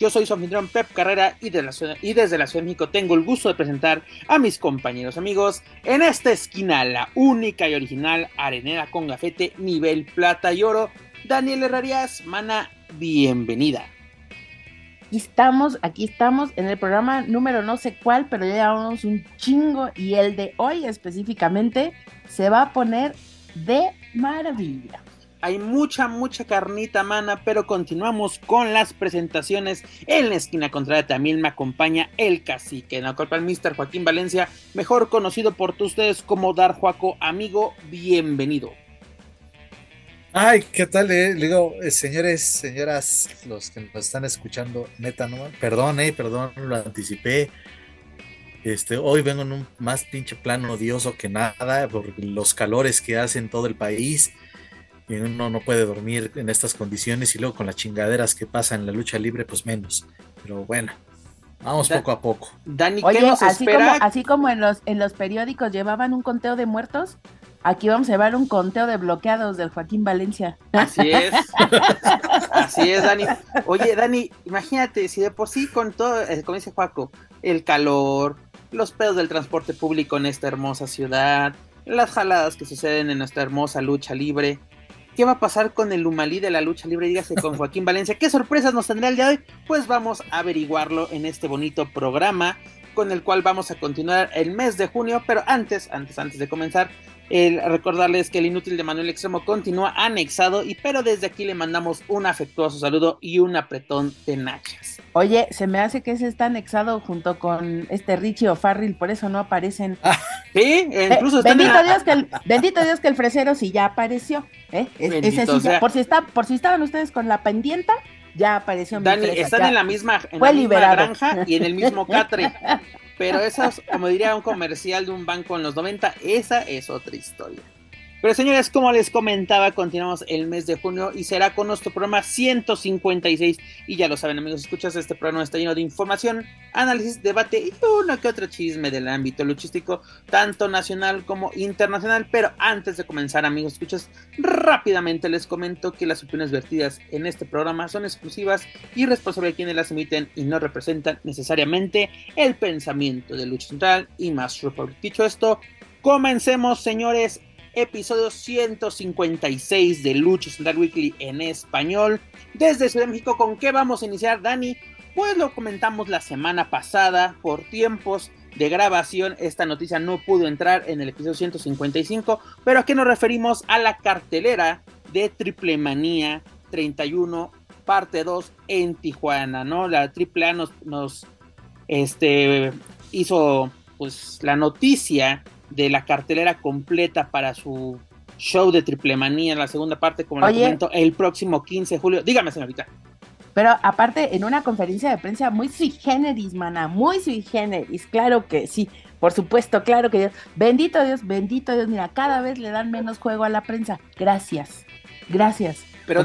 Yo soy su anfitrión Pep Carrera y, la, y, desde la Ciudad de México tengo el gusto de presentar a mis compañeros amigos en esta esquina, la única y original arenera con gafete nivel plata y oro. Daniel Herrarias, mana, bienvenida. Aquí estamos, aquí estamos en el programa número no sé cuál, pero ya llevamos un chingo y el de hoy específicamente se va a poner de maravilla. Hay mucha, mucha carnita, mana, pero continuamos con las presentaciones. En la esquina contraria también me acompaña el cacique, en la cual Mr. Joaquín Valencia, mejor conocido por ustedes como Dar Juaco. Amigo, bienvenido. Ay, ¿qué tal? Eh? Digo, eh, señores, señoras, los que nos están escuchando, neta, no, perdón, eh, perdón, lo anticipé. Este, hoy vengo en un más pinche plano odioso que nada, por los calores que hace en todo el país. Y uno no puede dormir en estas condiciones y luego con las chingaderas que pasan en la lucha libre, pues menos. Pero bueno, vamos poco a poco. Dani, ¿qué nos así espera? Como, así como en los, en los periódicos llevaban un conteo de muertos, Aquí vamos a llevar un conteo de bloqueados del Joaquín Valencia. Así es. Así es, Dani. Oye, Dani, imagínate, si de por sí con todo, eh, como dice Juaco, el calor, los pedos del transporte público en esta hermosa ciudad, las jaladas que suceden en nuestra hermosa lucha libre. ¿Qué va a pasar con el Humalí de la lucha libre? Dígase con Joaquín Valencia. ¿Qué sorpresas nos tendrá el día de hoy? Pues vamos a averiguarlo en este bonito programa con el cual vamos a continuar el mes de junio. Pero antes, antes, antes de comenzar, el recordarles que el inútil de Manuel Extremo continúa anexado y pero desde aquí le mandamos un afectuoso saludo y un apretón de nachas. Oye, se me hace que ese está anexado junto con este Richie o Farrell, por eso no aparecen. sí, incluso eh, bendito, Dios que el, bendito Dios que el fresero sí ya apareció. ¿eh? por, si está, por si estaban ustedes con la pendienta, ya apareció. Dani, están en la misma, en la misma granja y en el mismo catre. Pero esa, como diría un comercial de un banco en los 90, esa es otra historia. Pero señores, como les comentaba, continuamos el mes de junio y será con nuestro programa 156. Y ya lo saben, amigos, escuchas, este programa está lleno de información, análisis, debate y uno que otro chisme del ámbito luchístico, tanto nacional como internacional. Pero antes de comenzar, amigos, escuchas, rápidamente les comento que las opiniones vertidas en este programa son exclusivas y responsables de quienes las emiten y no representan necesariamente el pensamiento de Lucha Central y Más Republic. Dicho esto, comencemos, señores episodio 156 de Lucha Central Weekly en español. Desde Ciudad de México, ¿con qué vamos a iniciar, Dani? Pues lo comentamos la semana pasada, por tiempos de grabación, esta noticia no pudo entrar en el episodio 155, pero aquí nos referimos a la cartelera de Triple Manía 31, parte 2 en Tijuana, ¿no? La Triple A nos, nos este, hizo pues la noticia de la cartelera completa para su show de Triple Manía en la segunda parte, como lo comento, el próximo 15 de julio. Dígame, señorita. Pero aparte, en una conferencia de prensa muy sui generis, mana, muy sui generis, claro que sí, por supuesto, claro que Dios. Bendito Dios, bendito Dios, mira, cada vez le dan menos juego a la prensa. Gracias, gracias. Pero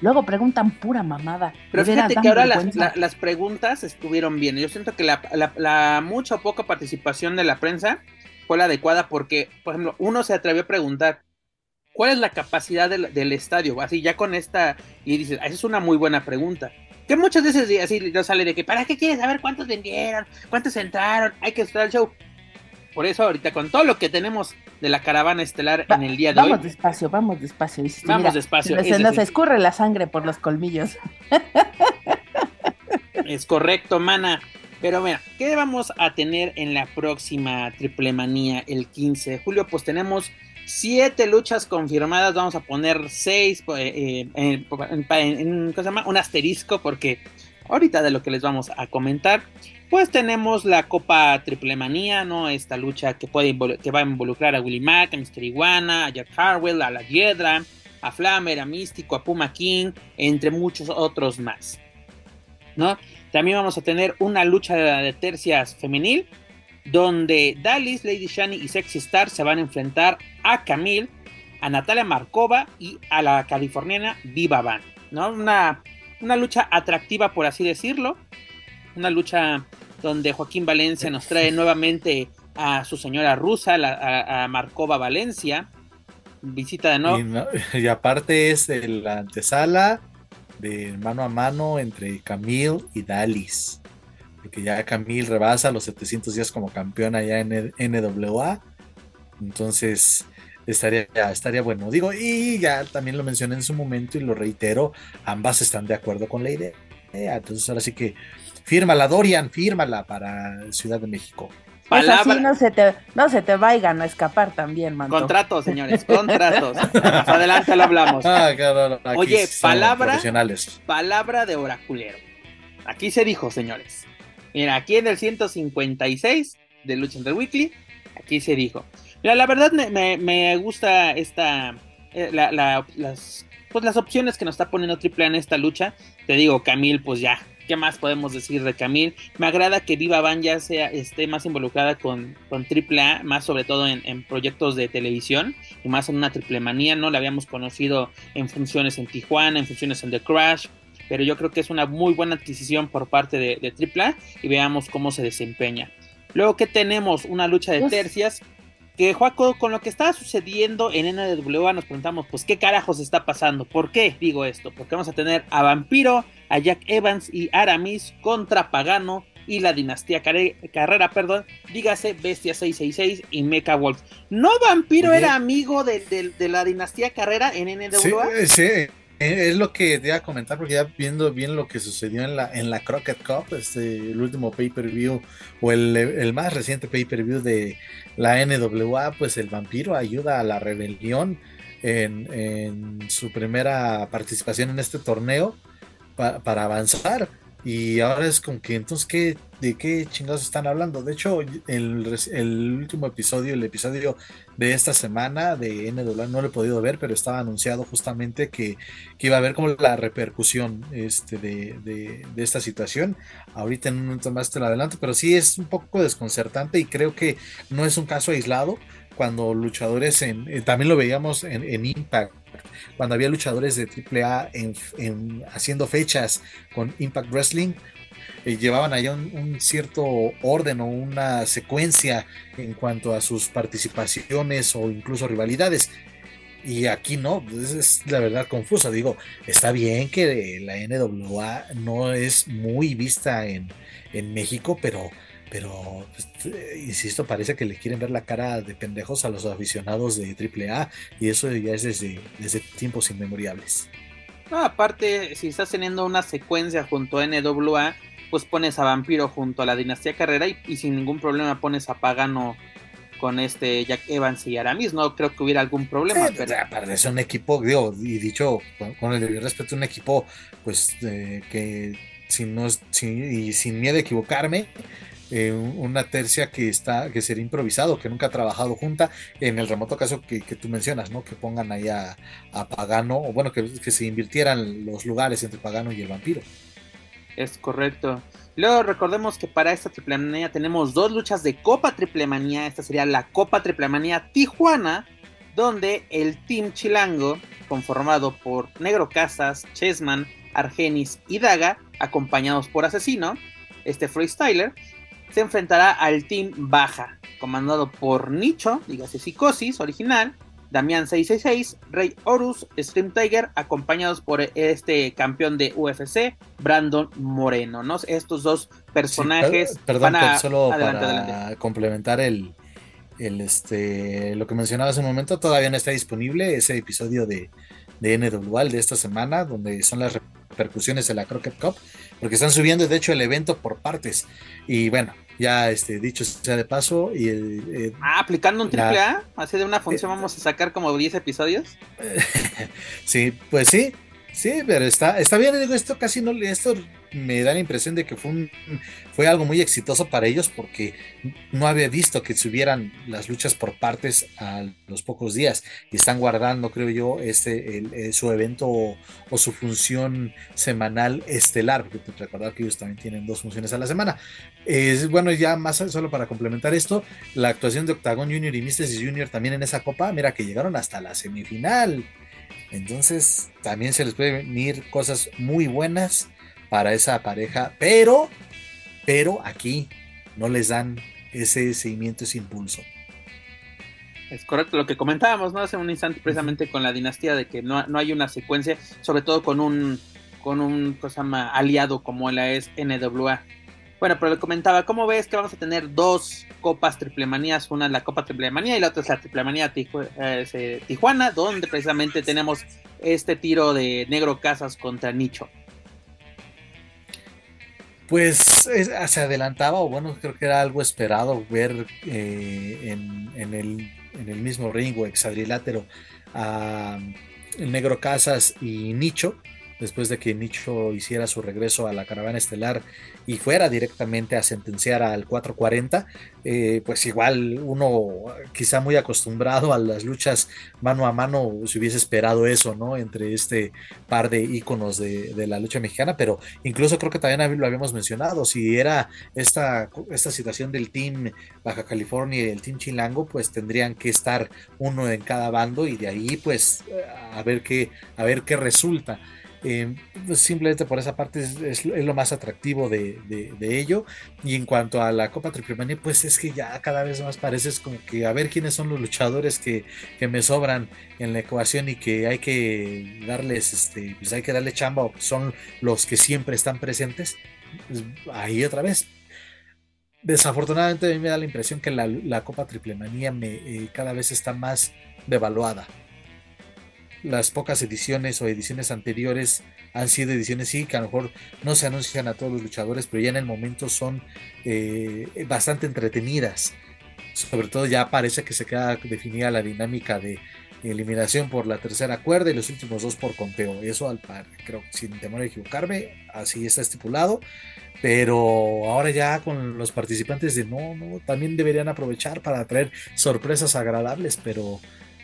luego preguntan pura mamada. Pero fíjate que ahora las, preguntas estuvieron bien. Yo siento que la, la mucha o poca participación de la prensa fue la adecuada porque, por ejemplo, uno se atrevió a preguntar, ¿cuál es la capacidad del, estadio? Así ya con esta, y dices, esa es una muy buena pregunta. Que muchas veces así no sale de que, ¿para qué quieres saber cuántos vendieron? ¿Cuántos entraron? Hay que estar el show. Por eso ahorita con todo lo que tenemos de la caravana estelar en el día de hoy. Vamos despacio, vamos despacio. vamos despacio. Se, nos escurre la sangre por los colmillos. Es correcto, mana. Pero mira, ¿qué vamos a tener en la próxima Triple Manía el 15 de julio? Pues tenemos siete luchas confirmadas. Vamos a poner seis eh, eh, en, un asterisco porque ahorita de lo que les vamos a comentar. Pues tenemos la Copa Triple Manía, ¿no? Esta lucha que, puede que va a involucrar a Willy Mack, a Mr. Iguana, a Jack Harwell, a La Hiedra, a Flamer, a Místico, a Puma King, entre muchos otros más. ¿No? También vamos a tener una lucha de tercias femenil, donde Dalis, Lady Shani y Sexy Star se van a enfrentar a Camille, a Natalia Markova y a la californiana Diva Van. ¿no? Una, una lucha atractiva, por así decirlo. Una lucha donde Joaquín Valencia nos trae nuevamente a su señora rusa, a, Markova Valencia. Visita de nuevo. Y, aparte es la antesala de mano a mano entre Camille y Dalis. Porque ya Camille rebasa los 700 días como campeona ya en NWA. Entonces estaría, estaría bueno. Digo, y ya también lo mencioné en su momento y lo reitero, ambas están de acuerdo con la idea. Entonces ahora sí que fírmala, Dorian, fírmala para Ciudad de México. Palabra... no se te, no se te vaya a escapar también, man. Contratos, señores, contratos. Más adelante lo hablamos. Ah, Oye, palabra, palabra de oraculero. Aquí se dijo, señores. Mira, aquí en el 156 de Lucha Under Weekly, aquí se dijo. Mira, la verdad me, gusta esta, eh, las, pues las opciones que nos está poniendo Triple en esta lucha. Te digo, Camil, pues ya, ¿Qué más podemos decir de Camille? Me agrada que Viva Van ya sea, esté más involucrada con, con AAA, más sobre todo en, proyectos de televisión y más en una triple manía. No la habíamos conocido en funciones en Tijuana, en funciones en The Crash, pero yo creo que es una muy buena adquisición por parte de, de AAA y veamos cómo se desempeña. Luego que tenemos una lucha de tercias que Juaco, con lo que estaba sucediendo en NWA nos preguntamos, pues qué carajos está pasando, ¿por qué digo esto? Porque vamos a tener a Vampiro, a Jack Evans y Aramis contra Pagano y la dinastía Carrera, perdón, dígase Bestia 666 y Mecha Wolf. ¿No Vampiro era amigo de, la dinastía Carrera en NWA? Sí, sí, es lo que te iba a comentar, porque ya viendo bien lo que sucedió en la, en la Crockett Cup, este, el último pay-per-view, o el, el, más reciente pay-per-view de la NWA, pues el vampiro ayuda a la rebelión en, en su primera participación en este torneo para avanzar. Y ahora es como que, entonces, ¿qué, ¿de qué chingados están hablando? De hecho, el, último episodio, el episodio de esta semana de NWA, no lo he podido ver, pero estaba anunciado justamente que, que iba a haber como la repercusión este, de, de, esta situación. Ahorita en un momento más te lo adelanto, pero sí es un poco desconcertante y creo que no es un caso aislado cuando luchadores en, eh, también lo veíamos en, Impact cuando había luchadores de AAA en, haciendo fechas con Impact Wrestling, eh, llevaban allá un, cierto orden o una secuencia en cuanto a sus participaciones o incluso rivalidades. Y aquí no, pues, es la verdad confusa. Digo, está bien que la NWA no es muy vista en, en México, pero pero pues, eh, insisto, parece que le quieren ver la cara de pendejos a los aficionados de AAA y eso ya es desde, desde tiempos inmemoriales. No, aparte, si estás teniendo una secuencia junto a NWA, pues pones a Vampiro junto a la Dinastía Carrera y, sin ningún problema pones a Pagano con este Jack Evans y Aramis. No creo que hubiera algún problema. pero... Parece un equipo, digo, y dicho con, el debido respeto, un equipo, pues que sin, no, y sin miedo a equivocarme, eh, una tercia que está, que sería improvisado, que nunca ha trabajado junta, en el remoto caso que, tú mencionas, ¿no? Que pongan ahí a, Pagano, o bueno, que, se invirtieran los lugares entre Pagano y el vampiro. Es correcto. Luego recordemos que para esta triple manía tenemos dos luchas de Copa Triple Manía. Esta sería la Copa Triple Manía Tijuana, donde el Team Chilango, conformado por Negro Casas, Chessman, Argenis y Daga, acompañados por Asesino, este freestyler, se enfrentará al Team Baja, comandado por Nicho, dígase Psicosis original, Damián 666, Rey Horus, Stream Tiger, acompañados por este campeón de UFC, Brandon Moreno, ¿no? Estos dos personajes perdón, solo para complementar el, el este lo que mencionaba hace un momento, todavía no está disponible ese episodio de, de NWA de esta semana, donde son las repercusiones de la Crockett Cup, porque están subiendo de hecho el evento por partes. Y bueno, ya este, dicho sea de paso. Y el, ah, aplicando un triple A, así de una función eh, vamos a sacar como 10 episodios. sí, pues sí, sí, pero está, está bien, digo, esto casi no, esto me da la impresión de que fue, un, fue algo muy exitoso para ellos porque no había visto que subieran las luchas por partes a los pocos días y están guardando, creo yo, este, eh, su evento o, su función semanal estelar, porque recordar que ellos también tienen dos funciones a la semana. Es, bueno, ya más solo para complementar esto, la actuación de Octagon Junior y Mystics Junior también en esa copa, mira que llegaron hasta la semifinal. Entonces, también se les puede venir cosas muy buenas para esa pareja, pero, pero aquí no les dan ese seguimiento, ese impulso. Es correcto lo que comentábamos, ¿no? Hace un instante precisamente con la dinastía de que no, hay una secuencia, sobre todo con un con un cosa aliado como la es NWA. Bueno, pero le comentaba, ¿cómo ves que vamos a tener dos copas triplemanías? Una es la Copa Triplemanía y la otra es la Triplemanía eh, Tijuana, donde precisamente tenemos este tiro de Negro Casas contra Nicho. Pues se adelantaba, o bueno, creo que era algo esperado ver eh, en, el, en, el, mismo ring exadrilátero a Negro Casas y Nicho después de que Nicho hiciera su regreso a la caravana estelar y fuera directamente a sentenciar al 440, eh, pues igual uno quizá muy acostumbrado a las luchas mano a mano se hubiese esperado eso, ¿no? Entre este par de íconos de, la lucha mexicana, pero incluso creo que también lo habíamos mencionado, si era esta, esta situación del team Baja California y el team Chilango, pues tendrían que estar uno en cada bando y de ahí pues a ver qué, a ver qué resulta. Eh, pues, simplemente por esa parte es, lo más atractivo de, ello. Y en cuanto a la Copa Triple Manía, pues es que ya cada vez más pareces como que a ver quiénes son los luchadores que, me sobran en la ecuación y que hay que darles, este, pues hay que darle chamba o son los que siempre están presentes. Pues, ahí otra vez. Desafortunadamente a mí me da la impresión que la, Copa Triple Manía me, eh, cada vez está más devaluada las pocas ediciones o ediciones anteriores han sido ediciones, sí, que a lo mejor no se anuncian a todos los luchadores, pero ya en el momento son eh, bastante entretenidas. Sobre todo ya parece que se queda definida la dinámica de eliminación por la tercera cuerda y los últimos dos por conteo. Eso al par, creo, sin temor a equivocarme, así está estipulado. Pero ahora ya con los participantes de no, no, también deberían aprovechar para traer sorpresas agradables, pero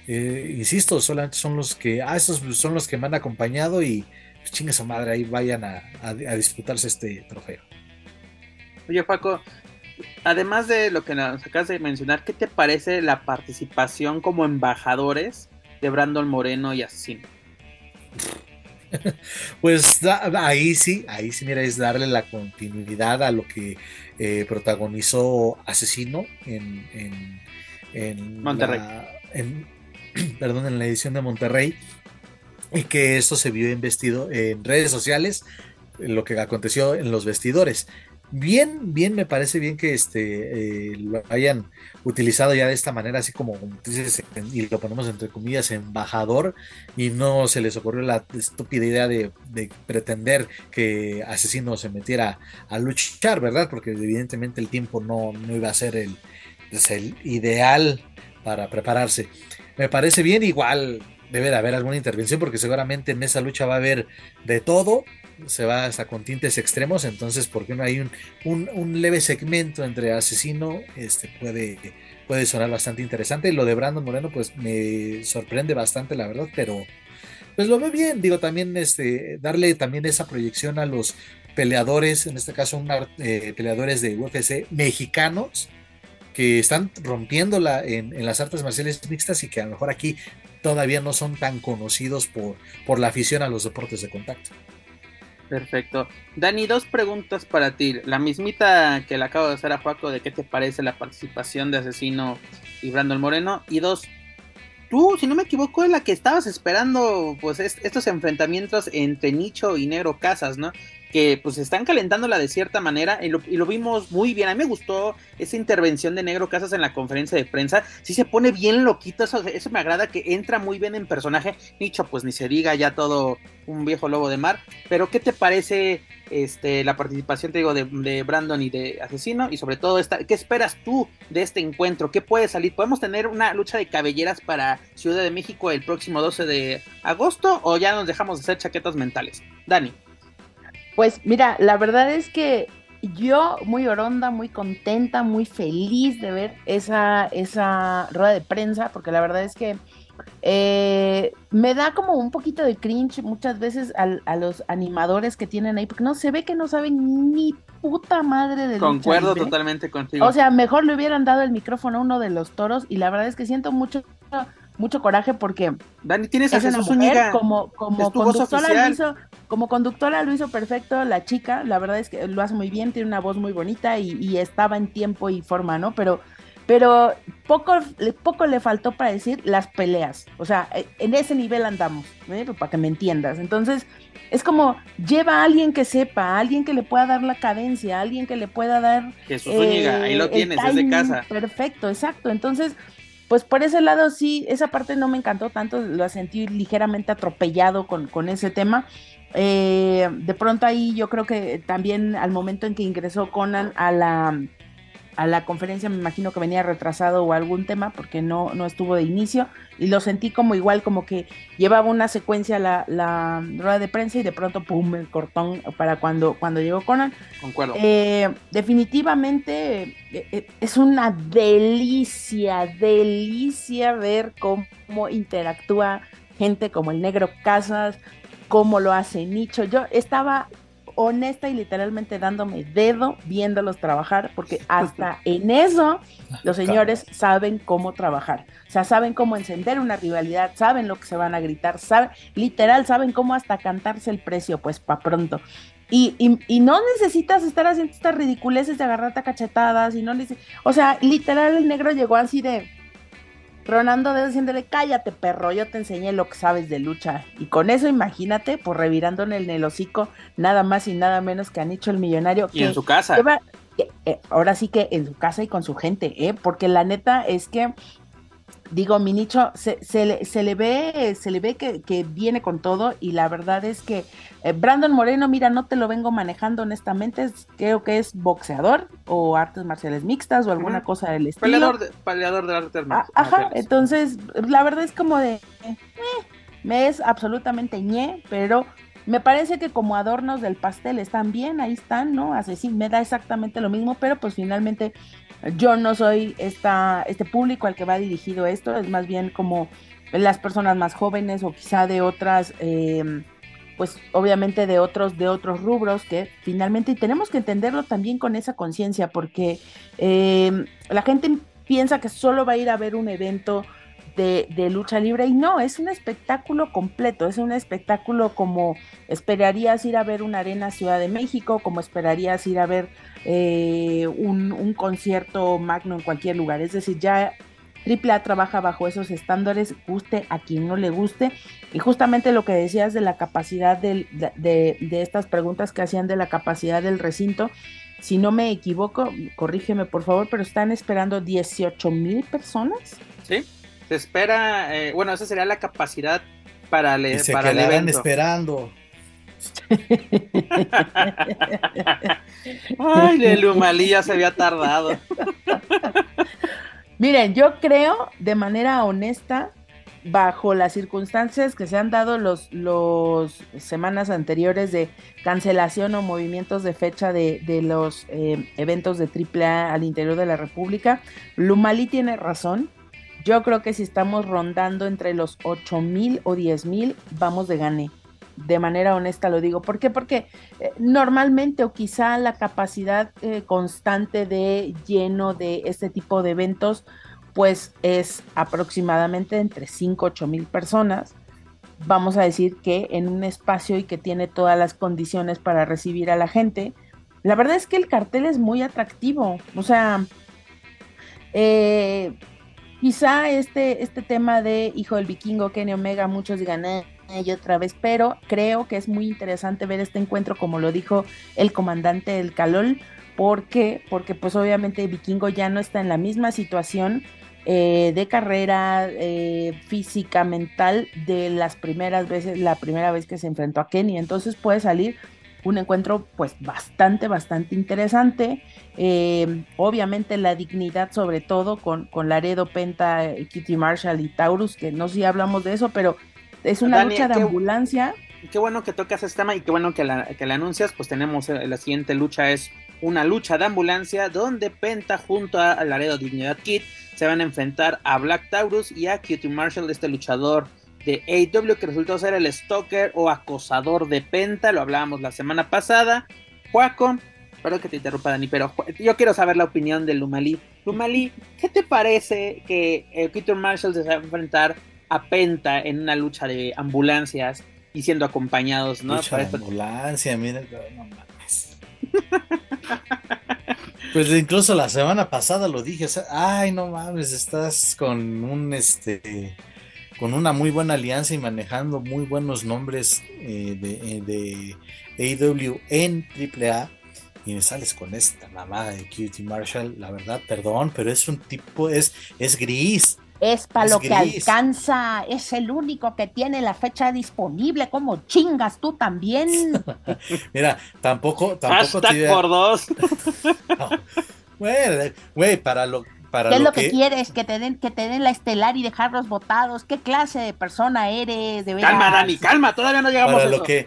eh, insisto, solamente son los que, ah, estos son los que me han acompañado y pues chinga su madre, ahí vayan a, disputarse este trofeo. Oye, Paco, además de lo que nos acabas de mencionar, ¿qué te parece la participación como embajadores de Brandon Moreno y Asesino? pues ahí sí, ahí sí, mira, es darle la continuidad a lo que eh, protagonizó Asesino en, en, Monterrey. en, perdón, en la edición de Monterrey, y que esto se vio investido en redes sociales, lo que aconteció en los vestidores. Bien, bien, me parece bien que este eh, lo hayan utilizado ya de esta manera, así como dices, y lo ponemos entre comillas, embajador, y no se les ocurrió la estúpida idea de, pretender que Asesino se metiera a luchar, ¿verdad? Porque evidentemente el tiempo no, iba a ser el, pues, el ideal para prepararse me parece bien. Igual debe de haber alguna intervención porque seguramente en esa lucha va a haber de todo. Se va hasta con tintes extremos. Entonces, ¿por qué no hay un, un, leve segmento entre asesino? Este puede, puede sonar bastante interesante. Y lo de Brandon Moreno, pues me sorprende bastante, la verdad. Pero pues lo veo bien. Digo, también este, darle también esa proyección a los peleadores, en este caso, un, eh, peleadores de UFC mexicanos que están rompiéndola en, en, las artes marciales mixtas y que a lo mejor aquí todavía no son tan conocidos por, por la afición a los deportes de contacto. Perfecto. Dani, dos preguntas para ti. La mismita que le acabo de hacer a Paco de qué te parece la participación de Asesino y Brandon Moreno. Y dos, tú, si no me equivoco, es la que estabas esperando, pues estos enfrentamientos entre Nicho y Negro Casas, ¿no? Que pues están calentándola de cierta manera y lo, vimos muy bien. A mí me gustó esa intervención de Negro Casas en la conferencia de prensa. Sí se pone bien loquito, eso, eso me agrada que entra muy bien en personaje. Nicho, pues ni se diga ya todo un viejo lobo de mar. Pero ¿qué te parece este, la participación, te digo, de, Brandon y de Asesino? Y sobre todo, esta, ¿qué esperas tú de este encuentro? ¿Qué puede salir? ¿Podemos tener una lucha de cabelleras para Ciudad de México el próximo 12 de agosto? ¿O ya nos dejamos de hacer chaquetas mentales? Dani. Pues mira, la verdad es que yo muy oronda, muy contenta, muy feliz de ver esa, esa rueda de prensa, porque la verdad es que eh, me da como un poquito de cringe muchas veces a, los animadores que tienen ahí, porque no se ve que no saben ni puta madre de Concuerdo totalmente contigo. O sea, mejor le hubieran dado el micrófono a uno de los toros y la verdad es que siento mucho mucho coraje porque Dani tienes a Jesús como como conductora lo hizo como conductora lo hizo perfecto la chica la verdad es que lo hace muy bien tiene una voz muy bonita y, y estaba en tiempo y forma no pero pero poco, poco le faltó para decir las peleas. O sea, e, en ese nivel andamos, ¿eh? para que me entiendas. Entonces, es como lleva a alguien que sepa, a alguien que le pueda dar la cadencia, a alguien que le pueda dar. Jesús eh, ahí lo tienes, es de casa. Perfecto, exacto. Entonces, pues por ese lado sí, esa parte no me encantó tanto, lo sentí ligeramente atropellado con, con ese tema. Eh, de pronto ahí yo creo que también al momento en que ingresó Conan a la a la conferencia me imagino que venía retrasado o algún tema porque no, no estuvo de inicio y lo sentí como igual como que llevaba una secuencia la, la rueda de prensa y de pronto pum el cortón para cuando, cuando llegó Conan. Concuerdo. Eh, definitivamente eh, es una delicia, delicia ver cómo interactúa gente como el negro Casas, cómo lo hace Nicho. Yo estaba honesta y literalmente dándome dedo viéndolos trabajar, porque hasta en eso los señores saben cómo trabajar. O sea, saben cómo encender una rivalidad, saben lo que se van a gritar, saben, literal, saben cómo hasta cantarse el precio, pues para pronto. Y, y, no necesitas estar haciendo estas ridiculeces de agarrarte a cachetadas y no o sea, literal el negro llegó así de Ronando de diciéndole, cállate perro, yo te enseñé lo que sabes de lucha. Y con eso imagínate, pues revirándole en el hocico, nada más y nada menos que a Nicho el Millonario. Y en su casa. Eh, ahora sí que en su casa y con su gente, ¿eh? Porque la neta es que digo, mi nicho se, se, le, se le ve, se le ve que, que, viene con todo y la verdad es que eh, Brandon Moreno, mira, no te lo vengo manejando honestamente, creo que es boxeador o artes marciales mixtas o alguna cosa del estilo. Peleador de, peleador de artes ah, Ajá, entonces la verdad es como de, eh, me es absolutamente ñe, pero me parece que como adornos del pastel están bien, ahí están, ¿no? Así sí, me da exactamente lo mismo, pero pues finalmente yo no soy esta, este público al que va dirigido esto, es más bien como las personas más jóvenes o quizá de otras, em, pues obviamente de otros, de otros rubros que finalmente, y tenemos que entenderlo también con esa conciencia, porque em, la gente piensa que solo va a ir a ver un evento de, lucha libre y no, es un espectáculo completo, es un espectáculo como esperarías ir a ver una arena Ciudad de México, como esperarías ir a ver eh, un, concierto magno en cualquier lugar. Es decir, ya AAA trabaja bajo esos estándares, guste a quien no le guste. Y justamente lo que decías de la capacidad de, de, estas preguntas que hacían de la capacidad del recinto, si no me equivoco, corrígeme por favor, pero están esperando 18 mil personas. Sí, se espera, eh, bueno, esa sería la capacidad para, le, se para el esperando. Ay, el Humalí ya se había tardado. Miren, yo creo de manera honesta, bajo las circunstancias que se han dado los, los semanas anteriores de cancelación o movimientos de fecha de, los eh, eventos de AAA al interior de la República, Lumali tiene razón. Yo creo que si estamos rondando entre los 8 mil o 10 mil, vamos de gane de manera honesta lo digo. ¿Por qué? Porque eh, normalmente o quizá la capacidad eh, constante de lleno de este tipo de eventos pues es aproximadamente entre 5 8 mil personas. Vamos a decir que en un espacio y que tiene todas las condiciones para recibir a la gente. La verdad es que el cartel es muy atractivo. O sea, eh, quizá este, este tema de Hijo del Vikingo, Kenny Omega, muchos digan, eh, y otra vez, pero creo que es muy interesante ver este encuentro, como lo dijo el comandante del Calol, porque, porque pues obviamente Vikingo ya no está en la misma situación eh, de carrera eh, física, mental de las primeras veces, la primera vez que se enfrentó a Kenny, entonces puede salir un encuentro pues bastante, bastante interesante. Eh, obviamente la dignidad sobre todo con, con Laredo, Penta, Kitty Marshall y Taurus, que no sé si hablamos de eso, pero es una lucha de ambulancia. qué bueno que tocas este tema y qué bueno que la, que la anuncias. Pues tenemos eh, la siguiente lucha es una lucha de ambulancia donde Penta junto a Laredo Dignidad Kid se van a enfrentar a Black Taurus y a Cutie Marshall, este luchador de AW que resultó ser el stalker o acosador de Penta. Lo hablábamos la semana pasada. Juaco, perdón que te interrumpa Dani, pero yo quiero saber la opinión de Lumali. Lumali, ¿qué te parece que Cutie Marshall se va a enfrentar a Penta en una lucha de ambulancias y siendo acompañados, ¿no? Lucha de ambulancia, mira, no mames. Pues incluso la semana pasada lo dije, o sea, ay, no mames, estás con un este con una muy buena alianza y manejando muy buenos nombres eh, de, eh, de AEW en AAA y me sales con esta mamada de Cutie Marshall, la verdad, perdón, pero es un tipo, es, es gris, es para lo que alcanza, es el único que tiene la fecha disponible, como chingas tú también. Mira, tampoco, tampoco Hashtag por dos. Güey, para lo para ¿Qué es lo que, quieres? Que te den, que te den la estelar y dejarlos votados. ¿Qué clase de persona eres? De calma, Dani, calma, todavía no llegamos para a lo que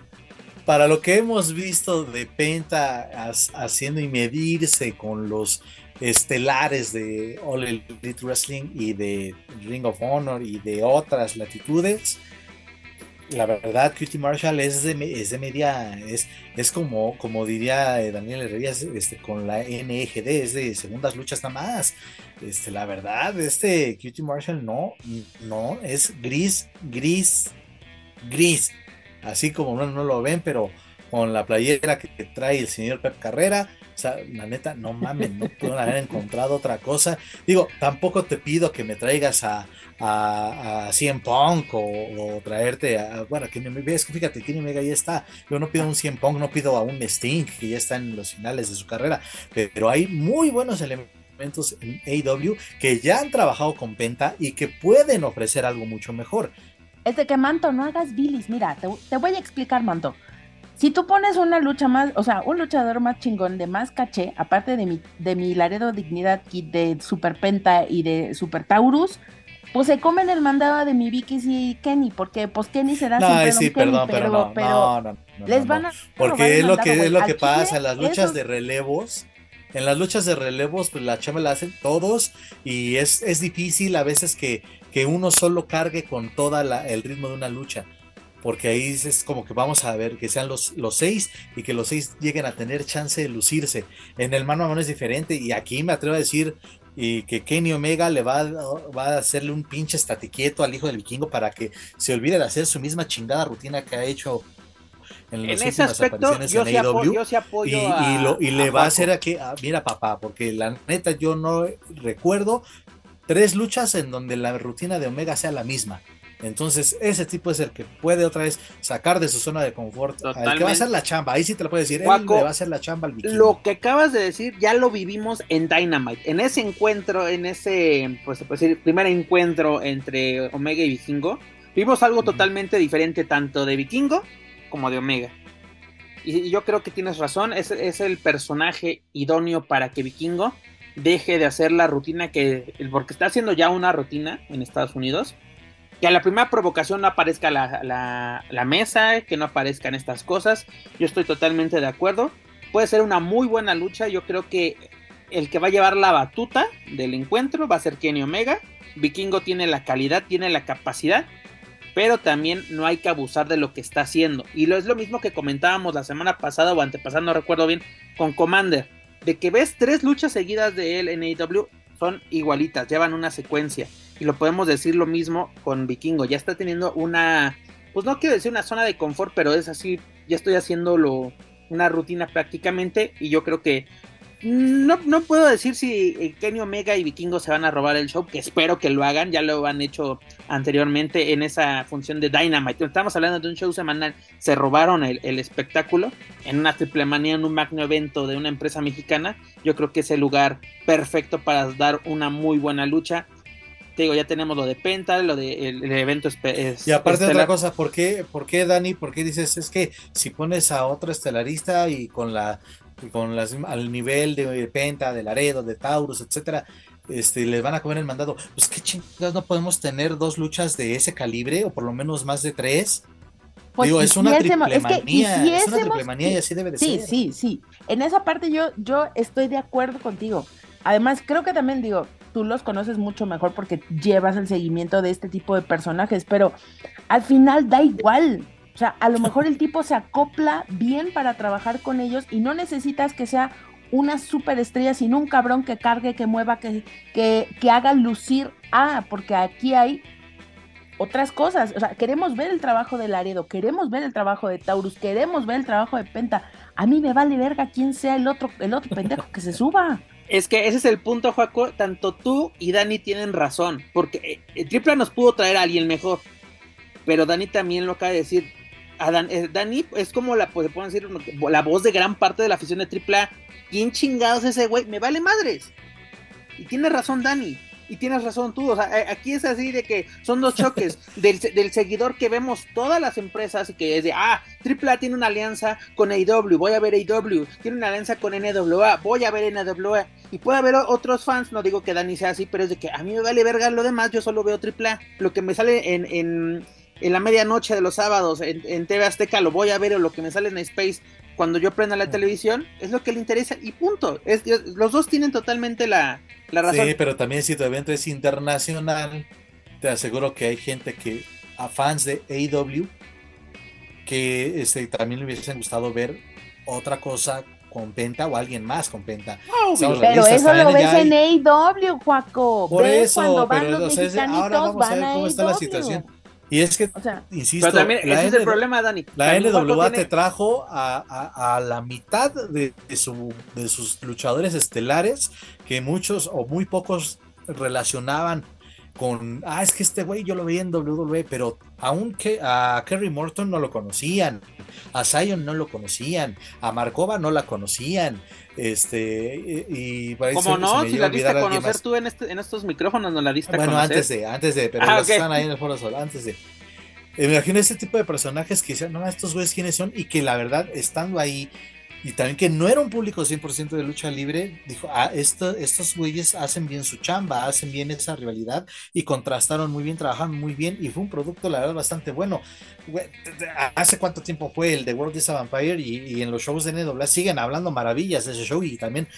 para lo que hemos visto de Penta haciendo y medirse con los estelares de All Elite Wrestling y de Ring of Honor y de otras latitudes. La verdad, Cutie Marshall es de, es de media, es, es como, como diría eh, Daniel Herrera, este, con la NGD, es de segundas luchas nada más. Este, la verdad, este Cutie Marshall no, no, es gris, gris, gris. Así como no, no lo ven, pero con la playera que trae el señor Pep Carrera, o sea, la neta, no mames, no puedo haber encontrado otra cosa. Digo, tampoco te pido que me traigas a, a, a CM Punk o, traerte a. Bueno, que es que fíjate, Kenny Omega ya está. Yo no pido un CM Punk, no pido a un Sting, que ya está en los finales de su carrera. Pero hay muy buenos elementos en AW que ya han trabajado con Penta y que pueden ofrecer algo mucho mejor. Es de que Manto, no hagas bilis. Mira, te voy a explicar, Manto. Si tú pones una lucha más, o sea, un luchador más chingón de más caché, aparte de mi, de mi Laredo Dignidad Kit de Super Penta y de Super Taurus, pues se comen el mandado de mi Vicky y Kenny, porque pues Kenny se da no, siempre sí, perdón, pero, no, no, no, les van a porque es lo que es lo que pasa en las luchas de relevos. En las luchas de relevos, pues la chamba la hacen todos y es, es difícil a veces que, que uno solo cargue con todo el ritmo de una lucha porque ahí es como que vamos a ver que sean los, los seis y que los seis lleguen a tener chance de lucirse. En el mano a mano es diferente y aquí me atrevo a decir y que Kenny Omega le va, va a hacerle un pinche estatiquieto al hijo del vikingo para que se olvide de hacer su misma chingada rutina que ha hecho en, las ese aspecto yo, sí apoyo, y, y, le va a hacer a que, ah, mira papá, porque la neta yo no recuerdo tres luchas en donde la rutina de Omega sea la misma. Entonces, ese tipo es el que puede otra vez sacar de su zona de confort. El que va a hacer la chamba, ahí sí te lo puedo decir. él le va a hacer la chamba al vikingo. Lo que acabas de decir ya lo vivimos en Dynamite. En ese encuentro, en ese, pues se puede decir, primer encuentro entre Omega y Vikingo, vimos algo totalmente diferente tanto de Vikingo como de Omega. Y yo creo que tienes razón, es, es el personaje idóneo para que Vikingo deje de hacer la rutina que, porque está haciendo ya una rutina en Estados Unidos que a la primera provocación no aparezca la, mesa, que no aparezcan estas cosas. Yo estoy totalmente de acuerdo. Puede ser una muy buena lucha. Yo creo que el que va a llevar la batuta del encuentro va a ser Kenny Omega. Vikingo tiene la calidad, tiene la capacidad, pero también no hay que abusar de lo que está haciendo. Y lo es lo mismo que comentábamos la semana pasada o antepasada, no recuerdo bien, con Commander. De que ves tres luchas seguidas de él en AEW, son igualitas, llevan una secuencia. Y lo podemos decir lo mismo con Vikingo. Ya está teniendo una, pues no quiero decir una zona de confort, pero es así, ya estoy haciéndolo una rutina prácticamente. Y yo creo que no, no puedo decir si eh, Kenny Omega y Vikingo se van a robar el show, que espero que lo hagan, ya lo han hecho anteriormente en esa función de Dynamite. Estamos hablando de un show semanal, se robaron el, el espectáculo en una triple manía, en un magno evento de una empresa mexicana. Yo creo que es el lugar perfecto para dar una muy buena lucha te digo, ya tenemos lo de Penta, lo de el, evento Y aparte de otra cosa, ¿por qué, ¿por qué, Dani? ¿Por qué dices? Es que si pones a otro estelarista y con la con las al nivel de Penta, de Laredo, de Taurus, etcétera, este, les van a comer el mandado. Pues qué chingados no podemos tener dos luchas de ese calibre, o por lo menos más de tres. Pues Digo, es una triple es que, es una triple manía y así debe de ser. Sí, sí, sí. En esa parte yo, yo estoy de acuerdo contigo. Además, creo que también digo, tú los conoces mucho mejor porque llevas el seguimiento de este tipo de personajes, pero al final da igual. O sea, a lo mejor el tipo se acopla bien para trabajar con ellos y no necesitas que sea una superestrella, sino un cabrón que cargue, que mueva, que, que, haga lucir a, porque aquí hay otras cosas. O sea, queremos ver el trabajo de Laredo, queremos ver el trabajo de Taurus, queremos ver el trabajo de Penta. A mí me vale verga quién sea el otro, el otro pendejo que se suba. Es que ese es el punto, Joaco. Tanto tú y Dani tienen razón. Porque el eh, Tripla nos pudo traer a alguien mejor. Pero Dani también lo acaba de decir. A eh, Dani es como la, pues, decir, la voz de gran parte de la afición de Tripla. ¿Quién chingados es ese güey? Me vale madres. Y tiene razón Dani. Y tienes razón tú, o sea, aquí es así de que son dos choques del, del, seguidor que vemos todas las empresas y que es de, ah, AAA tiene una alianza con AW, voy a ver AW, tiene una alianza con NWA, voy a ver NWA. Y puede haber otros fans, no digo que Dani sea así, pero es de que a mí me vale verga lo demás, yo solo veo AAA. Lo que me sale en, en, en la medianoche de los sábados en, en, TV Azteca lo voy a ver o lo que me sale en Space cuando yo prenda la televisión, es lo que le interesa y punto. Es, los dos tienen totalmente la, la razón. Sí, pero también si tu evento es internacional, te aseguro que hay gente que, a fans de AEW, que este, también le hubiesen gustado ver otra cosa con Penta o alguien más con Penta. pero eso lo ves en AEW, Juaco. Por eso, cuando van pero los ahora vamos a ver cómo está la situación. Y es que, insisto, también, ese es el problema, Dani. La NWA te trajo a, la mitad de, su, de sus luchadores estelares que muchos o muy pocos relacionaban con, ah, es que este güey yo lo veía en WWE, pero aunque a Kerry Morton no lo conocían, a Zion no lo conocían, a Markova no la conocían, este, y, ¿Cómo no? Si la diste a conocer tú en, este, en estos micrófonos, no la diste a conocer. Bueno, antes de, antes de, pero ah, están ahí en el foro solo, antes de. Me imagino ese tipo de personajes que dicen, no, estos güeyes quiénes son, y que la verdad, estando ahí, y también que no era un público 100% de lucha libre, dijo, ah, esto, estos güeyes hacen bien su chamba, hacen bien esa rivalidad y contrastaron muy bien, trabajaron muy bien y fue un producto, la verdad, bastante bueno. ¿Hace cuánto tiempo fue el de World is a Vampire y, en los shows de NWA siguen hablando maravillas de ese show y también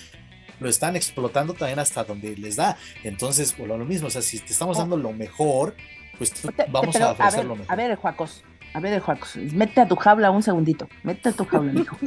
lo están explotando también hasta donde les da. Entonces, por lo mismo, o sea, si te estamos oh. dando lo mejor, pues vamos a ofrecer lo mejor. A ver, Juacos, a ver, Juacos, mete a tu jaula un segundito, mete a tu jaula, hijo.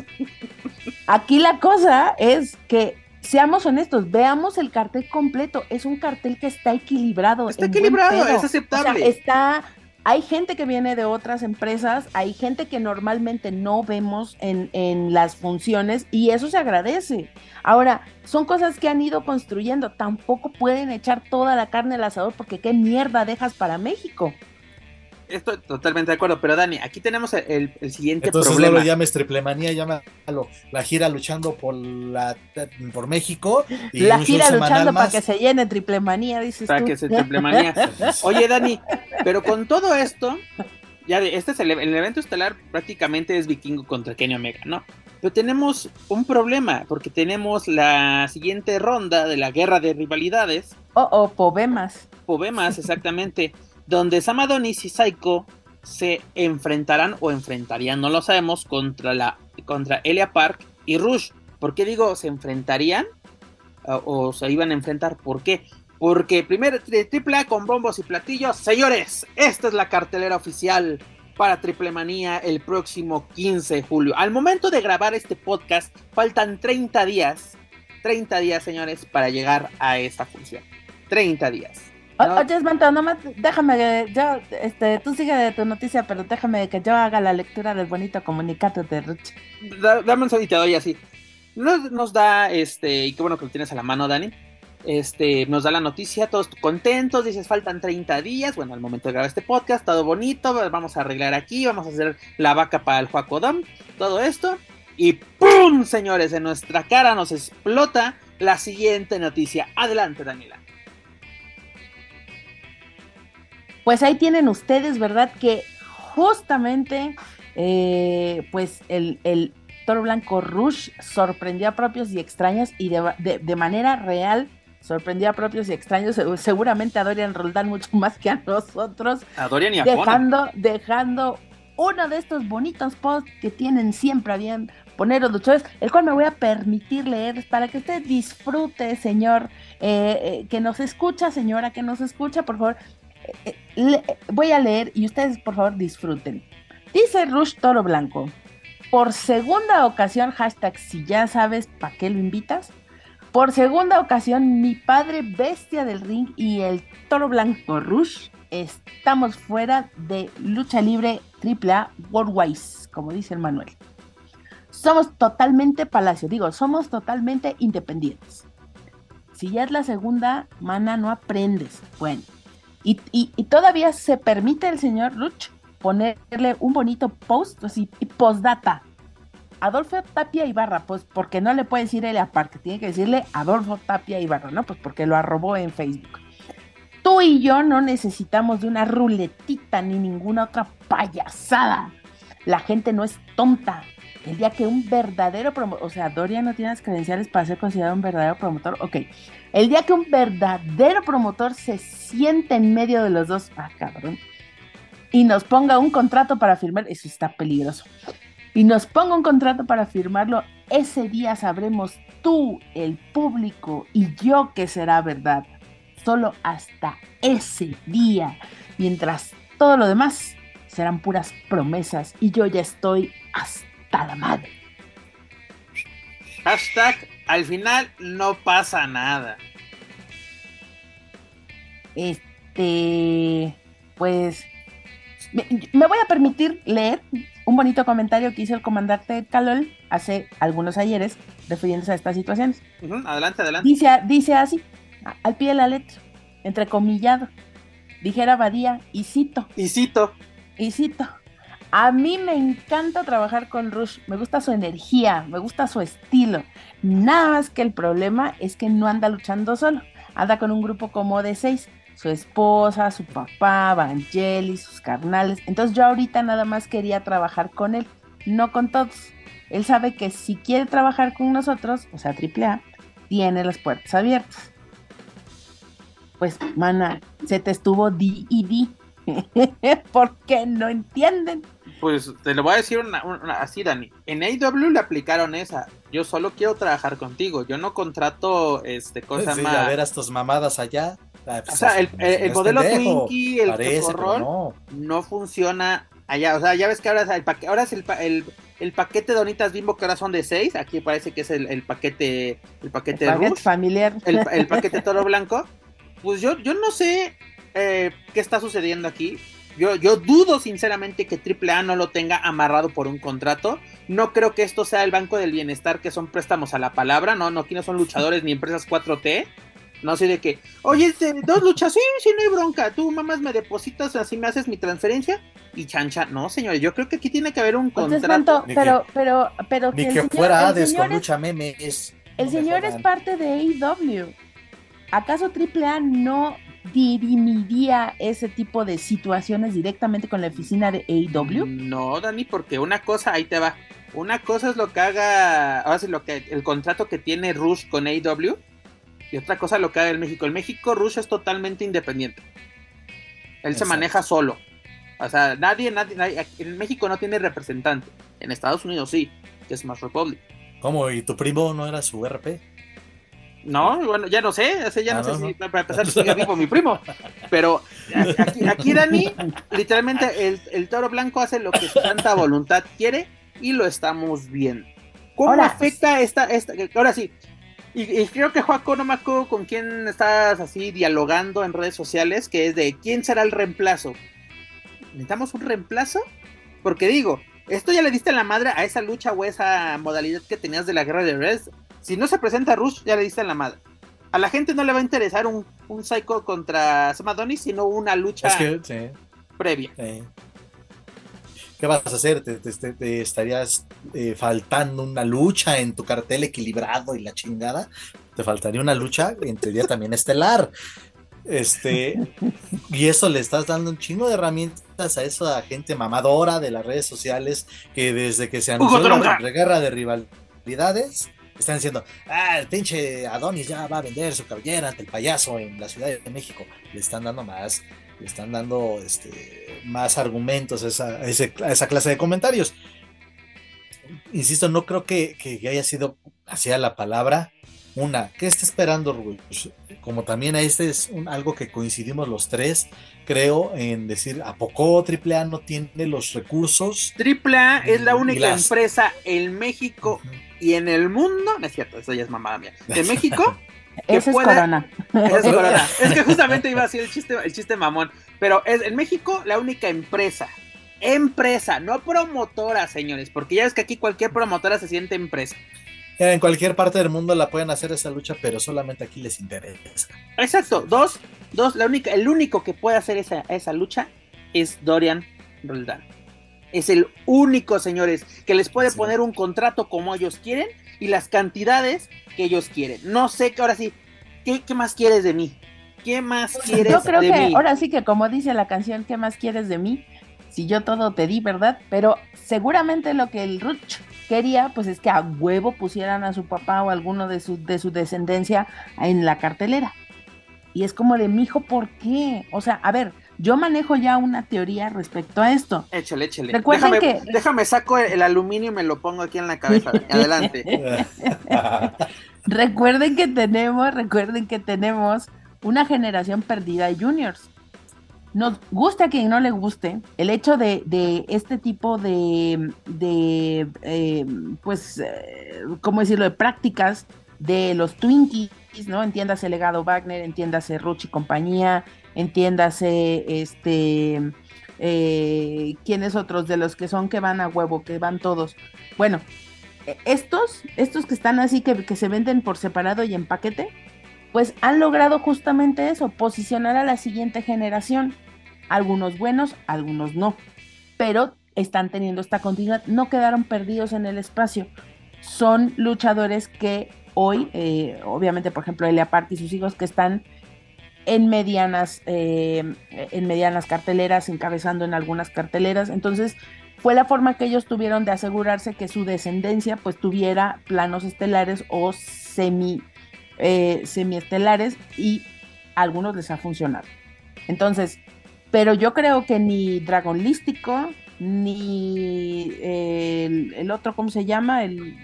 Aquí la cosa es que seamos honestos, veamos el cartel completo. Es un cartel que está equilibrado. Está equilibrado, es aceptable. está, hay gente que viene de otras empresas, hay gente que normalmente no vemos en, en las funciones y eso se agradece. Ahora, son cosas que han ido construyendo. Tampoco pueden echar toda la carne al asador porque qué mierda dejas para México estoy totalmente de acuerdo, pero Dani, aquí tenemos el, siguiente Entonces, problema. No lo llames triplemanía, llámalo la gira luchando por la por México. Y la gira luchando para que se llene triplemanía, dices para que se triplemanía. Oye, Dani, pero con todo esto, ya de, este es el, evento estelar prácticamente es Vikingo contra Kenny Omega, ¿no? Pero tenemos un problema, porque tenemos la siguiente ronda de la guerra de rivalidades. Oh, oh, Pobemas. Pobemas, exactamente donde Samadonis y Saiko se enfrentarán o enfrentarían, no lo sabemos, contra, la, contra Elia Park y Rush. ¿Por qué digo se enfrentarían? O, se iban a enfrentar, ¿por qué? Porque primero triple A con bombos y platillos. Señores, esta es la cartelera oficial para Triple Manía el próximo 15 de julio. Al momento de grabar este podcast, faltan 30 días. 30 días, señores, para llegar a esa función. 30 días. Oye, Esmento, nomás déjame que yo, este, tú sigue de tu noticia, pero déjame que yo haga la lectura del bonito comunicado de Rich. dame un segundo doy así. Nos, nos, da, este, y qué bueno que lo tienes a la mano, Dani. Este, nos da la noticia, todos contentos, dices, faltan 30 días, bueno, al momento de grabar este podcast, todo bonito, vamos a arreglar aquí, vamos a hacer la vaca para el Juacodam, todo esto, y ¡pum! Señores, en nuestra cara nos explota la siguiente noticia. Adelante, Daniela. Pues ahí tienen ustedes, ¿verdad? Que justamente, eh, pues el, el, Toro Blanco Rush sorprendió a propios y extraños y de, manera real sorprendió a propios y extraños, seguramente a Dorian Roldán mucho más que a nosotros. A Dorian y a dejando, dejando uno de estos bonitos posts que tienen siempre a bien poner los luchadores, el cual me voy a permitir leer para que usted disfrute, señor, eh, eh, que nos escucha, señora, que nos escucha, por favor. Eh, voy a leer y ustedes, por favor, disfruten. Dice Rush Toro Blanco, por segunda ocasión, hashtag si ya sabes para qué lo invitas. Por segunda ocasión, mi padre bestia del ring y el Toro Blanco Rush estamos fuera de lucha libre AAA Worldwide, como dice el Manuel. Somos totalmente Palacio, digo, somos totalmente independientes. Si ya es la segunda, mana, no aprendes. Bueno, y, todavía se permite el señor Ruch ponerle un bonito post, así, postdata. Adolfo Tapia Ibarra, pues porque no le puede decir él aparte, tiene que decirle Adolfo Tapia Ibarra, ¿no? Pues porque lo arrobó en Facebook. Tú y yo no necesitamos de una ruletita ni ninguna otra payasada. La gente no es tonta. El día que un verdadero promotor, o sea, Doria no tiene las credenciales para ser considerado un verdadero promotor, ok. El día que un verdadero promotor se siente en medio de los dos, ah, cabrón, y nos ponga un contrato para firmar, eso está peligroso, y nos ponga un contrato para firmarlo, ese día sabremos tú, el público y yo que será verdad solo hasta ese día, mientras todo lo demás serán puras promesas y yo ya estoy hasta la madre. Hashtag, al final no pasa nada. Este, pues, me, voy a permitir leer un bonito comentario que hizo el comandante Calol hace algunos ayeres refiriéndose a estas situaciones. adelante, adelante. Dice, dice así, al pie de la letra, entrecomillado. Dijera Badía, y cito. Y cito. Y cito. A mí me encanta trabajar con Rush, me gusta su energía, me gusta su estilo. Nada más que el problema es que no anda luchando solo, anda con un grupo como de seis, su esposa, su papá, Vangelis, sus carnales. Entonces yo ahorita nada más quería trabajar con él, no con todos. Él sabe que si quiere trabajar con nosotros, o sea, AAA, tiene las puertas abiertas pues, mana, se te estuvo di y di. ¿Por qué no entienden? Pues te lo voy a decir así, Dani. En AW le aplicaron esa. Yo solo quiero trabajar contigo. Yo no contrato este cosa más. a ver a estas mamadas allá. Ah, pues, o sea, el, modelo Twinkie, el no. no funciona allá. O sea, ya ves que ahora, el ahora es el, el, paquete de donitas bimbo que ahora son de 6. Aquí parece que es el, paquete el paquete, familiar. El, paquete toro blanco. pues yo, yo no sé eh, qué está sucediendo aquí. Yo, yo dudo sinceramente que AAA no lo tenga amarrado por un contrato. No creo que esto sea el Banco del Bienestar, que son préstamos a la palabra. No, no, aquí no son luchadores ni empresas 4T. No sé de qué. Oye, este, dos luchas, sí, sí, no hay bronca. Tú, mamás, me depositas, así me haces mi transferencia. Y chancha, no, señores, yo creo que aquí tiene que haber un contrato. pero, pero, pero, que, que fuera Hades con lucha memes. El señor es parte de AEW. ¿acaso AAA no dirimiría ese tipo de situaciones directamente con la oficina de AEW? No, Dani, porque una cosa, ahí te va. Una cosa es lo que haga, ahora sí, lo que el contrato que tiene Rush con AEW y otra cosa lo que haga el México. El México Rush es totalmente independiente. Él se maneja solo. O sea, nadie, nadie, nadie, en México no tiene representante. En Estados Unidos sí, que es más Republic. ¿Cómo? ¿Y tu primo no era su RP? No, bueno, ya no sé, ya no, ah, sé si para empezar sigue vivo mi primo. Pero aquí, Dani, literalmente el, toro blanco hace lo que su santa voluntad quiere y lo estamos viendo. ¿Cómo afecta esta, esta, ahora sí, y, creo que Joaco, no me acuerdo con quién estás así dialogando en redes sociales, que es de quién será el reemplazo. ¿Necesitamos un reemplazo? Porque digo, esto ya le diste la madre a esa lucha o esa modalidad que tenías de la guerra de Res si no se presenta Rush, ya le diste en la madre. A la gente no le va a interesar un, un Psycho contra Sam sino una lucha previa. ¿Qué vas a hacer? ¿Te, estarías eh, faltando una lucha en tu cartel equilibrado y la chingada? Te faltaría una lucha, en teoría también estelar. Este, y eso le estás dando un chingo de herramientas a esa gente mamadora de las redes sociales que desde que se anunció la guerra de rivalidades están diciendo, ah, el pinche Adonis ya va a vender su cabellera ante el payaso en la Ciudad de México. Le están dando más, le están dando este, más argumentos a esa, esa clase de comentarios. Insisto, no creo que, que haya sido hacia la palabra. Una, ¿qué está esperando Rush? Como también este es algo que coincidimos los tres, creo en decir, ¿a poco AAA no tiene los recursos? AAA es la única empresa en México y en el mundo, no es cierto, eso ya es mamada mía, en México. Ese es corona. es corona. Es que justamente iba a decir el chiste, el chiste mamón. Pero es en México la única empresa. Empresa, no promotora, señores. Porque ya ves que aquí cualquier promotora se siente empresa. En cualquier parte del mundo la pueden hacer esa lucha, pero solamente aquí les interesa. Exacto. Dos, dos, la única, el único que puede hacer esa, esa lucha es Dorian Roldán. Es el único, señores, que les puede poner un contrato como ellos quieren y las cantidades que ellos quieren. No sé que ahora sí, ¿qué, más quieres de mí? ¿Qué más quieres de mí? Yo creo que ahora sí que como dice la canción, ¿qué más quieres de mí? Si yo todo te di, ¿verdad? Pero seguramente lo que el Ruch quería, pues es que a huevo pusieran a su papá o alguno de su, de su descendencia en la cartelera. Y es como de, mijo, ¿por qué? O sea, a ver, yo manejo ya una teoría respecto a esto. Échale, échale. déjame, que... déjame saco el, aluminio y me lo pongo aquí en la cabeza. Adelante. recuerden que tenemos, recuerden que tenemos una generación perdida de juniors. Nos gusta a quien no le guste el hecho de, este tipo de, de eh, pues, eh, ¿cómo decirlo?, de prácticas de los Twinkies, ¿no? Entiéndase Legado Wagner, entiéndase Ruch y compañía, entiéndase, este, eh, ¿quiénes otros de los que son que van a huevo, que van todos? Bueno, e, estos, estos que están así, que, que se venden por separado y en paquete, pues han logrado justamente eso, posicionar a la siguiente generación. Algunos buenos, algunos no, pero están teniendo esta continuidad, no quedaron perdidos en el espacio. Son luchadores que hoy, eh, obviamente, por ejemplo, Elia Park y sus hijos que están en medianas, eh, en medianas carteleras, encabezando en algunas carteleras. Entonces, fue la forma que ellos tuvieron de asegurarse que su descendencia pues tuviera planos estelares o semi, eh, semiestelares y a algunos les ha funcionado. Entonces, pero yo creo que ni Dragon Lístico, ni el, el, otro, ¿cómo se llama? El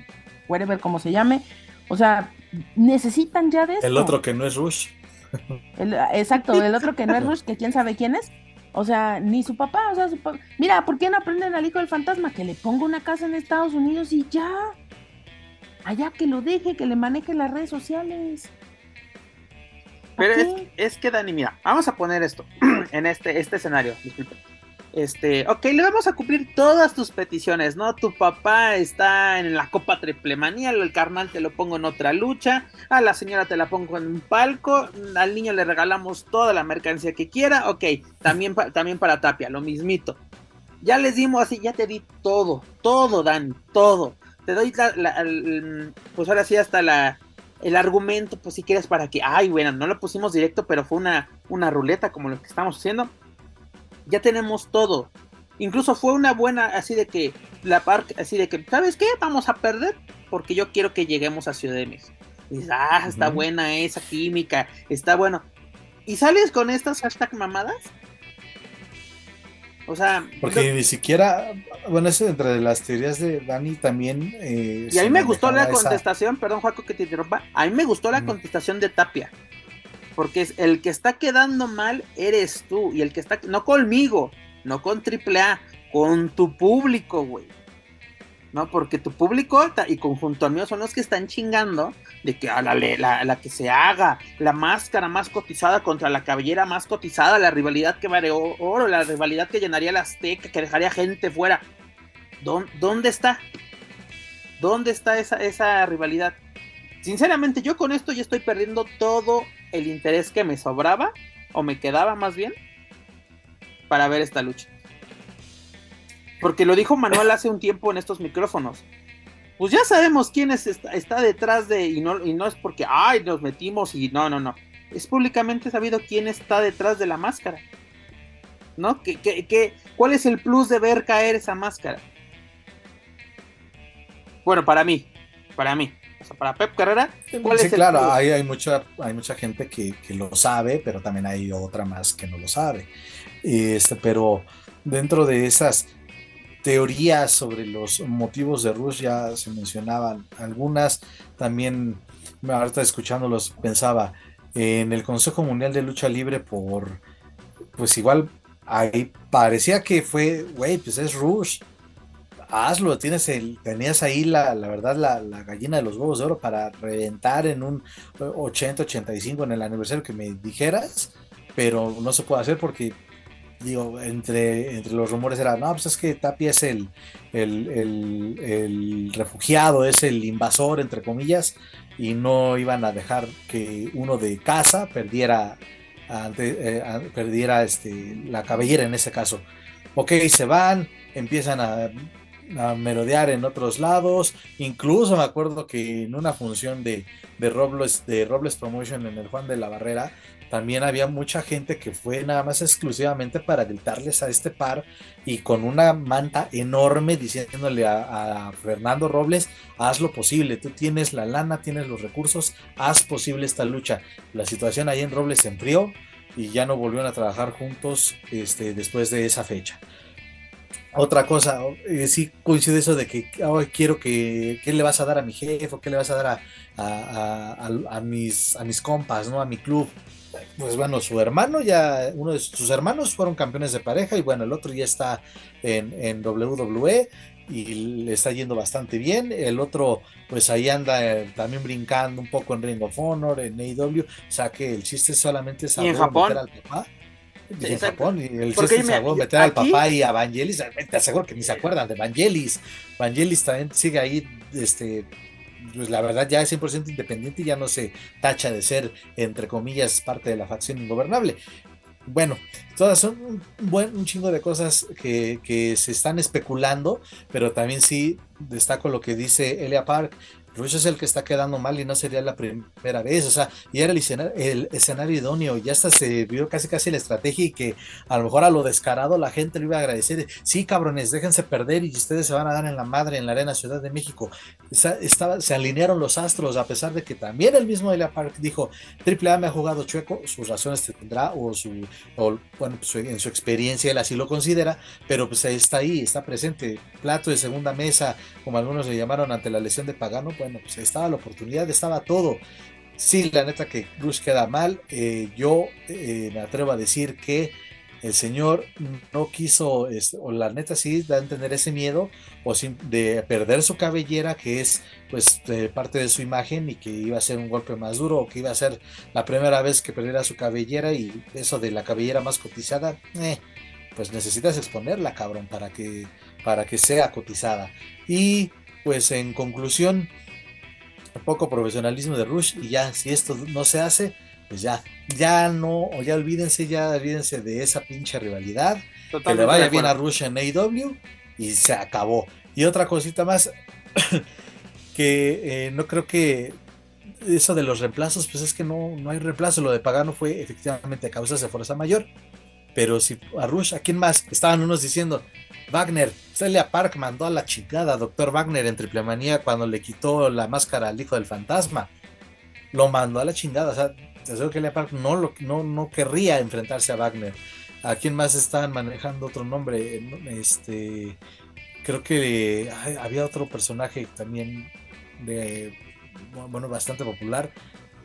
whatever, como se llame. O sea, necesitan ya de eso. El otro que no es Rush exacto, el otro que no es Rush, que quién sabe quién es. O sea, ni su papá, o sea, su papá. Mira, ¿por qué no aprenden al hijo del fantasma? Que le ponga una casa en Estados Unidos y ya. Allá que lo deje, que le maneje las redes sociales. Pero es, es, que, Dani, mira, vamos a poner esto en este, este escenario, disculpe este, ok, le vamos a cumplir todas tus peticiones, ¿no? Tu papá está en la Copa Triplemanía, el carnal te lo pongo en otra lucha, a la señora te la pongo en un palco, al niño le regalamos toda la mercancía que quiera, ok, también, también para Tapia, lo mismito. Ya les dimos así, ya te di todo, todo, Dan, todo. Te doy la, pues ahora sí hasta la, el argumento, pues si quieres para que, ay, bueno, no lo pusimos directo, pero fue una, una ruleta como lo que estamos haciendo ya tenemos todo. Incluso fue una buena, así de que, la parte, así de que, ¿sabes qué? Vamos a perder porque yo quiero que lleguemos a Ciudad de México. Y dices, ah, está buena esa química, está bueno. ¿Y sales con estas hashtag mamadas? O sea. Porque ni siquiera. Bueno, eso dentro de las teorías de Dani también. Eh, y a mí me gustó la contestación, perdón, Juaco, que te interrumpa. A mí me gustó la contestación de Tapia. Porque es el que está quedando mal eres tú. Y el que está. No conmigo, no con AAA, con tu público, güey. ¿no? Porque tu público y conjunto al mío son los que están chingando de que a la, la, que se haga la máscara más cotizada contra la cabellera más cotizada, la rivalidad que vale oro, la rivalidad que llenaría la Azteca, que dejaría gente fuera. ¿Dónde, está? ¿Dónde está esa, esa rivalidad? Sinceramente, yo con esto ya estoy perdiendo todo el interés que me sobraba, o me quedaba más bien, para ver esta lucha. Porque lo dijo Manuel hace un tiempo en estos micrófonos. Pues ya sabemos quién es, está, detrás de, y no, y no es porque, ay, nos metimos y no, no, no. Es públicamente sabido quién está detrás de la máscara. ¿No? ¿Qué, qué, cuál es el plus de ver caer esa máscara? Bueno, para mí, para mí. O sea, para Pep Carrera, ¿cuál sí, claro, hay, hay, mucha, hay mucha gente que, que, lo sabe, pero también hay otra más que no lo sabe. Este, pero dentro de esas teorías sobre los motivos de Rush ya se mencionaban algunas, también ahorita escuchándolos pensaba en el Consejo Mundial de Lucha Libre por, pues igual ahí parecía que fue, güey, pues es Rush, hazlo, tienes el, tenías ahí la, la verdad la, la, gallina de los huevos de oro para reventar en un 80-85 en el aniversario que me dijeras, pero no se puede hacer porque digo, entre, entre los rumores era, no, pues es que Tapia es el, el, el, refugiado, es el invasor, entre comillas, y no iban a dejar que uno de casa perdiera, eh, perdiera este, la cabellera en ese caso. Ok, se van, empiezan a, a, merodear en otros lados, incluso me acuerdo que en una función de, de, Robles, de Robles Promotion en el Juan de la Barrera, también había mucha gente que fue nada más exclusivamente para gritarles a este par y con una manta enorme diciéndole a, Fernando Robles, haz lo posible, tú tienes la lana, tienes los recursos, haz posible esta lucha. La situación ahí en Robles se enfrió y ya no volvieron a trabajar juntos este, después de esa fecha. Otra cosa, eh, sí coincide eso de que quiero que, ¿qué le vas a dar a mi jefe o qué le vas a dar a, mis, a mis compas, ¿no? A mi club pues bueno, su hermano ya, uno de sus hermanos fueron campeones de pareja y bueno, el otro ya está en, en WWE y le está yendo bastante bien. El otro, pues ahí anda eh, también brincando un poco en Ring of Honor, en AEW. O sea que el chiste solamente es en Japón? meter al papá. En Japón, y el chiste es meter al papá y a Vangelis. Te aseguro que ni se acuerdan de Vangelis. Vangelis también sigue ahí este, pues la verdad ya es 100% independiente y ya no se tacha de ser, entre comillas, parte de la facción ingobernable. Bueno, todas son un, buen, un chingo de cosas que, que, se están especulando, pero también sí destaco lo que dice Elia Park. Rush es el que está quedando mal y no sería la primera vez, o sea, y era el escenario, idóneo, ya hasta se vio casi casi la estrategia y que a lo mejor a lo descarado la gente le iba a agradecer, sí cabrones, déjense perder y ustedes se van a dar en la madre en la arena Ciudad de México. Se alinearon los astros, a pesar de que también el mismo Elia Park dijo, AAA me ha jugado chueco, sus razones tendrá, o su, o, bueno, pues, en su experiencia él así lo considera, pero pues está ahí, está presente, plato de segunda mesa, como algunos le llamaron ante la lesión de Pagano, pues bueno, pues estaba la oportunidad, estaba todo. Sí, la neta que Cruz queda mal. Eh, yo eh, me atrevo a decir que el señor no quiso, o la neta sí da a entender ese miedo, o de perder su cabellera, que es pues parte de su imagen y que iba a ser un golpe más duro, o que iba a ser la primera vez que perdiera su cabellera y eso de la cabellera más cotizada, eh, pues necesitas exponerla, cabrón, para que, para que sea cotizada. Y pues en conclusión, poco profesionalismo de Rush y ya, si esto no se hace, pues ya, ya no, o ya olvídense, ya olvídense de esa pinche rivalidad, que le vaya bien a Rush en AEW y se acabó. Y otra cosita más, que eh, no creo que eso de los reemplazos, pues es que no, no hay reemplazo, lo de Pagano fue efectivamente a causa de fuerza mayor, pero si a Rush, ¿a quién más? Estaban unos diciendo, Wagner, Celia Park mandó a la chingada a Dr. Wagner en Triple Manía cuando le quitó la máscara al hijo del fantasma. Lo mandó a la chingada. O sea, te que Celia Park no, lo, no, no querría enfrentarse a Wagner. ¿A quién más estaban manejando otro nombre? Este, creo que había otro personaje también de, bueno, bastante popular,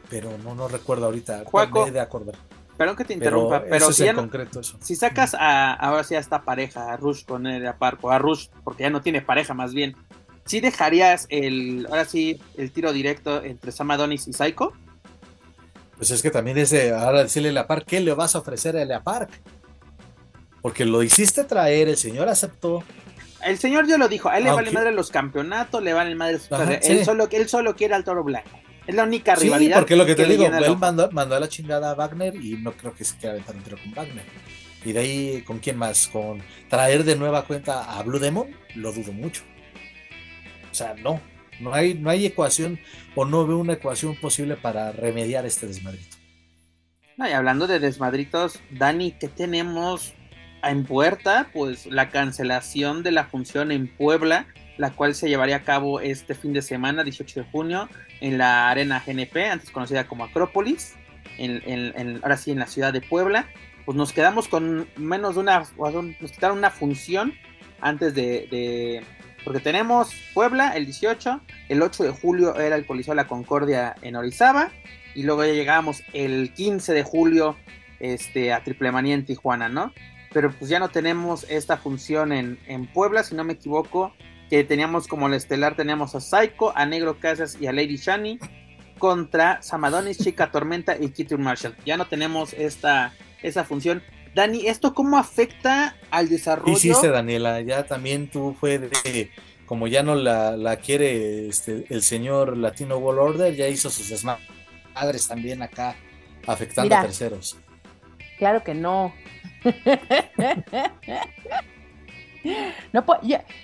pero no, no recuerdo ahorita. Juaco, de acordar. Perdón que te interrumpa, pero, si, concreto eso. si sacas a ahora sí a esta pareja, a Rush con el Parco, a Rush, porque ya no tiene pareja más bien, ¿sí dejarías el, ahora sí, el tiro directo entre Sam Adonis y Psycho? Pues es que también es de, ahora decirle a Park, ¿qué le vas a ofrecer a Lea Park? Porque lo hiciste traer, el señor aceptó. El señor ya lo dijo, a él le vale madre los campeonatos, le vale madre él, solo, él solo quiere al toro blanco. Es la única sí, rivalidad. porque lo que te digo, él mandó, mandó, a la chingada a Wagner y no creo que se quiera aventar un tiro con Wagner. Y de ahí, ¿con quién más? ¿Con traer de nueva cuenta a Blue Demon? Lo dudo mucho. O sea, no. No hay, no hay ecuación o no veo una ecuación posible para remediar este desmadrito. No, y hablando de desmadritos, Dani, ¿qué tenemos en puerta? Pues la cancelación de la función en Puebla la cual se llevaría a cabo este fin de semana, 18 de junio, en la Arena GNP, antes conocida como Acrópolis, en, ahora sí en la ciudad de Puebla. Pues nos quedamos con menos de una, nos quitaron una función antes de, porque tenemos Puebla el 18, el 8 de julio era el Coliseo de la Concordia en Orizaba, y luego ya llegamos el 15 de julio este, a Triple Manía en Tijuana, ¿no? Pero pues ya no tenemos esta función en, en Puebla, si no me equivoco, que teníamos como el estelar, teníamos a Psycho, a Negro Casas y a Lady Shani contra Samadonis, Chica Tormenta y Kitty Marshall. Ya no tenemos esta, esa función. Dani, ¿esto cómo afecta al desarrollo? Hiciste, Daniela, ya también tú fue de, como ya no la, quiere este, el señor Latino World Order, ya hizo sus madres también acá afectando a terceros. Claro que no. No,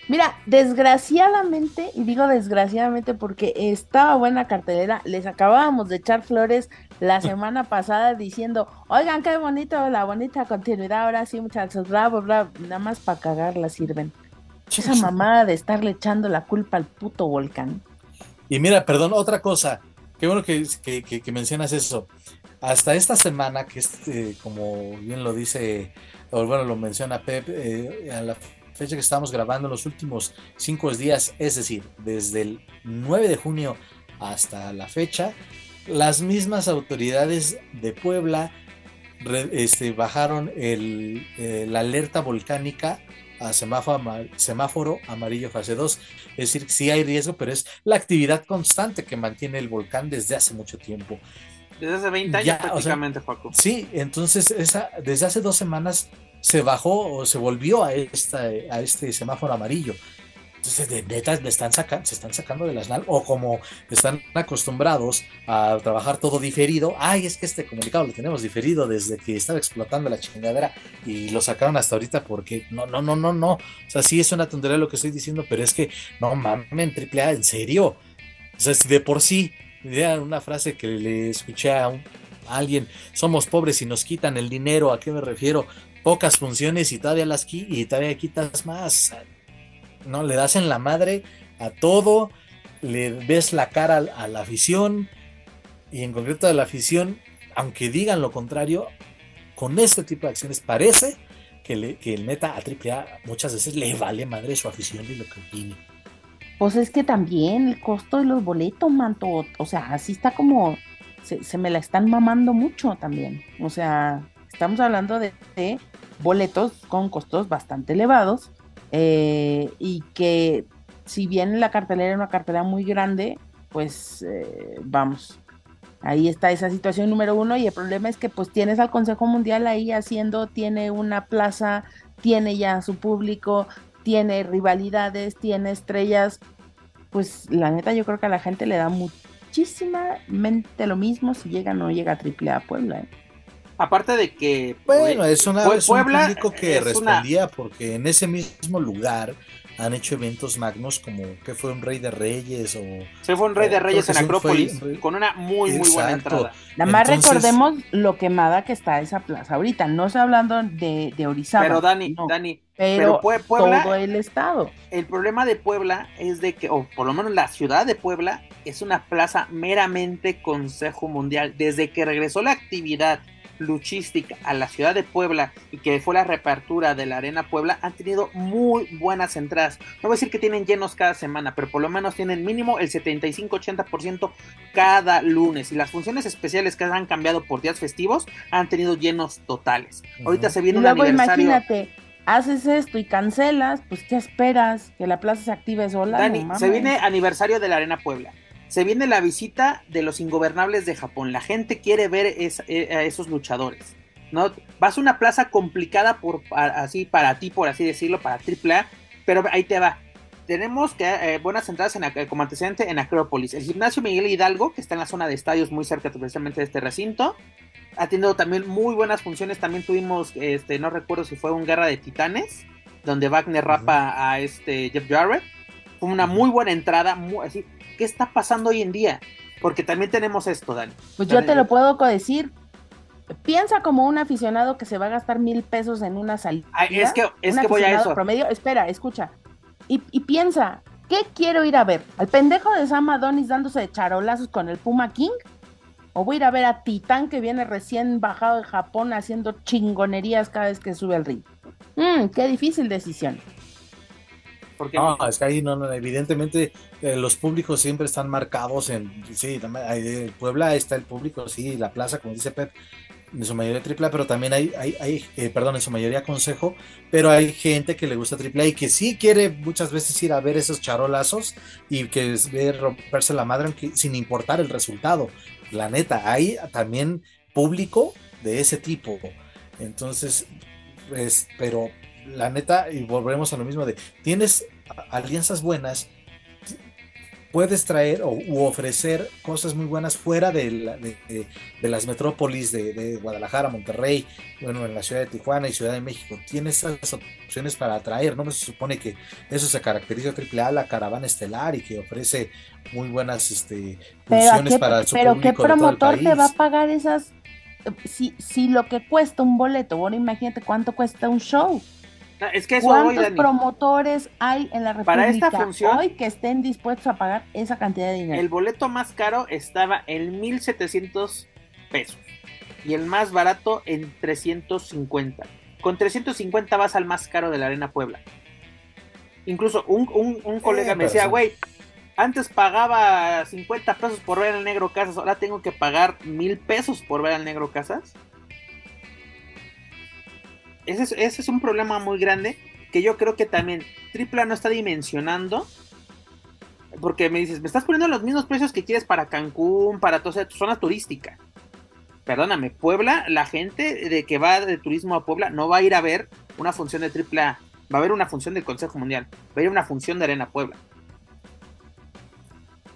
mira, desgraciadamente, y digo desgraciadamente porque estaba buena cartelera, les acabábamos de echar flores la semana pasada diciendo, oigan, qué bonito, la bonita continuidad, ahora sí, muchachos, bravo, bravo, nada más para cagarla sirven. Esa mamada de estarle echando la culpa al puto volcán. Y mira, perdón, otra cosa, qué bueno que, que, mencionas eso. Hasta esta semana, que es, eh, como bien lo dice, o bueno, lo menciona Pep, eh, a la fecha que estamos grabando los últimos cinco días, es decir, desde el 9 de junio hasta la fecha, las mismas autoridades de Puebla este, bajaron el, la alerta volcánica a semáforo, amarillo fase 2. Es decir, sí hay riesgo, pero es la actividad constante que mantiene el volcán desde hace mucho tiempo. Desde hace 20 años prácticamente, Sí, entonces esa, desde hace dos semanas se bajó o se volvió a, esta, a este semáforo amarillo. Entonces, de neta, están sacando, se están sacando de las nalgas, o como están acostumbrados a trabajar todo diferido. Ay, es que este comunicado lo tenemos diferido desde que estaba explotando la chingadera y lo sacaron hasta ahorita porque no, no, no, no, no. O sea, sí es una tontería lo que estoy diciendo, pero es que no mames, triple A, en serio. O sea, si de por sí, una frase que le escuché a, un, a alguien, somos pobres y nos quitan el dinero, ¿a qué me refiero? Pocas funciones y todavía las y todavía quitas más. No, le das en la madre a todo, le ves la cara a la afición y en concreto a la afición, aunque digan lo contrario, con este tipo de acciones parece que, le, que el meta a AAA muchas veces le vale madre su afición y lo que opine. Pues es que también el costo de los boletos, manto, o sea, así está como, se me la están mamando mucho también. O sea, estamos hablando de, boletos con costos bastante elevados eh, y que si bien la cartelera es una cartelera muy grande, pues eh, vamos, ahí está esa situación número uno y el problema es que pues tienes al Consejo Mundial ahí haciendo, tiene una plaza, tiene ya su público, tiene rivalidades, tiene estrellas, pues la neta yo creo que a la gente le da muchísimamente lo mismo si llega o no llega a AAA Puebla. ¿eh? Aparte de que. Bueno, es, una, un público que respondía porque en ese mismo lugar han hecho eventos magnos como que fue un Rey de Reyes o. Se fue un Rey de Reyes en Acrópolis con una muy, muy buena entrada. Nada más recordemos lo quemada que está esa plaza ahorita. No estoy hablando de, de Orizaba. Pero Dani, Dani. Pero, Puebla, todo el estado. El problema de Puebla es de que, o por lo menos la ciudad de Puebla, es una plaza meramente Consejo Mundial. Desde que regresó la actividad luchística a la ciudad de Puebla y que fue la reapertura de la Arena Puebla, han tenido muy buenas entradas. No voy a decir que tienen llenos cada semana, pero por lo menos tienen mínimo el 75-80% cada lunes. Y las funciones especiales que han cambiado por días festivos han tenido llenos totales. Ahorita se viene un aniversario. Imagínate haces esto y cancelas, pues ¿qué esperas? ¿Que la plaza se active sola? Dani, se viene aniversario de la Arena Puebla se viene la visita de los ingobernables de Japón. La gente quiere ver eh, a esos luchadores. ¿no? Vas a una plaza complicada por, así, para ti, por así decirlo, para AAA, pero ahí te va. Tenemos que, eh, buenas entradas en, como antecedente en Acrópolis. El gimnasio Miguel Hidalgo, que está en la zona de estadios muy cerca precisamente de este recinto, ha tenido también muy buenas funciones. También tuvimos, este, no recuerdo si fue un Guerra de Titanes, donde Wagner rapa a este Jeff Jarrett. Fue una muy buena entrada, muy, así, ¿Qué está pasando hoy en día? Porque también tenemos esto, Dani. Pues yo te lo puedo decir. Piensa como un aficionado que se va a gastar mil pesos en una salida. es que, es que voy a eso. Promedio, espera, escucha. Y, piensa, ¿Qué quiero ir a ver? ¿Al pendejo de Sam Adonis dándose de charolazos con el Puma King? ¿O voy a ir a ver a Titán que viene recién bajado de Japón haciendo chingonerías cada vez que sube al ring? Mmm, qué difícil decisión. No, es que ahí no, no evidentemente eh, los públicos siempre están marcados en, sí, en Puebla está el público, sí, la plaza, como dice Pep, en su mayoría triple pero también hay, hay, hay eh, perdón, en su mayoría consejo, pero hay gente que le gusta triple y que sí quiere muchas veces ir a ver esos charolazos y que ve romperse la madre sin importar el resultado. La neta, hay también público de ese tipo. Entonces, pues, pero la neta, y volvemos a lo mismo de, tienes alianzas buenas, puedes traer o u ofrecer cosas muy buenas fuera de, de, las metrópolis de, Guadalajara, Monterrey, bueno, en la ciudad de Tijuana y Ciudad de México. Tienes esas opciones para atraer, ¿no? Se supone que eso se caracteriza AAA, la caravana estelar y que ofrece muy buenas este, funciones para su Pero ¿qué promotor te va a pagar esas? Si, si lo que cuesta un boleto, bueno, imagínate cuánto cuesta un show. Es que eso ¿Cuántos promotores hay en la República Para esta función, hoy que estén dispuestos a pagar esa cantidad de dinero? El boleto más caro estaba en 1.700 pesos y el más barato en 350. Con 350 vas al más caro de la Arena Puebla. Incluso un, un, colega me decía, güey, antes pagaba 50 pesos por ver al Negro Casas, ahora tengo que pagar mil pesos por ver al Negro Casas ese es, un problema muy grande que yo creo que también Tripla no está dimensionando. Porque me dices, me estás poniendo los mismos precios que quieres para Cancún, para toda tu zona turística. Perdóname, Puebla, la gente de que va de turismo a Puebla no va a ir a ver una función de Tripla. Va a haber una función del Consejo Mundial. Va a ir una función de Arena Puebla.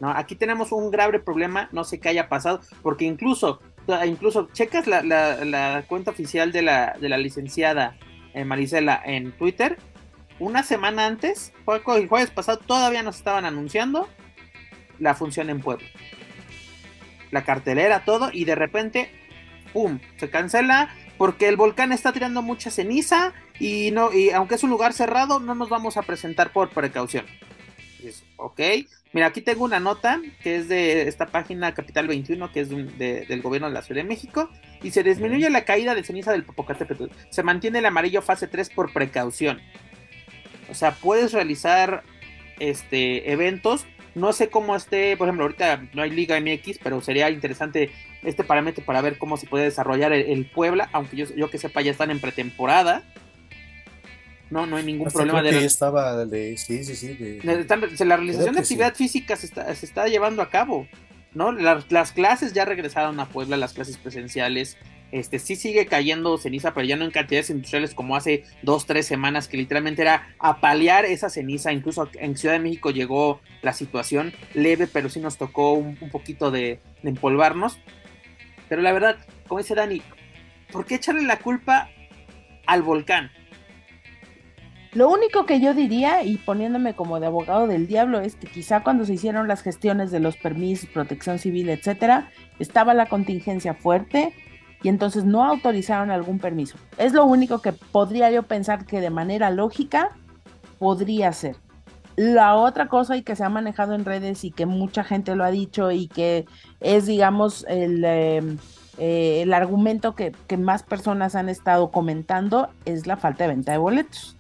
Aquí tenemos un grave problema, no sé qué haya pasado, porque incluso incluso checas la, cuenta oficial de la, de la licenciada eh, Marisela en Twitter, una semana antes, el jueves pasado, todavía nos estaban anunciando la función en Puebla. La cartelera, todo, y de repente, ¡pum! Se cancela porque el volcán está tirando mucha ceniza y no y aunque es un lugar cerrado, no nos vamos a presentar por precaución. ok, Mira, aquí tengo una nota que es de esta página Capital 21, que es del gobierno de la Ciudad de México. Y se disminuye la caída de ceniza del Popocatépetl. Se mantiene el amarillo fase 3 por precaución. O sea, puedes realizar este eventos. No sé cómo esté, por ejemplo, ahorita no hay Liga MX, pero sería interesante este parámetro para ver cómo se puede desarrollar el, Puebla, aunque yo, yo que sepa ya están en pretemporada. No, no hay ningún problema de. estaba de. Sí, sí, sí. la realización de actividad física se está, se está, llevando a cabo. ¿no? Las, clases ya regresaron a Puebla, las clases presenciales. Este, sí sigue cayendo ceniza, pero ya no en cantidades industriales como hace dos, tres semanas, que literalmente era apalear esa ceniza. Incluso en Ciudad de México llegó la situación leve, pero sí nos tocó un, poquito de, de empolvarnos. Pero la verdad, como dice Dani, ¿por qué echarle la culpa al volcán? Lo único que yo diría, y poniéndome como de abogado del diablo, es que quizá cuando se hicieron las gestiones de los permisos, protección civil, etcétera, estaba la contingencia fuerte y entonces no autorizaron algún permiso. Es lo único que podría yo pensar que de manera lógica podría ser. La otra cosa y que se ha manejado en redes y que mucha gente lo ha dicho y que es, digamos, el, em, eh, el argumento que, que más personas han estado comentando es la falta de venta de boletos.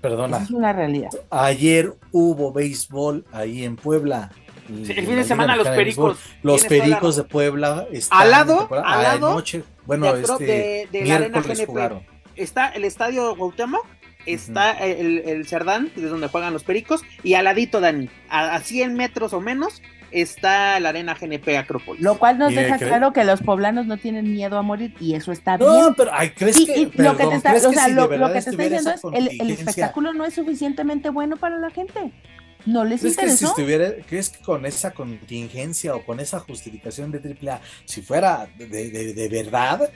Perdona. es una realidad. Ayer hubo béisbol ahí en Puebla. el fin de semana los pericos. Los pericos de Puebla están al lado, al lado noche, bueno, este, de, la arena GNP. Está el estadio Cuauhtémoc, está el, el Cerdán, de donde juegan los pericos, y al ladito, Dani, a, a 100 metros o menos, está la arena GNP Acrópolis. Lo cual nos deja claro que los poblanos no tienen miedo a morir y eso está bien. No, pero ay, ¿crees que, lo que te está, o sea, lo, que te está diciendo es el, el espectáculo no es suficientemente bueno para la gente. No les ¿Crees interesó. Que si estuviera, ¿Crees que con esa contingencia o con esa justificación de AAA, si fuera de, de, de verdad,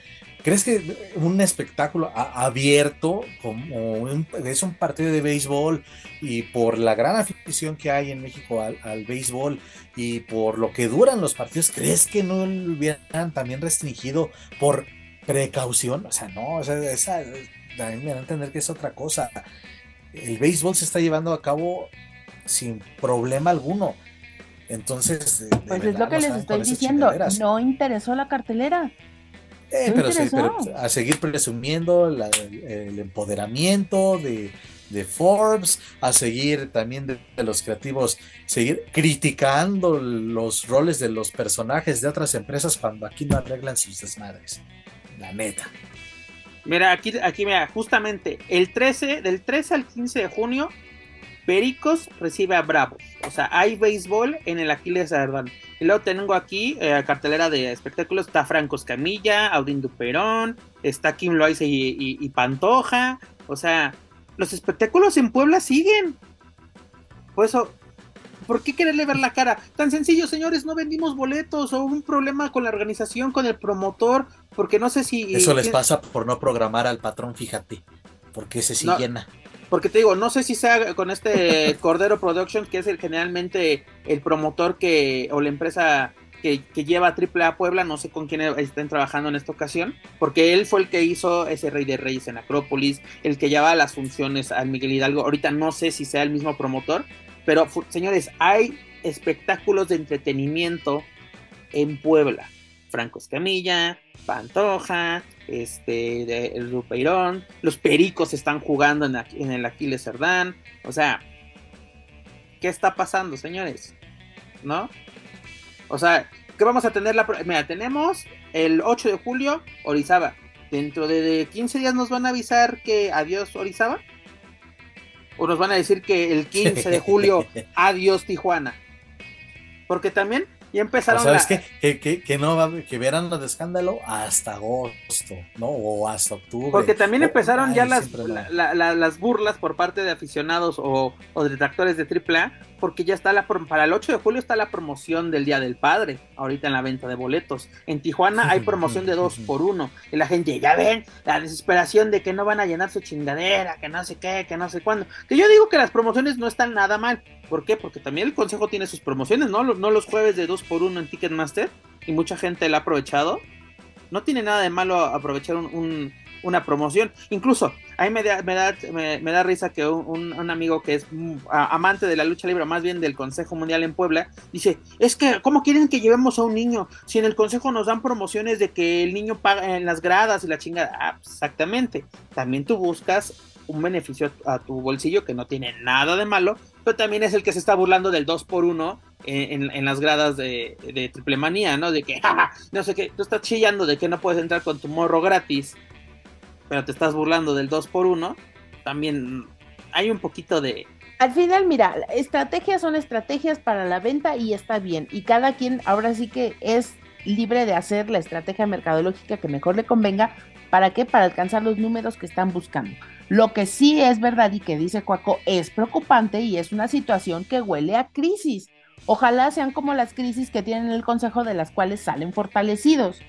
¿Crees que un espectáculo abierto, como es un partido de béisbol, y por la gran afición que hay en México al, béisbol y por lo que duran los partidos, ¿crees que no lo hubieran también restringido por precaución? O sea, no, o sea, también me van a entender que es otra cosa. El béisbol se está llevando a cabo sin problema alguno. Entonces, pues es lo que les estoy diciendo, no interesó la cartelera. Eh, pero, a seguir presumiendo el empoderamiento de, Forbes, a seguir también de, los creativos, seguir criticando los roles de los personajes de otras empresas cuando aquí no arreglan sus desmadres. La neta. Mira, aquí, aquí mira, justamente el 13, del 13 al 15 de junio, Pericos recibe a Bravos. O sea, hay béisbol en el Aquiles Cerdán. Y luego tengo aquí eh, cartelera de espectáculos. Está Franco Escamilla, Audín Duperón, está Kim Loaiza y, Pantoja. O sea, los espectáculos en Puebla siguen. Por eso, ¿por qué quererle ver la cara? Tan sencillo, señores, no vendimos boletos o un problema con la organización, con el promotor, porque no sé si... Eso les pasa por no programar al patrón, fíjate, porque ese sí llena. Porque te digo, no sé si sea con este Cordero Productions, que es el generalmente el promotor que, o la empresa que, lleva a AAA Puebla, no sé con quién estén trabajando en esta ocasión, porque él fue el que hizo ese Rey de Reyes en Acrópolis, el que lleva las funciones al Miguel Hidalgo. Ahorita no sé si sea el mismo promotor, pero señores, hay espectáculos de entretenimiento en Puebla. Franco Escamilla, Pantoja, este, el Rupeirón, los Pericos están jugando en, el Aquiles Cerdán, o sea, ¿qué está pasando, señores? ¿No? O sea, ¿qué vamos a tener la... Mira, tenemos el 8 de julio, Orizaba. Dentro de 15 días nos van a avisar que adiós Orizaba. O nos van a decir que el 15 de julio, adiós Tijuana. Porque también y empezaron ¿Sabes qué? Que, que, no que verán los de escándalo hasta agosto, ¿no? O hasta octubre. Porque también empezaron ya las, las burlas por parte de aficionados o, o detractores de AAA, porque ya está la para el 8 de julio está la promoción del Día del Padre, ahorita en la venta de boletos. En Tijuana hay promoción de 2 por 1 y la gente, ya ven, la desesperación de que no van a llenar su chingadera, que no sé qué, que no sé cuándo. Que yo digo que las promociones no están nada mal. ¿Por qué? Porque también el consejo tiene sus promociones, ¿no? Los jueves de 2 por 1 en Ticketmaster y mucha gente la ha aprovechado. No tiene nada de malo aprovechar una promoción. Incluso, a mí me da, me da, me, da risa que un, amigo que es amante de la lucha libre, más bien del Consejo Mundial en Puebla, dice, es que, ¿cómo quieren que llevemos a un niño? Si en el Consejo nos dan promociones de que el niño paga en las gradas y la chingada. Ah, exactamente. También tú buscas un beneficio a tu bolsillo que no tiene nada de malo, pero también es el que se está burlando del 2 por 1 en, las gradas de, Triple Manía, ¿no? De que, no sé qué, tú estás chillando de que no puedes entrar con tu morro gratis, pero te estás burlando del 2 por 1 también hay un poquito de... Al final, mira, estrategias son estrategias para la venta y está bien, y cada quien ahora sí que es libre de hacer la estrategia mercadológica que mejor le convenga, ¿para qué? Para alcanzar los números que están buscando. Lo que sí es verdad y que dice Cuaco es preocupante y es una situación que huele a crisis. Ojalá sean como las crisis que tienen el Consejo de las cuales salen fortalecidos.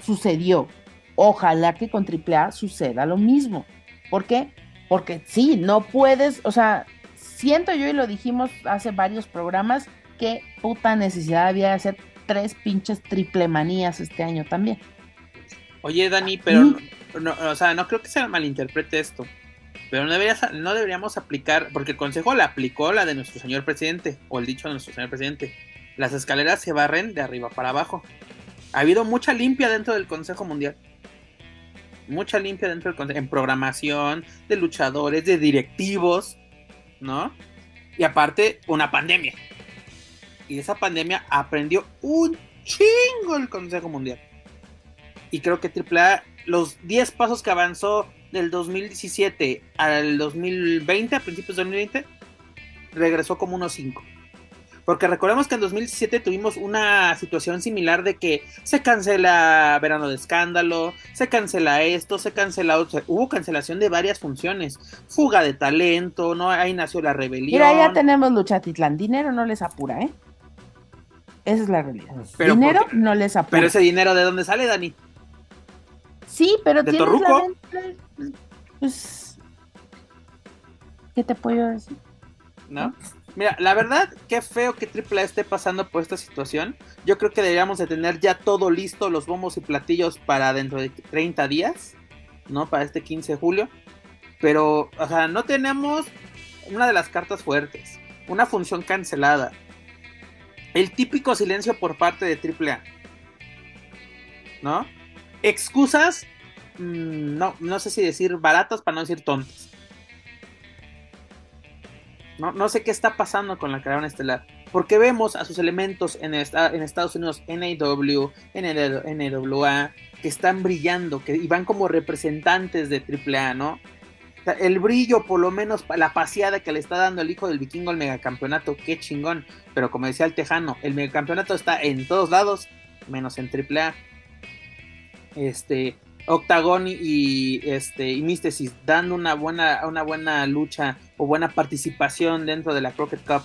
Sucedió. Ojalá que con AAA suceda lo mismo. ¿Por qué? Porque sí, no puedes, o sea, siento yo y lo dijimos hace varios programas, que puta necesidad había de hacer tres pinches triple manías este año también. Oye, Dani, pero no, o sea, no creo que se malinterprete esto. Pero no, no deberíamos aplicar, porque el Consejo la aplicó la de nuestro señor presidente, o el dicho de nuestro señor presidente. Las escaleras se barren de arriba para abajo. Ha habido mucha limpia dentro del Consejo Mundial. Mucha limpia dentro del Consejo, en programación, de luchadores, de directivos, ¿no? Y aparte, una pandemia. Y esa pandemia aprendió un chingo el Consejo Mundial. Y creo que AAA los 10 pasos que avanzó del 2017 al 2020, a principios de 2020, regresó como unos 5. Porque recordemos que en 2017 tuvimos una situación similar de que se cancela Verano de Escándalo, se cancela esto, se cancela otro, hubo cancelación de varias funciones, fuga de talento, ¿no? Ahí nació la rebelión. Mira, ya tenemos Luchatitlán, dinero no les apura, ¿eh? Esa es la realidad. dinero no les apura. Pero ese dinero, ¿de dónde sale, Dani? Sí, pero ¿De tienes la pues, ¿qué te puedo decir? ¿No? Mira, la verdad, qué feo que AAA esté pasando por esta situación. Yo creo que deberíamos de tener ya todo listo, los bombos y platillos para dentro de 30 días, ¿no? Para este 15 de julio. Pero, o sea, no tenemos una de las cartas fuertes. una función cancelada, el típico silencio por parte de AAA, ¿no? Excusas, mm, no, no sé si decir baratas para no decir tontas. No, no sé qué está pasando con la caravana estelar. Porque vemos a sus elementos en, en Estados Unidos, NAW, NWA, que están brillando, que y van como representantes de AAA, ¿no? el brillo, por lo menos la paseada que le está dando el hijo del vikingo al megacampeonato, qué chingón. Pero como decía el Tejano, el megacampeonato está en todos lados, menos en AAA. Este, Octagon y este y Místesis dando una buena, una buena lucha o buena participación dentro de la Crockett Cup.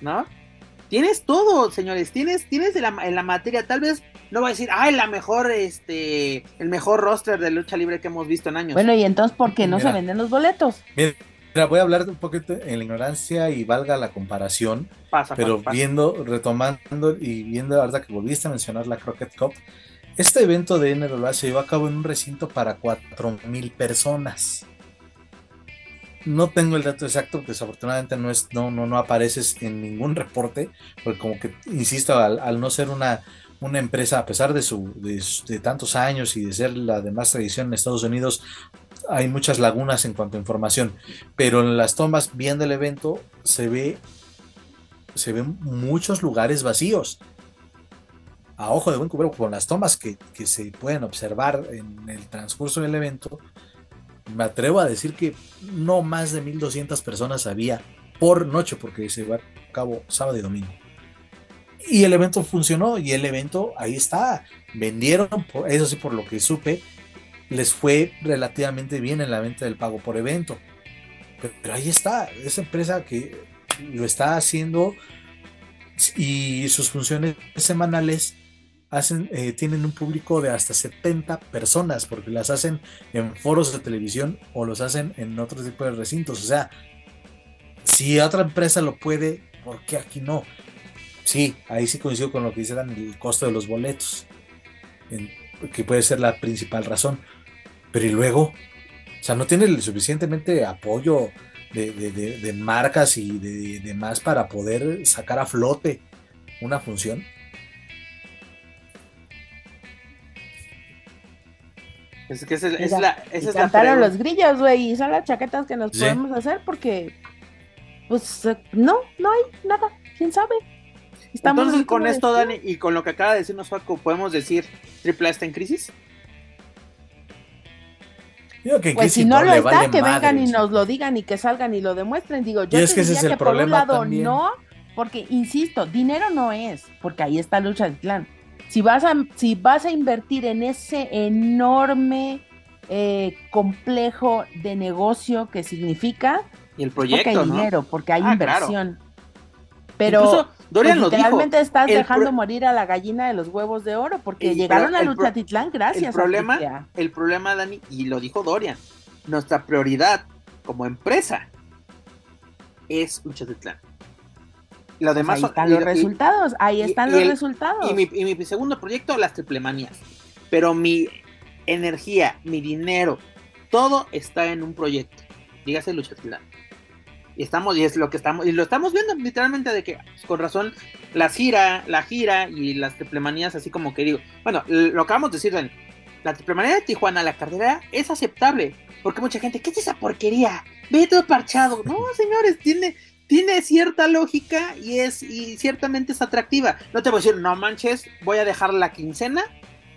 ¿No? Tienes todo, señores. Tienes, tienes en la materia. Tal vez no va a decir, ay, la mejor, este, el mejor roster de lucha libre que hemos visto en años. Bueno, y entonces, ¿por qué no se venden los boletos? Mira, voy a hablar un poquito en la ignorancia y valga la comparación. Pasa, pero viendo, retomando y viendo, la verdad que volviste a mencionar la Crockett Cup, este evento de NWA se llevó a cabo en un recinto para 4.000 personas. No tengo el dato exacto, desafortunadamente no, es, no, no, no apareces en ningún reporte, porque como que, insisto, al no ser una, una empresa, a pesar de, su, de, tantos años y de ser la de más tradición en Estados Unidos, hay muchas lagunas en cuanto a información. Pero en las tomas, viendo el evento, se ve, se ven muchos lugares vacíos. A ojo de buen cubero, con las tomas que, que se pueden observar en el transcurso del evento, me atrevo a decir que no más de 1200 personas había por noche, porque se va a cabo sábado y domingo. Y el evento funcionó y el evento ahí está. Vendieron, eso sí, por lo que supe, les fue relativamente bien en la venta del pago por evento. Pero, ahí está, esa empresa que lo está haciendo y sus funciones semanales hacen, eh, tienen un público de hasta 70 personas porque las hacen en foros de televisión o los hacen en otro tipo de recintos. O sea, si otra empresa lo puede, ¿por qué aquí no? sí, ahí sí coincido con lo que dicen el costo de los boletos, que puede ser la principal razón. Pero y luego, o sea, no tiene suficientemente apoyo de, marcas y de demás para poder sacar a flote una función. Es que esa es, la. Esa es cantaron los grillos, güey, y son las chaquetas que nos podemos hacer porque. Pues no, no hay nada, quién sabe. Entonces, con esto, Dani, y con lo que acaba de decirnos Paco, ¿podemos decir AAA está en crisis? pues si no lo está, que vengan y nos lo digan y que salgan y lo demuestren. Digo, yo es que ese es el por un lado no, porque insisto, dinero no es, porque ahí está lucha del clan. Si vas a, si vas a invertir en ese enorme eh, complejo de negocio que significa, y el proyecto, porque hay dinero, porque hay ah, inversión. Pero Dorian pues, literalmente estás dejando morir a la gallina de los huevos de oro porque llegaron a Luchatitlán gracias el problema, El problema, Dani, y lo dijo Dorian, nuestra prioridad como empresa es Luchatitlán. Lo pues demás ahí están los resultados, ahí están los resultados. Y mi, segundo proyecto, las triplemanías. Pero mi energía, mi dinero, todo está en un proyecto. Dígase Luchatitlán. Y estamos, y es lo que estamos, y lo estamos viendo literalmente de que con razón la gira, la gira y las triplemanías, así como que digo, bueno, lo acabamos de decir, Dani, la triplemanía de Tijuana, la carrera es aceptable, porque mucha gente, ¿qué es esa porquería? Ve todo parchado. No, señores, tiene, tiene cierta lógica y es, y ciertamente es atractiva. No te voy a decir, no manches, voy a dejar la quincena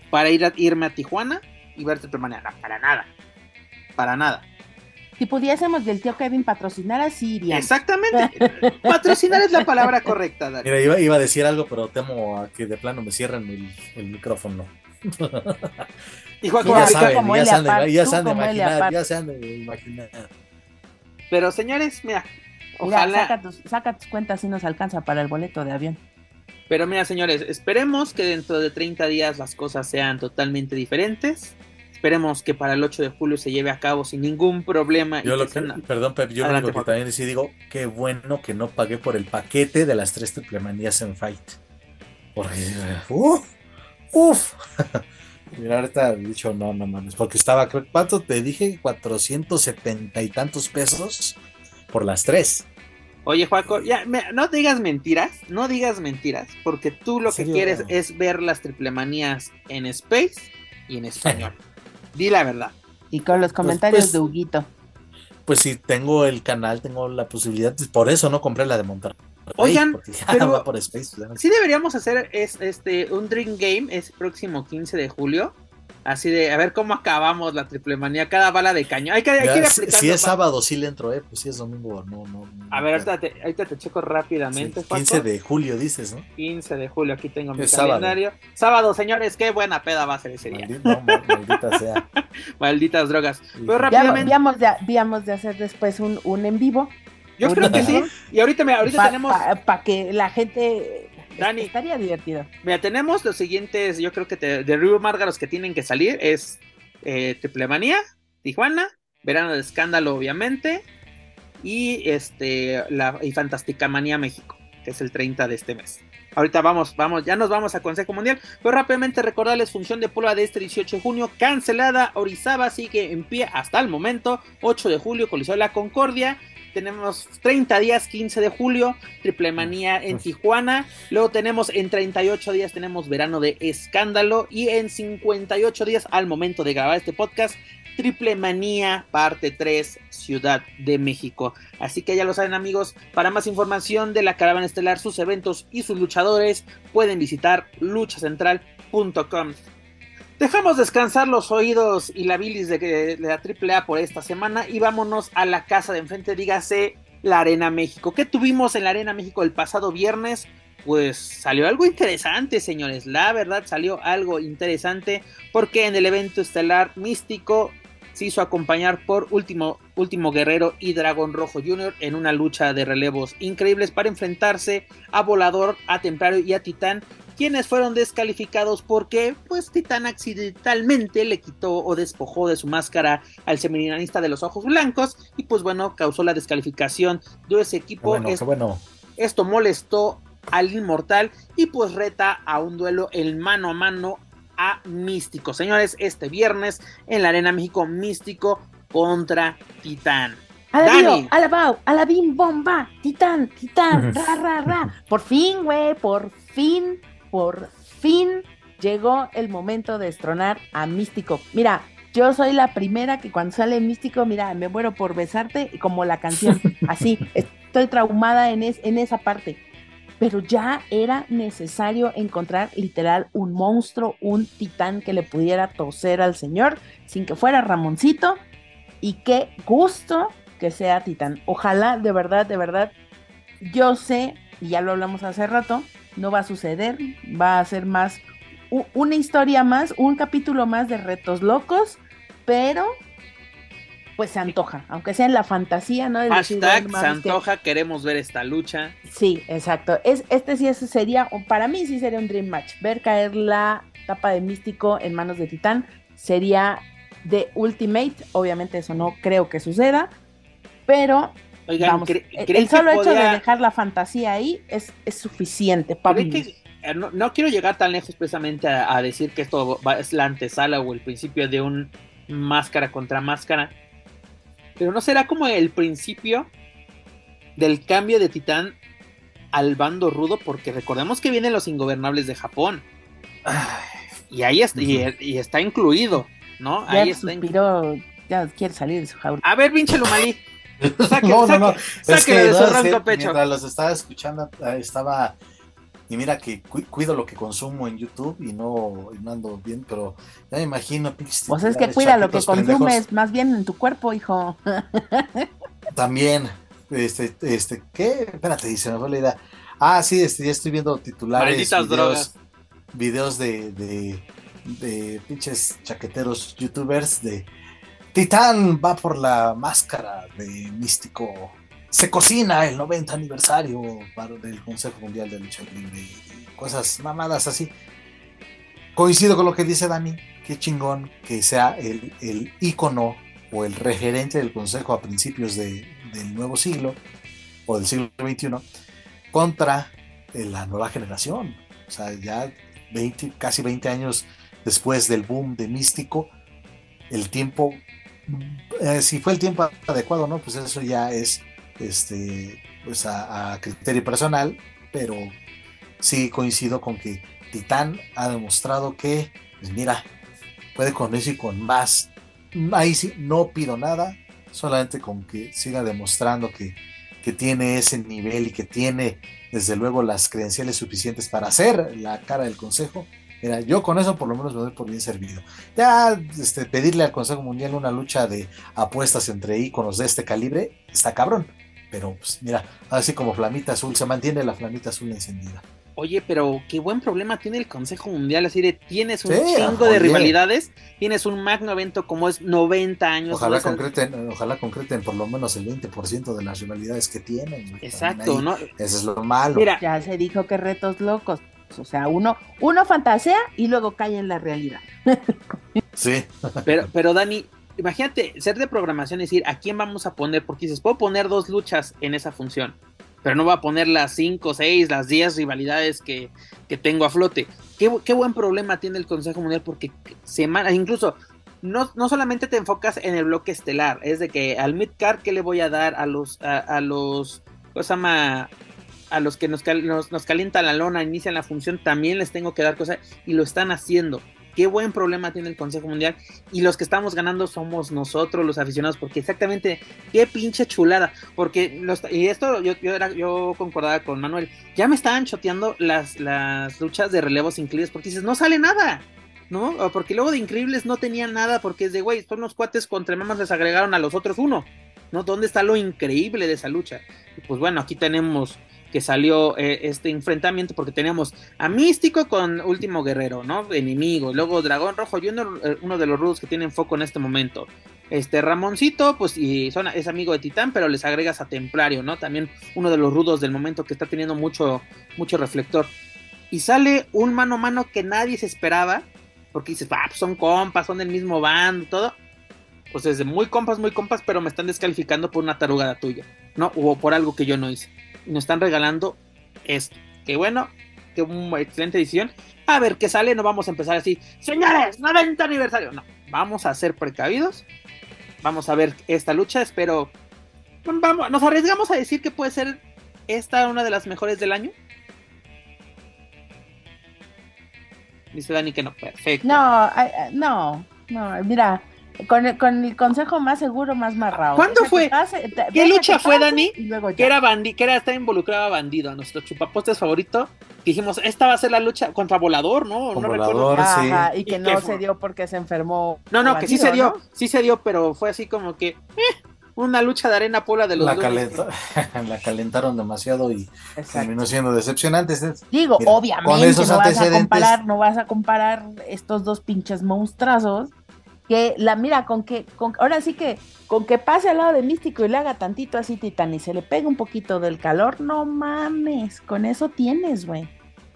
para ir a, irme a Tijuana y ver triplemanía. No, para nada. Para nada. Si pudiésemos del tío Kevin patrocinar a Siria. Exactamente. patrocinar es la palabra correcta, Dani. Mira, iba, a decir algo, pero temo a que de plano me cierren el, micrófono. Y ya, saben, ya, saben, ya de imaginar, ya saben de imaginar. Pero señores, mira, ojalá. saca, tus, saca tus cuentas si nos alcanza para el boleto de avión. Pero mira, señores, esperemos que dentro de 30 días las cosas sean totalmente diferentes. Esperemos que para el 8 de julio se lleve a cabo sin ningún problema. Yo lo que, perdón, Pep, yo lo que también sí digo, qué bueno que no pagué por el paquete de las tres triplemanías en Fight. Porque, uff, uff. Mira, ahorita he dicho, no, no mames, porque estaba, ¿cuánto te dije? 470 y tantos pesos por las tres. Oye, Juaco, ya, no digas mentiras, no digas mentiras, porque tú lo que quieres es ver las triplemanías en Space y en español. Di la verdad. Y con los pues, comentarios pues, de Huguito. Pues si tengo el canal, tengo la posibilidad, por eso no compré la de montar. Oigan, pero por Space, sí deberíamos hacer es, este un Dream Game es próximo 15 de julio Así de, a ver cómo acabamos la triple manía, cada bala de caño. Hay que, hay Si, es sábado, sí le entro, ¿eh? Pues si es domingo, no, no. a ver, ahorita te, ahorita te checo rápidamente. 15 de julio, dices, ¿no? 15 de julio, aquí tengo mi calendario. Sábado. señores, qué buena peda va a ser ese día. no, maldita sea. Malditas drogas. Pero rápidamente. Víamos de, de hacer después un, un en vivo. Yo creo que sí. Y ahorita, ahorita tenemos. Para que la gente Dani. Estaría divertido. Mira, tenemos los siguientes, yo creo que de Río Márgaros que tienen que salir es eh, Triplemanía, Tijuana, Verano de Escándalo, obviamente, y este la y Fantástica Manía México, que es el 30 de este mes. Ahorita vamos, vamos, ya nos vamos a Consejo Mundial, pero rápidamente recordarles función de prueba de este 18 de junio cancelada, Orizaba sigue en pie hasta el momento, 8 de julio Coliseo de la Concordia, tenemos 30 días, 15 de julio, Triple Manía en Tijuana. Luego tenemos en 38 días, tenemos Verano de Escándalo. Y en 58 días, al momento de grabar este podcast, Triple Manía, parte 3, Ciudad de México. Así que ya lo saben amigos, para más información de la caravana estelar, sus eventos y sus luchadores, pueden visitar luchacentral.com. Dejamos descansar los oídos y la bilis de, la AAA por esta semana y vámonos a la casa de enfrente, dígase la Arena México. ¿Qué tuvimos en la Arena México el pasado viernes? Pues salió algo interesante, señores. La verdad salió algo interesante porque en el evento estelar místico se hizo acompañar por Último, Último Guerrero y Dragón Rojo Jr. en una lucha de relevos increíbles para enfrentarse a Volador, a Templario y a Titán quienes fueron descalificados porque pues Titán accidentalmente le quitó o despojó de su máscara al seminarista de los ojos blancos y pues bueno, causó la descalificación de ese equipo. Bueno, Esto molestó al inmortal y pues reta a un duelo el mano a mano a Místico. Señores, este viernes en la Arena México Místico contra Titán. Alabío, alabao, alabim, bomba, titán, titán, ra, ra, ra. Por fin, güey, por fin por fin llegó el momento de estronar a Místico. Mira, yo soy la primera que cuando sale Místico, mira, me muero por besarte, como la canción, así, estoy traumada en, en esa parte. Pero ya era necesario encontrar literal un monstruo, un titán que le pudiera toser al señor sin que fuera Ramoncito. Y qué gusto que sea titán. Ojalá, de verdad, de verdad, yo sé, y ya lo hablamos hace rato, no va a suceder, va a ser más una historia más, un capítulo más de retos locos, pero pues se antoja, aunque sea en la fantasía, ¿no? Hashtag se antoja, queremos ver esta lucha. Sí, exacto. Es, este sí sería, para mí sí sería un dream match. Ver caer la tapa de místico en manos de Titán sería de Ultimate. Obviamente eso no creo que suceda, pero el, solo hecho de dejar la fantasía ahí es, suficiente para eh, no, quiero llegar tan lejos precisamente a, decir que esto es la antesala o el principio de un máscara contra máscara. Pero no será como el principio del cambio de Titán al bando rudo, porque recordemos que vienen los ingobernables de Japón. Y ahí está, y, está incluido, ¿no? ahí está suspiró, ya quiere salir de su jaula. A ver, pinche Lumalí. No, no, no. es que, de pecho. Mientras los estaba escuchando, estaba. Y mira que cuido lo que consumo en YouTube y no, y no ando bien, pero ya me imagino. Pues es que cuida lo que consumes más bien en tu cuerpo, hijo. También, este, este, ¿qué? Espérate, dice, me fue la idea. Ah, sí, este, ya estoy viendo titulares. videos, drogas. Videos de, de, de pinches chaqueteros youtubers de Titán va por la máscara de místico. Se cocina el 90 aniversario del Consejo Mundial de Lucha Libre y cosas mamadas así. Coincido con lo que dice Dani. Qué chingón que sea el, el ícono o el referente del Consejo a principios del nuevo siglo o del siglo XXI contra eh, la nueva generación. O sea, ya 20, casi 20 años después del boom de Místico, el tiempo eh, si fue el tiempo adecuado, ¿no? Pues eso ya es este, pues a, criterio personal, pero sí coincido con que Titán ha demostrado que, pues mira, puede con eso y con más. Ahí sí, no pido nada, solamente con que siga demostrando que, que tiene ese nivel y que tiene desde luego las credenciales suficientes para ser la cara del consejo. Mira, yo con eso por lo menos me doy por bien servido. Ya este, pedirle al Consejo Mundial una lucha de apuestas entre íconos de este calibre está cabrón. Pero pues mira, así como flamita azul, se mantiene la flamita azul encendida. Oye, pero qué buen problema tiene el Consejo Mundial, así de tienes un chingo de rivalidades, tienes un magno evento como es 90 años. Ojalá concreten, ojalá concreten por lo menos el 20% de las rivalidades que tienen. Exacto, ¿no? Eso es lo malo. Mira, ya se dijo que retos locos. O sea, uno, uno fantasea y luego cae en la realidad. sí. Pero, pero Dani, imagínate ser de programación y decir a quién vamos a poner, porque dices, puedo poner dos luchas en esa función pero no va a poner las 5, 6, las 10 rivalidades que, tengo a flote. Qué, buen problema tiene el Consejo Mundial porque semana, incluso no, no, solamente te enfocas en el bloque estelar, es de que al midcard, ¿qué le voy a dar a los, a, los, ¿cómo se llama? A los que nos, nos, nos calientan la lona, inician la función, también les tengo que dar cosas y lo están haciendo qué buen problema tiene el Consejo Mundial y los que estamos ganando somos nosotros los aficionados porque exactamente qué pinche chulada porque los, y esto yo, yo, era, yo concordaba con Manuel ya me estaban choteando las, las luchas de relevos increíbles porque dices no sale nada ¿no? Porque luego de Increíbles no tenían nada porque es de, güey, son los cuates contra mamas les agregaron a los otros uno, ¿no? ¿Dónde está lo increíble de esa lucha? Pues bueno, aquí tenemos que salió eh, este enfrentamiento porque teníamos a Místico con Último Guerrero, ¿no? Enemigo, luego Dragón Rojo eh, uno de los rudos que tienen foco en este momento. Este Ramoncito, pues y es amigo de Titán, pero les agregas a Templario, ¿no? También uno de los rudos del momento que está teniendo mucho, mucho reflector. Y sale un mano a mano que nadie se esperaba, porque dices, ah, pues son compas, son del mismo bando, todo. Pues desde muy compas, muy compas, pero me están descalificando por una tarugada tuya, ¿no? O por algo que yo no hice nos están regalando esto. Que bueno, que una excelente edición. A ver qué sale, no vamos a empezar así, señores, 90 aniversario. No, vamos a ser precavidos. Vamos a ver esta lucha, espero. Vamos, nos arriesgamos a decir que puede ser esta una de las mejores del año. Dice Dani que no, perfecto. No, no, no, mira, con el, con el consejo más seguro, más marrado. ¿Cuándo fue? ¿Qué lucha fue, Dani? Que era, bandi que era estar involucrado a bandido, a nuestro chupapostes favorito. Dijimos, esta va a ser la lucha contra Volador, ¿no? no volador, recuerdo. Sí. y que no se dio porque se enfermó. No, no, que sí se dio, sí se dio, pero fue así como que. Eh, una lucha de arena pura de los la, la calentaron demasiado y terminó siendo decepcionante. Digo, obviamente no vas a comparar, no vas a comparar estos dos pinches monstrazos que la mira con que, con, ahora sí que con que pase al lado de Místico y le haga tantito así Titán y se le pega un poquito del calor, no mames, con eso tienes, güey.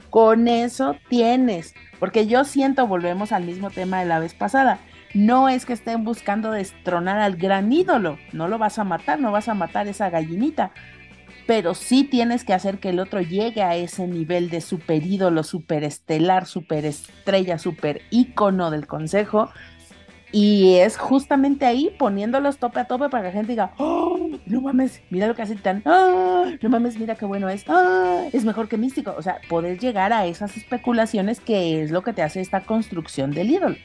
Con eso tienes. Porque yo siento, volvemos al mismo tema de la vez pasada. No es que estén buscando destronar al gran ídolo. No lo vas a matar, no vas a matar esa gallinita. Pero sí tienes que hacer que el otro llegue a ese nivel de super ídolo, super estelar, super estrella, super ícono del consejo y es justamente ahí poniéndolos tope a tope para que la gente diga, oh, no mames, mira lo que hace tan, oh, no mames, mira qué bueno es, oh, es mejor que místico. O sea, poder llegar a esas especulaciones que es lo que te hace esta construcción del ídolo,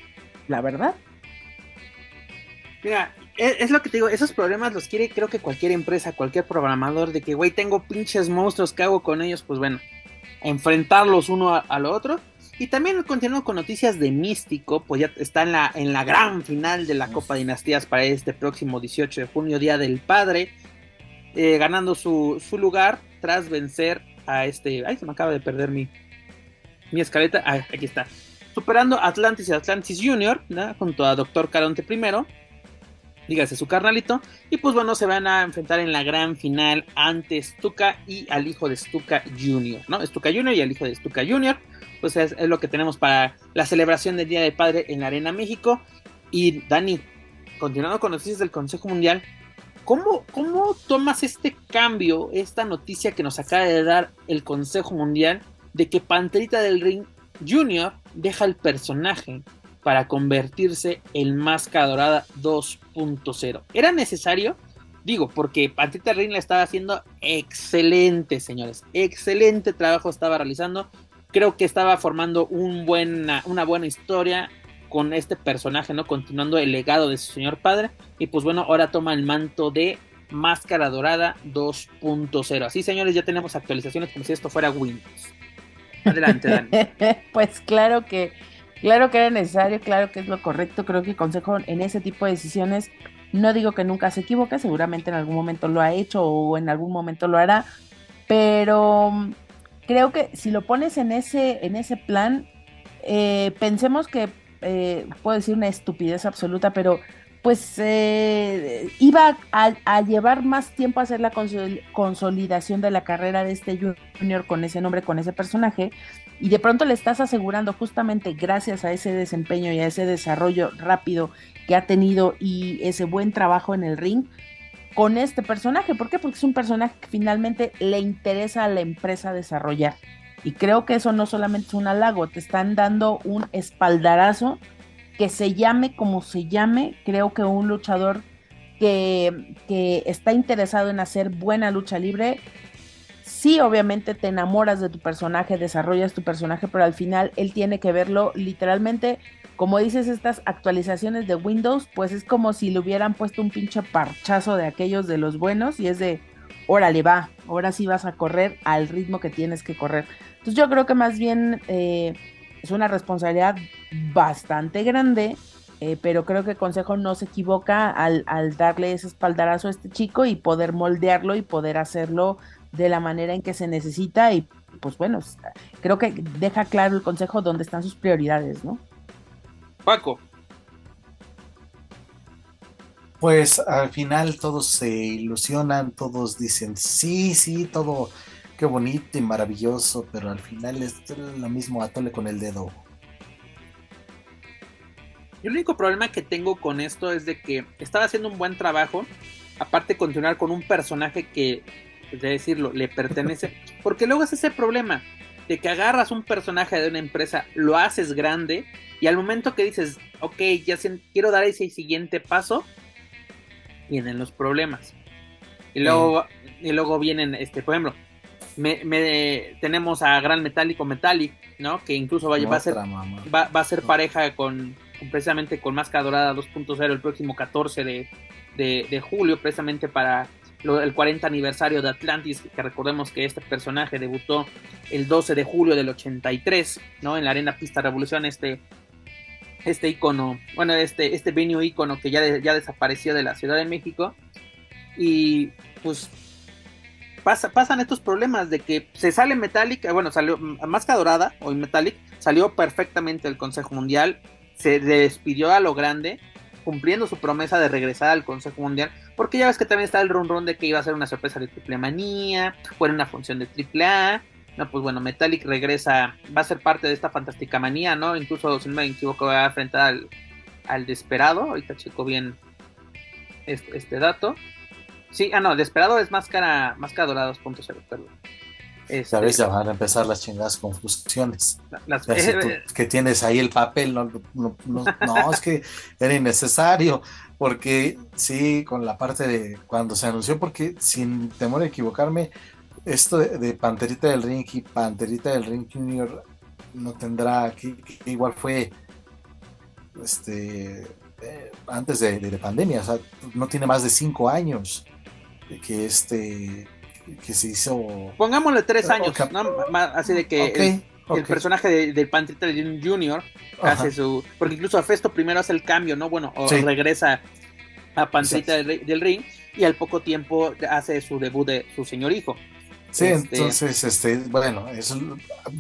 la verdad. Mira, es, es, lo que te digo, esos problemas los quiere creo que cualquier empresa, cualquier programador, de que, güey, tengo pinches monstruos, ¿qué hago con ellos? Pues bueno, enfrentarlos uno al otro y también continuando con noticias de Místico, pues ya está en la, en la gran final de la Copa Dinastías para este próximo 18 de junio, Día del Padre, eh, ganando su, lugar tras vencer a este... Ay, se me acaba de perder mi, mi escaleta. Ah, aquí está. Superando Atlantis y Atlantis Junior, junto a Doctor Caronte primero dígase su carnalito, y pues bueno, se van a enfrentar en la gran final ante Stuka y al hijo de Stuka Jr., ¿no? Stuka Jr. y al hijo de Stuka Jr., pues es, lo que tenemos para la celebración del Día del Padre en la Arena México. Y Dani, continuando con noticias del Consejo Mundial, ¿cómo, ¿cómo tomas este cambio, esta noticia que nos acaba de dar el Consejo Mundial de que Panterita del Ring Jr. deja el personaje para convertirse en Máscara Dorada 2.0? ¿Era necesario? Digo, porque Pantita Ring la estaba haciendo excelente, señores. Excelente trabajo estaba realizando. Creo que estaba formando una buena historia con este personaje, ¿no? Continuando el legado de su señor padre. Y pues bueno, ahora toma el manto de Máscara Dorada 2.0. Así, señores, ya tenemos actualizaciones como si esto fuera Windows. Adelante, Dani. pues claro que, claro que era necesario, claro que es lo correcto. Creo que consejo en ese tipo de decisiones no digo que nunca se equivoque, seguramente en algún momento lo ha hecho o en algún momento lo hará, pero mm, creo que si lo pones en ese, en ese plan, eh, pensemos que, eh, puedo decir una estupidez absoluta, pero pues eh, iba a, llevar más tiempo a hacer la consolidación de la carrera de este junior con ese nombre, con ese personaje, y de pronto le estás asegurando justamente gracias a ese desempeño y a ese desarrollo rápido que ha tenido y ese buen trabajo en el ring con este personaje. ¿Por qué? Porque es un personaje que finalmente le interesa a la empresa desarrollar. Y creo que eso no solamente es un halago, te están dando un espaldarazo que se llame como se llame. Creo que un luchador que, que está interesado en hacer buena lucha libre sí, obviamente te enamoras de tu personaje, desarrollas tu personaje, pero al final él tiene que verlo literalmente como dices, estas actualizaciones de Windows, pues es como si le hubieran puesto un pinche parchazo de aquellos de los buenos y es de, órale, va, ahora sí vas a correr al ritmo que tienes que correr. Entonces yo creo que más bien eh, es una responsabilidad bastante grande, eh, pero creo que el Consejo no se equivoca al, al darle ese espaldarazo a este chico y poder moldearlo y poder hacerlo de la manera en que se necesita y pues bueno, creo que deja claro el Consejo dónde están sus prioridades, ¿no? Paco. Pues al final todos se ilusionan, todos dicen, sí, sí, todo qué bonito y maravilloso, pero al final es lo mismo atole con el dedo. el único problema que tengo con esto es de que estaba haciendo un buen trabajo, aparte continuar con un personaje que, de decirlo, le pertenece, porque luego es ese problema de que agarras un personaje de una empresa, lo haces grande y al momento que dices, ok, ya quiero dar ese siguiente paso, vienen los problemas. Y luego, y luego vienen, este, por ejemplo, me, tenemos a Gran Metálico Metallic, ¿no? Que incluso va, a ser, va, a ser pareja con, precisamente con Máscara Dorada 2.0 el próximo 14 de, de, julio, precisamente para el 40 aniversario de Atlantis, que recordemos que este personaje debutó el 12 de julio del 83, ¿no? En la Arena Pista Revolución, este este icono, bueno, este, este venue icono que ya, ya desapareció de la Ciudad de México. Y pues pasa, pasan estos problemas de que se sale Metallic, bueno, salió Máscara Dorada o Metallic, salió perfectamente el Consejo Mundial, se despidió a lo grande, cumpliendo su promesa de regresar al Consejo Mundial, porque ya ves que también está el run run de que iba a ser una sorpresa de Triple Manía, fue una función de Triple A, no, pues bueno, Metallic regresa, va a ser parte de esta fantástica manía, ¿no? Incluso, si no me equivoco, va a enfrentar al, al Desperado. Ahorita checo bien este, dato. Sí, ah, no, Desperado es máscara, máscara dorada 2.0, perdón. Este, Sabes, ya van a empezar las chingadas confusiones. Las, eh, que tienes ahí el papel, no, no, no, es que era innecesario, porque sí, con la parte de cuando se anunció, porque sin temor a equivocarme, esto de, Panterita del Ring y Panterita del Ring Junior no tendrá, que, igual fue este eh, antes de, de, pandemia, o sea, no tiene más de cinco años que este que se hizo. Pongámosle tres años, así de que el, personaje del de del Junior hace su. Porque incluso a Festo primero hace el cambio, ¿no? Bueno, o regresa a Panterita del, del Ring y al poco tiempo hace su debut de su señor hijo. Sí, este, entonces, este, bueno, eso,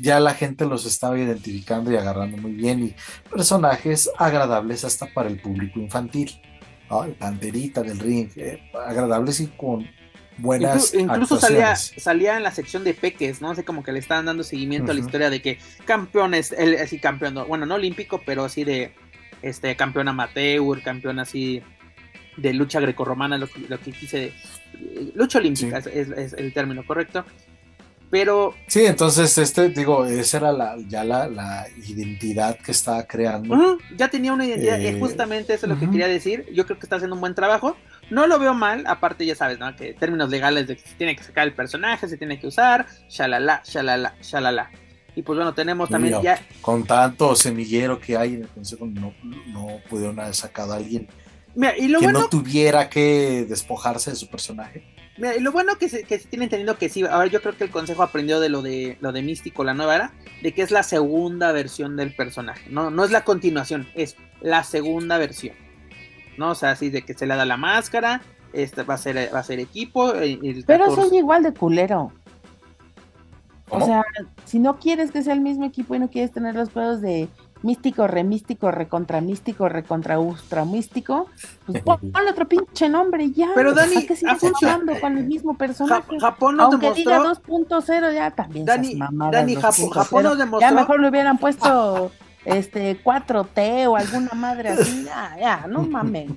ya la gente los estaba identificando y agarrando muy bien y personajes agradables hasta para el público infantil, ¿no? El panderita del ring, eh, agradables y con buenas Incluso salía, salía en la sección de peques, ¿no? sé, como que le estaban dando seguimiento a la historia de que campeones, él así campeón, bueno, no olímpico, pero así de este campeón amateur, campeón así de lucha grecorromana, lo, lo que quise lucha olímpica es, el término correcto. Pero. Sí, entonces, este, digo, esa era la, ya la, identidad que estaba creando. ya tenía una identidad, y eh, justamente eso es lo que quería decir. Yo creo que está haciendo un buen trabajo. no lo veo mal, aparte ya sabes, ¿no? Que términos legales de que se tiene que sacar el personaje, se tiene que usar, shalala, shalala, shalala. Y pues bueno, tenemos también ya... Con tanto semillero que hay en el consejo, no, no pudieron haber sacado a alguien y lo que bueno... no tuviera que despojarse de su personaje. Mira, y lo bueno que se, que se tiene entendido que sí, a ver, yo creo que el consejo aprendió de lo de lo de Místico, la nueva era, de que es la segunda versión del personaje, no, no es la continuación, es la segunda versión. ¿No? O sea, así de que se le da la máscara, este va a ser, va a ser equipo. Pero soy igual de culero. O sea, si no quieres que sea el mismo equipo y no quieres tener los pedos de místico, remístico, recontra místico, recontra ultra místico, pues ponle otro pinche nombre ya. Pero Dani, que sigas funcionando con el mismo personaje. Japón no Aunque demostró... diga 2.0 ya también. Dani, Dani Japón, Japón nos demostró. Ya mejor le hubieran puesto este 4T o alguna madre así, ya, ya, no mames.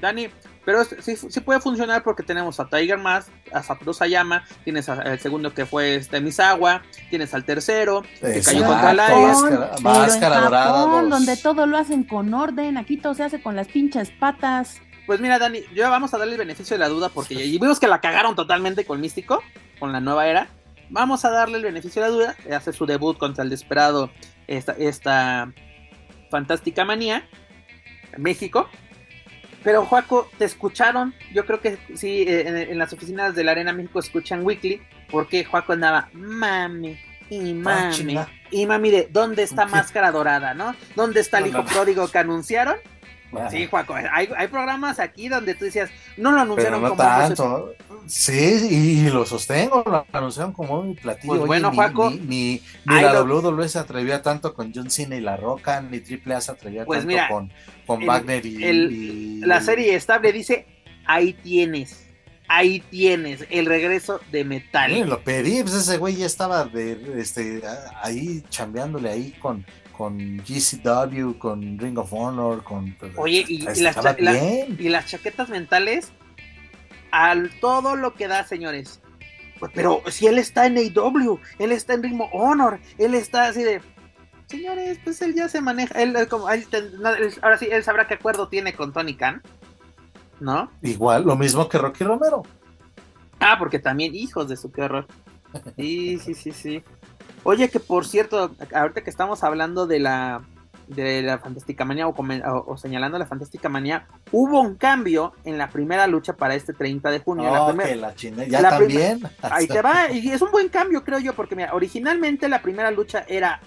Dani, pero sí, sí, puede funcionar porque tenemos a Tiger Mask, a Satoru Sayama, tienes al segundo que fue este Misawa, tienes al tercero que cayó contra la Máscara, máscara dorada. donde todo lo hacen con orden, aquí todo se hace con las pinches patas. Pues mira, Dani, yo vamos a darle el beneficio de la duda porque y vimos que la cagaron totalmente con Místico, con la nueva era. Vamos a darle el beneficio de la duda, hace su debut contra el desesperado esta, esta fantástica manía, México. Pero Juaco, te escucharon, yo creo que sí, eh, en, las oficinas de la Arena México escuchan Weekly, porque Juaco andaba, mami, y ah, mami, y mami de, ¿dónde está Máscara Dorada, no? ¿Dónde está el hijo pródigo que anunciaron? Sí, Juaco, hay, hay, programas aquí donde tú decías, no lo anunciaron no como tanto. Sí, y lo sostengo, lo anunciaron como un platillo. Pues bueno, Juaco. Ni, ni, la WWE se atrevía tanto con John Cena y La Roca, ni Triple A se atrevía pues tanto con, con Wagner y, La serie estable dice, ahí tienes. Ahí tienes el regreso de Metal. Sí, lo pedí, pues ese güey ya estaba de, este, ahí chambeándole ahí con, con GCW, con Ring of Honor, con... Oye, y, las, y las chaquetas mentales, al todo lo que da, señores. Pues, pero si él está en AW, él está en Ring of Honor, él está así de... Señores, pues él ya se maneja, él, como, ahora sí, él sabrá qué acuerdo tiene con Tony Khan, ¿no? Igual, lo mismo que Rocky Romero. Ah, porque también hijos de su qué horror. Sí, sí, sí, sí. Oye, que por cierto, ahorita que estamos hablando de la de la Fantástica Manía o, señalando la Fantástica Manía, hubo un cambio en la primera lucha para este 30 de junio. la primera, ya también. ahí te va, y es un buen cambio, creo yo, porque mira, originalmente la primera lucha era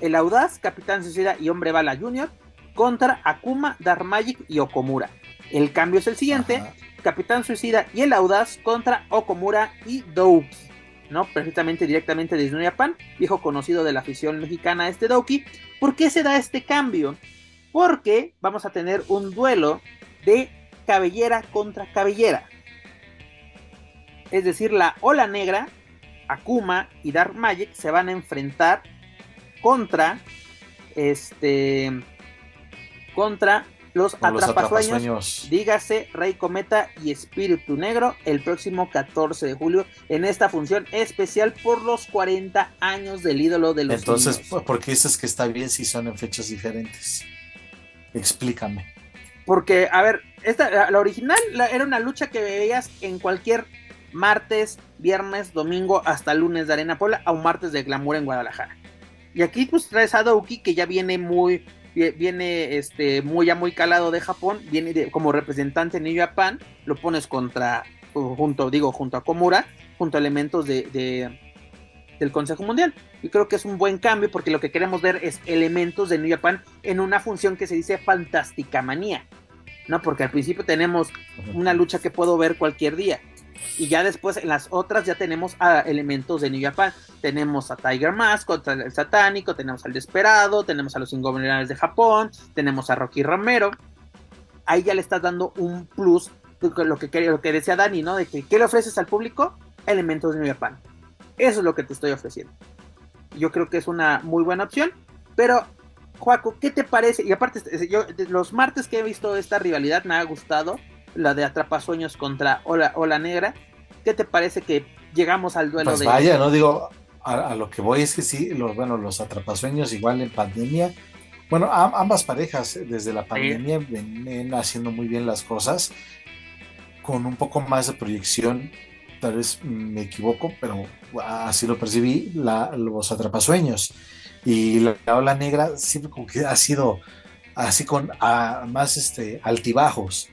el Audaz, Capitán Suicida y Hombre Bala Jr. contra Akuma, Dark Magic y Okomura. El cambio es el siguiente: Capitán Suicida y el Audaz contra Okomura y Douki. ¿No? Precisamente directamente desde New viejo conocido de la afición mexicana este Doki. ¿Por qué se da este cambio? Porque vamos a tener un duelo de cabellera contra cabellera. Es decir, la ola negra, Akuma y Dark Magic se van a enfrentar contra este contra los, atrapasueños, dígase Rey Cometa y Espíritu Negro, el próximo 14 de julio en esta función especial por los 40 años del ídolo de los Entonces, ¿por qué dices que está bien si son en fechas diferentes? Explícame. Porque, a ver, esta, la original era una lucha que veías en cualquier martes, viernes, domingo, hasta lunes de Arena Puebla, a un martes de Glamour en Guadalajara. Y aquí pues traes a Douki que ya viene muy viene este muy ya muy calado de Japón, viene como representante en New Japan, lo pones contra junto digo junto a Komura, junto a elementos de, del Consejo Mundial. Y creo que es un buen cambio porque lo que queremos ver es elementos de New Japan en una función que se dice fantástica manía. ¿No? Porque al principio tenemos una lucha que puedo ver cualquier día. Y ya después en las otras ya tenemos a elementos de New Japan. Tenemos a Tiger Mask contra el satánico, tenemos al Desperado, tenemos a los ingobernables de Japón, tenemos a Rocky Romero. Ahí ya le estás dando un plus, lo que, lo que decía Dani, ¿no? De que ¿qué le ofreces al público? Elementos de New Japan. Eso es lo que te estoy ofreciendo. Yo creo que es una muy buena opción. Pero, Joaco, ¿qué te parece? Y aparte, yo los martes que he visto esta rivalidad me ha gustado la de Atrapasueños contra Ola, Ola Negra. ¿Qué te parece que llegamos al duelo pues de... Vaya, no digo, a, lo que voy es que sí, los, bueno, los Atrapasueños igual en pandemia, bueno, ambas parejas desde la pandemia ven haciendo muy bien las cosas con un poco más de proyección, tal vez me equivoco, pero así lo percibí, los atrapasueños. Y la, ola negra siempre como que ha sido así con más este, altibajos.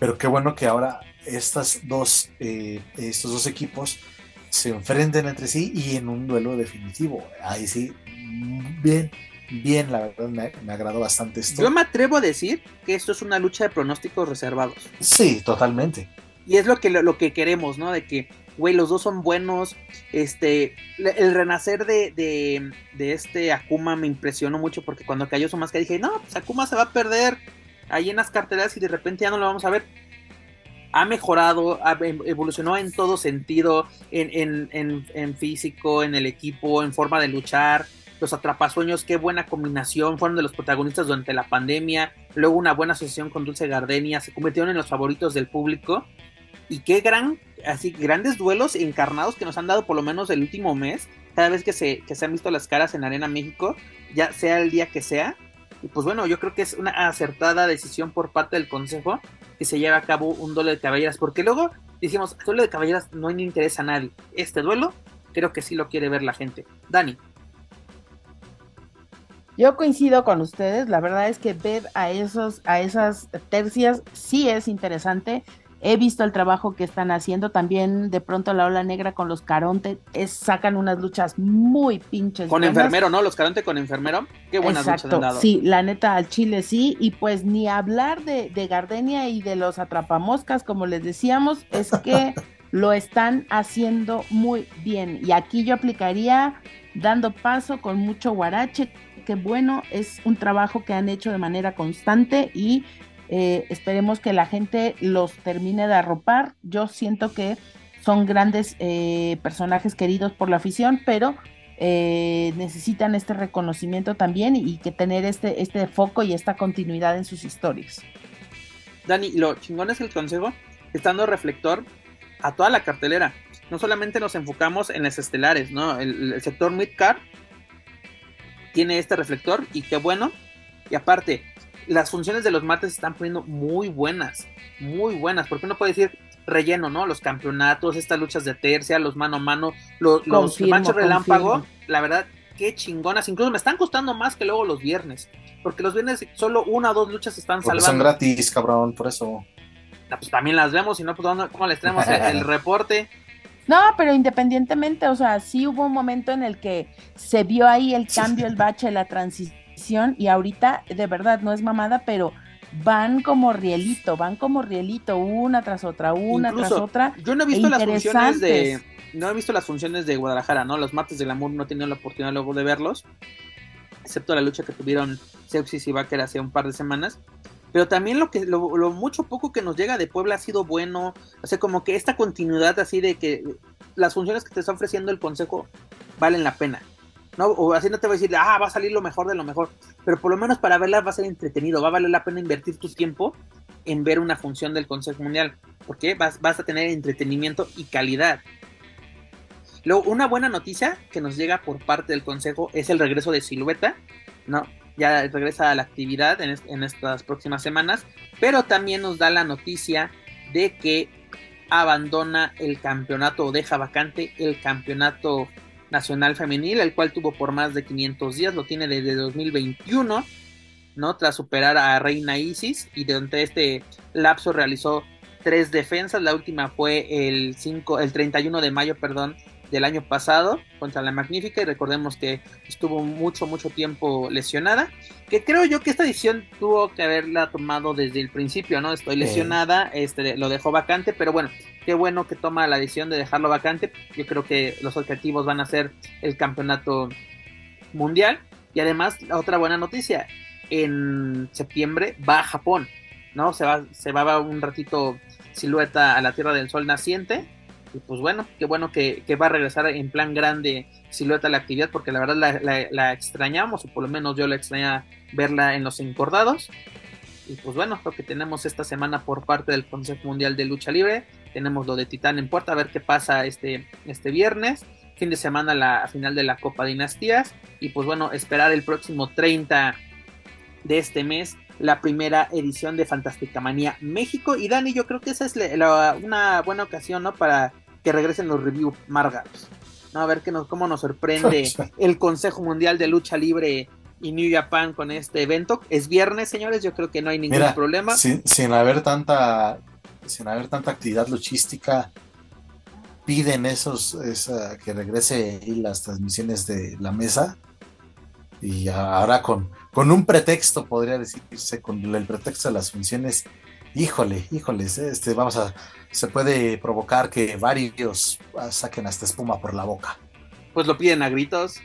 Pero qué bueno que ahora estas dos, eh, estos dos equipos se enfrenten entre sí y en un duelo definitivo. Ahí sí, bien, bien, la verdad me, me, agradó bastante esto. Yo me atrevo a decir que esto es una lucha de pronósticos reservados. Sí, totalmente. Y es lo que, lo, que queremos, ¿no? De que, güey, los dos son buenos. Este, el renacer de, de, este Akuma me impresionó mucho porque cuando cayó su máscara dije, no, pues Akuma se va a perder ahí en las carteras y de repente ya no lo vamos a ver. Ha mejorado, em, evolucionó en todo sentido, en, en, en físico, en el equipo, en forma de luchar los Atrapasueños, qué buena combinación, fueron de los protagonistas durante la pandemia, luego una buena asociación con Dulce Gardenia, se convirtieron en los favoritos del público y qué gran, así grandes duelos encarnados que nos han dado por lo menos el último mes, cada vez que se, que se han visto las caras en Arena México, ya sea el día que sea. Y pues bueno, yo creo que es una acertada decisión por parte del Consejo que se lleve a cabo un duelo de caballeras, porque luego decimos, duelo de caballeras no le interesa a nadie. Este duelo creo que sí lo quiere ver la gente. Dani. Yo coincido con ustedes, la verdad es que ver a esos, a esas tercias sí es interesante. He visto el trabajo que están haciendo también de pronto la ola negra con los Caronte, es, sacan unas luchas muy pinches. Con enfermero, ¿no? Los Caronte con enfermero, qué buenas luchas han dado. Sí, la neta al Chile sí, y pues ni hablar de, de Gardenia y de los atrapamoscas, como les decíamos, es que lo están haciendo muy bien. Y aquí yo aplicaría dando paso con mucho guarache, qué bueno, es un trabajo que han hecho de manera constante y eh, esperemos que la gente los termine de arropar. Yo siento que son grandes eh, personajes queridos por la afición, pero eh, necesitan este reconocimiento también y, que tener este, este foco y esta continuidad en sus historias. Dani, lo chingón es el consejo, estando reflector a toda la cartelera. No solamente nos enfocamos en las estelares, ¿no? El, el sector midcard tiene este reflector y qué bueno. Y aparte, las funciones de los martes se están poniendo muy buenas, muy buenas, porque uno puede decir relleno, ¿no? Los campeonatos, estas luchas de tercia, los mano a mano, los, los relámpago, la verdad, qué chingonas. Incluso me están costando más que luego los viernes, porque los viernes solo una o dos luchas están porque salvando. Son gratis, cabrón, por eso. Ah, pues también las vemos, y no, pues, ¿cómo les traemos el reporte? No, pero independientemente, o sea, sí hubo un momento en el que se vio ahí el cambio, el bache, la transición y ahorita, de verdad, no es mamada, pero van como rielito, van como rielito, una tras otra, una tras otra. Yo no he visto las funciones de, no he visto las funciones de Guadalajara, ¿no? Los martes del amor no he tenido la oportunidad luego de verlos, excepto la lucha que tuvieron Sepsis y Baker hace un par de semanas. Pero también lo que lo, mucho poco que nos llega de Puebla ha sido bueno. O sea, como que esta continuidad así de que las funciones que te está ofreciendo el consejo valen la pena. ¿no? O así no te voy a decir, ah, va a salir lo mejor de lo mejor. Pero por lo menos para verla va a ser entretenido. Va a valer la pena invertir tu tiempo en ver una función del Consejo Mundial. Porque vas, vas a tener entretenimiento y calidad. Luego, una buena noticia que nos llega por parte del Consejo es el regreso de Silueta, ¿no? Ya regresa a la actividad en, estas próximas semanas, pero también nos da la noticia de que abandona el campeonato o deja vacante el campeonato nacional femenil, el cual tuvo por más de 500 días, lo tiene desde 2021, ¿no? Tras superar a Reina Isis y durante este lapso realizó tres defensas, la última fue el 5, el 31 de mayo, perdón, del año pasado contra la Magnífica y recordemos que estuvo mucho, mucho tiempo lesionada, que creo yo que esta edición tuvo que haberla tomado desde el principio, ¿no? Estoy lesionada, este lo dejó vacante, pero bueno, qué bueno que toma la decisión de dejarlo vacante, yo creo que los objetivos van a ser el campeonato mundial y además otra buena noticia, en septiembre va a Japón, ¿no? Se va, se va un ratito silueta a la Tierra del Sol naciente y pues bueno, qué bueno que, va a regresar en plan grande silueta la actividad, porque la verdad la, extrañamos, o por lo menos yo la extraña verla en los encordados. Y pues bueno, lo que tenemos esta semana por parte del Consejo Mundial de Lucha Libre. Tenemos lo de Titán en puerta, a ver qué pasa este, este viernes. Fin de semana la final de la Copa Dinastías. Y pues bueno, esperar el próximo 30 de este mes la primera edición de Fantástica Manía México. Y Dani, yo creo que esa es una buena ocasión, ¿no? Para que regresen los review Margaros. ¿no? A ver qué nos, cómo nos sorprende el Consejo Mundial de Lucha Libre y New Japan con este evento. Es viernes, señores, yo creo que no hay ningún problema. Sin, sin, haber tanta, sin haber tanta actividad luchística, piden esos, esa, que regrese las transmisiones de la mesa. Y ahora con, con un pretexto, podría decirse, con el pretexto de las funciones, híjole, híjole, este, vamos a, se puede provocar que varios saquen hasta espuma por la boca. Pues lo piden a gritos.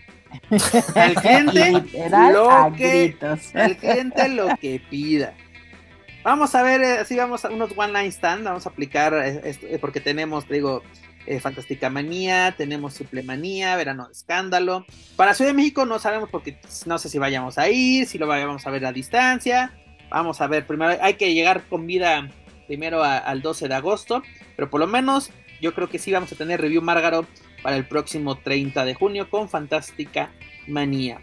El cliente, lo que, el cliente lo que pida. Vamos a ver, eh, si vamos a unos one line stand, vamos a aplicar, eh, eh, porque tenemos, digo, eh, Fantástica Manía, tenemos Suplemanía, Verano de Escándalo. Para Ciudad de México no sabemos porque no sé si vayamos a ir, si lo vayamos a ver a distancia. Vamos a ver, primero hay que llegar con vida primero al 12 de agosto, pero por lo menos yo creo que sí vamos a tener review Márgaro para el próximo 30 de junio con Fantástica Manía.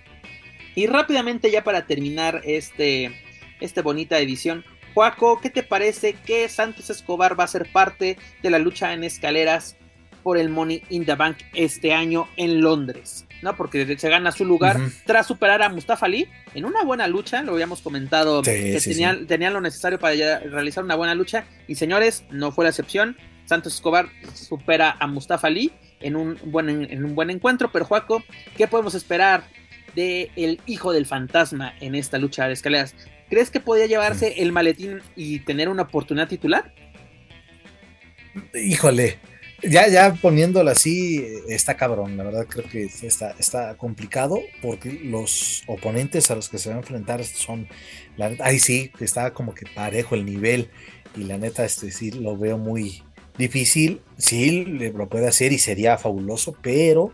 Y rápidamente ya para terminar este, esta bonita edición, Juaco, ¿qué te parece que Santos Escobar va a ser parte de la lucha en escaleras por el Money in the Bank este año en Londres, ¿no? Porque se gana su lugar tras superar a Mustafa Ali en una buena lucha, lo habíamos comentado, que tenían, lo necesario para realizar una buena lucha, y señores, no fue la excepción, Santos Escobar supera a Mustafa Ali en un buen, en un buen encuentro, pero Juaco, ¿qué podemos esperar de el hijo del fantasma en esta lucha de escaleras? ¿Crees que podía llevarse el maletín y tener una oportunidad titular? Híjole, ya, ya poniéndolo así, está cabrón, la verdad creo que está, está complicado porque los oponentes a los que se va a enfrentar son, la ahí sí, está como que parejo el nivel y la neta, este sí, lo veo muy difícil, sí, lo puede hacer y sería fabuloso, pero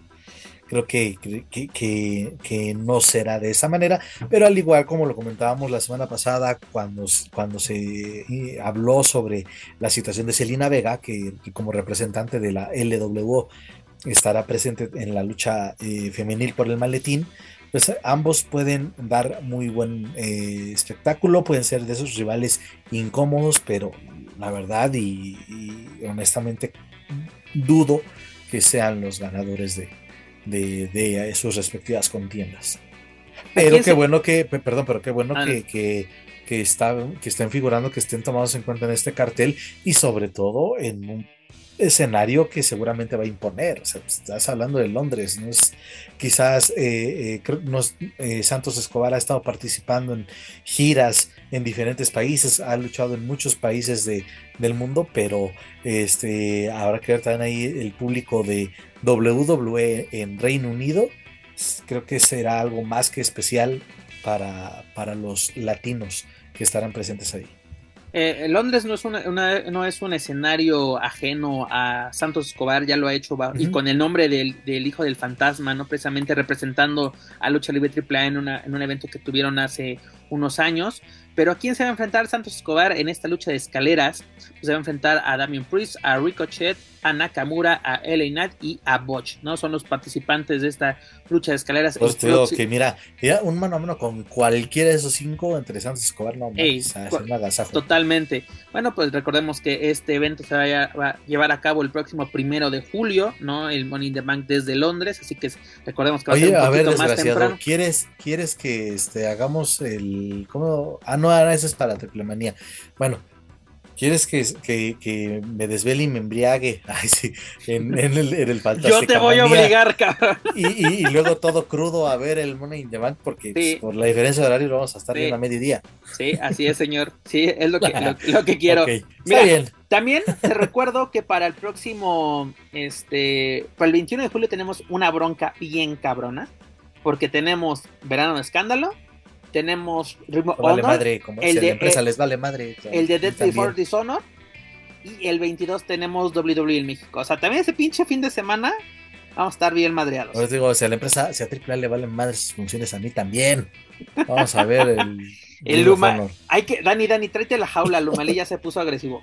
Creo que, que, no será de esa manera, pero al igual como lo comentábamos la semana pasada cuando, cuando se habló sobre la situación de Celina Vega, que, como representante de la LWO estará presente en la lucha eh, femenil por el maletín, pues ambos pueden dar muy buen eh, espectáculo, pueden ser de esos rivales incómodos, pero la verdad y honestamente dudo que sean los ganadores de, de, sus respectivas contiendas. Pero qué bueno que, perdón, pero qué bueno ah, que, que, que, está, que estén figurando, que estén tomados en cuenta en este cartel y sobre todo en un escenario que seguramente va a imponer. O sea, estás hablando de Londres, no es quizás eh, eh, eh, Santos Escobar ha estado participando en giras en diferentes países, ha luchado en muchos países de, del mundo, pero este habrá que ver también ahí el público de WWE en Reino Unido. Creo que será algo más que especial para, para los latinos que estarán presentes ahí. Eh, Londres no es, no es un escenario ajeno a Santos Escobar, ya lo ha hecho y con el nombre del, hijo del fantasma, no precisamente representando a Lucha Libre AAA en, una, en un evento que tuvieron hace unos años. Pero ¿a quién se va a enfrentar Santos Escobar en esta lucha de escaleras? Pues se va a enfrentar a Damien Priest, a Ricochet, a Nakamura, a LA Knight y a Botch, ¿no? Son los participantes de esta lucha de escaleras. Pues que mira, un mano a mano con cualquiera de esos cinco entre Santos Escobar, no, Totalmente. Bueno, pues recordemos que este evento se va a, llevar a cabo el próximo primero de julio, ¿no? El Money in the Bank desde Londres, así que recordemos que va a ser un poquito más temprano. ¿Quieres, ¿Quieres que este, hagamos el... ¿Cómo? Ah, no, no, eso es para triplemanía. Bueno, ¿quieres que, que, me desvele y me embriague? Ay, sí, en, el, en el Yo te voy a obligar, cabrón. Y, luego todo crudo a ver el Money in the Bank, porque por la diferencia de horario lo vamos a estar sí. a mediodía. Sí, así es, señor. Sí, es lo que, lo, que quiero. Mira, bien. También te recuerdo que para el próximo, este, para el 21 de julio tenemos una bronca bien cabrona, porque tenemos Verano de Escándalo, tenemos Ritmo vale madre, como el de, la empresa les vale madre. El de Death Before Dishonor. Y el 22 tenemos WWE en México. O sea, también ese pinche fin de semana vamos a estar bien madreados. Os digo, si a la empresa, si a AAA le valen madre sus funciones, a mí también. Vamos a ver el El Luma, hay que, Dani, Dani, tráete la jaula, Lumalí ya se puso agresivo.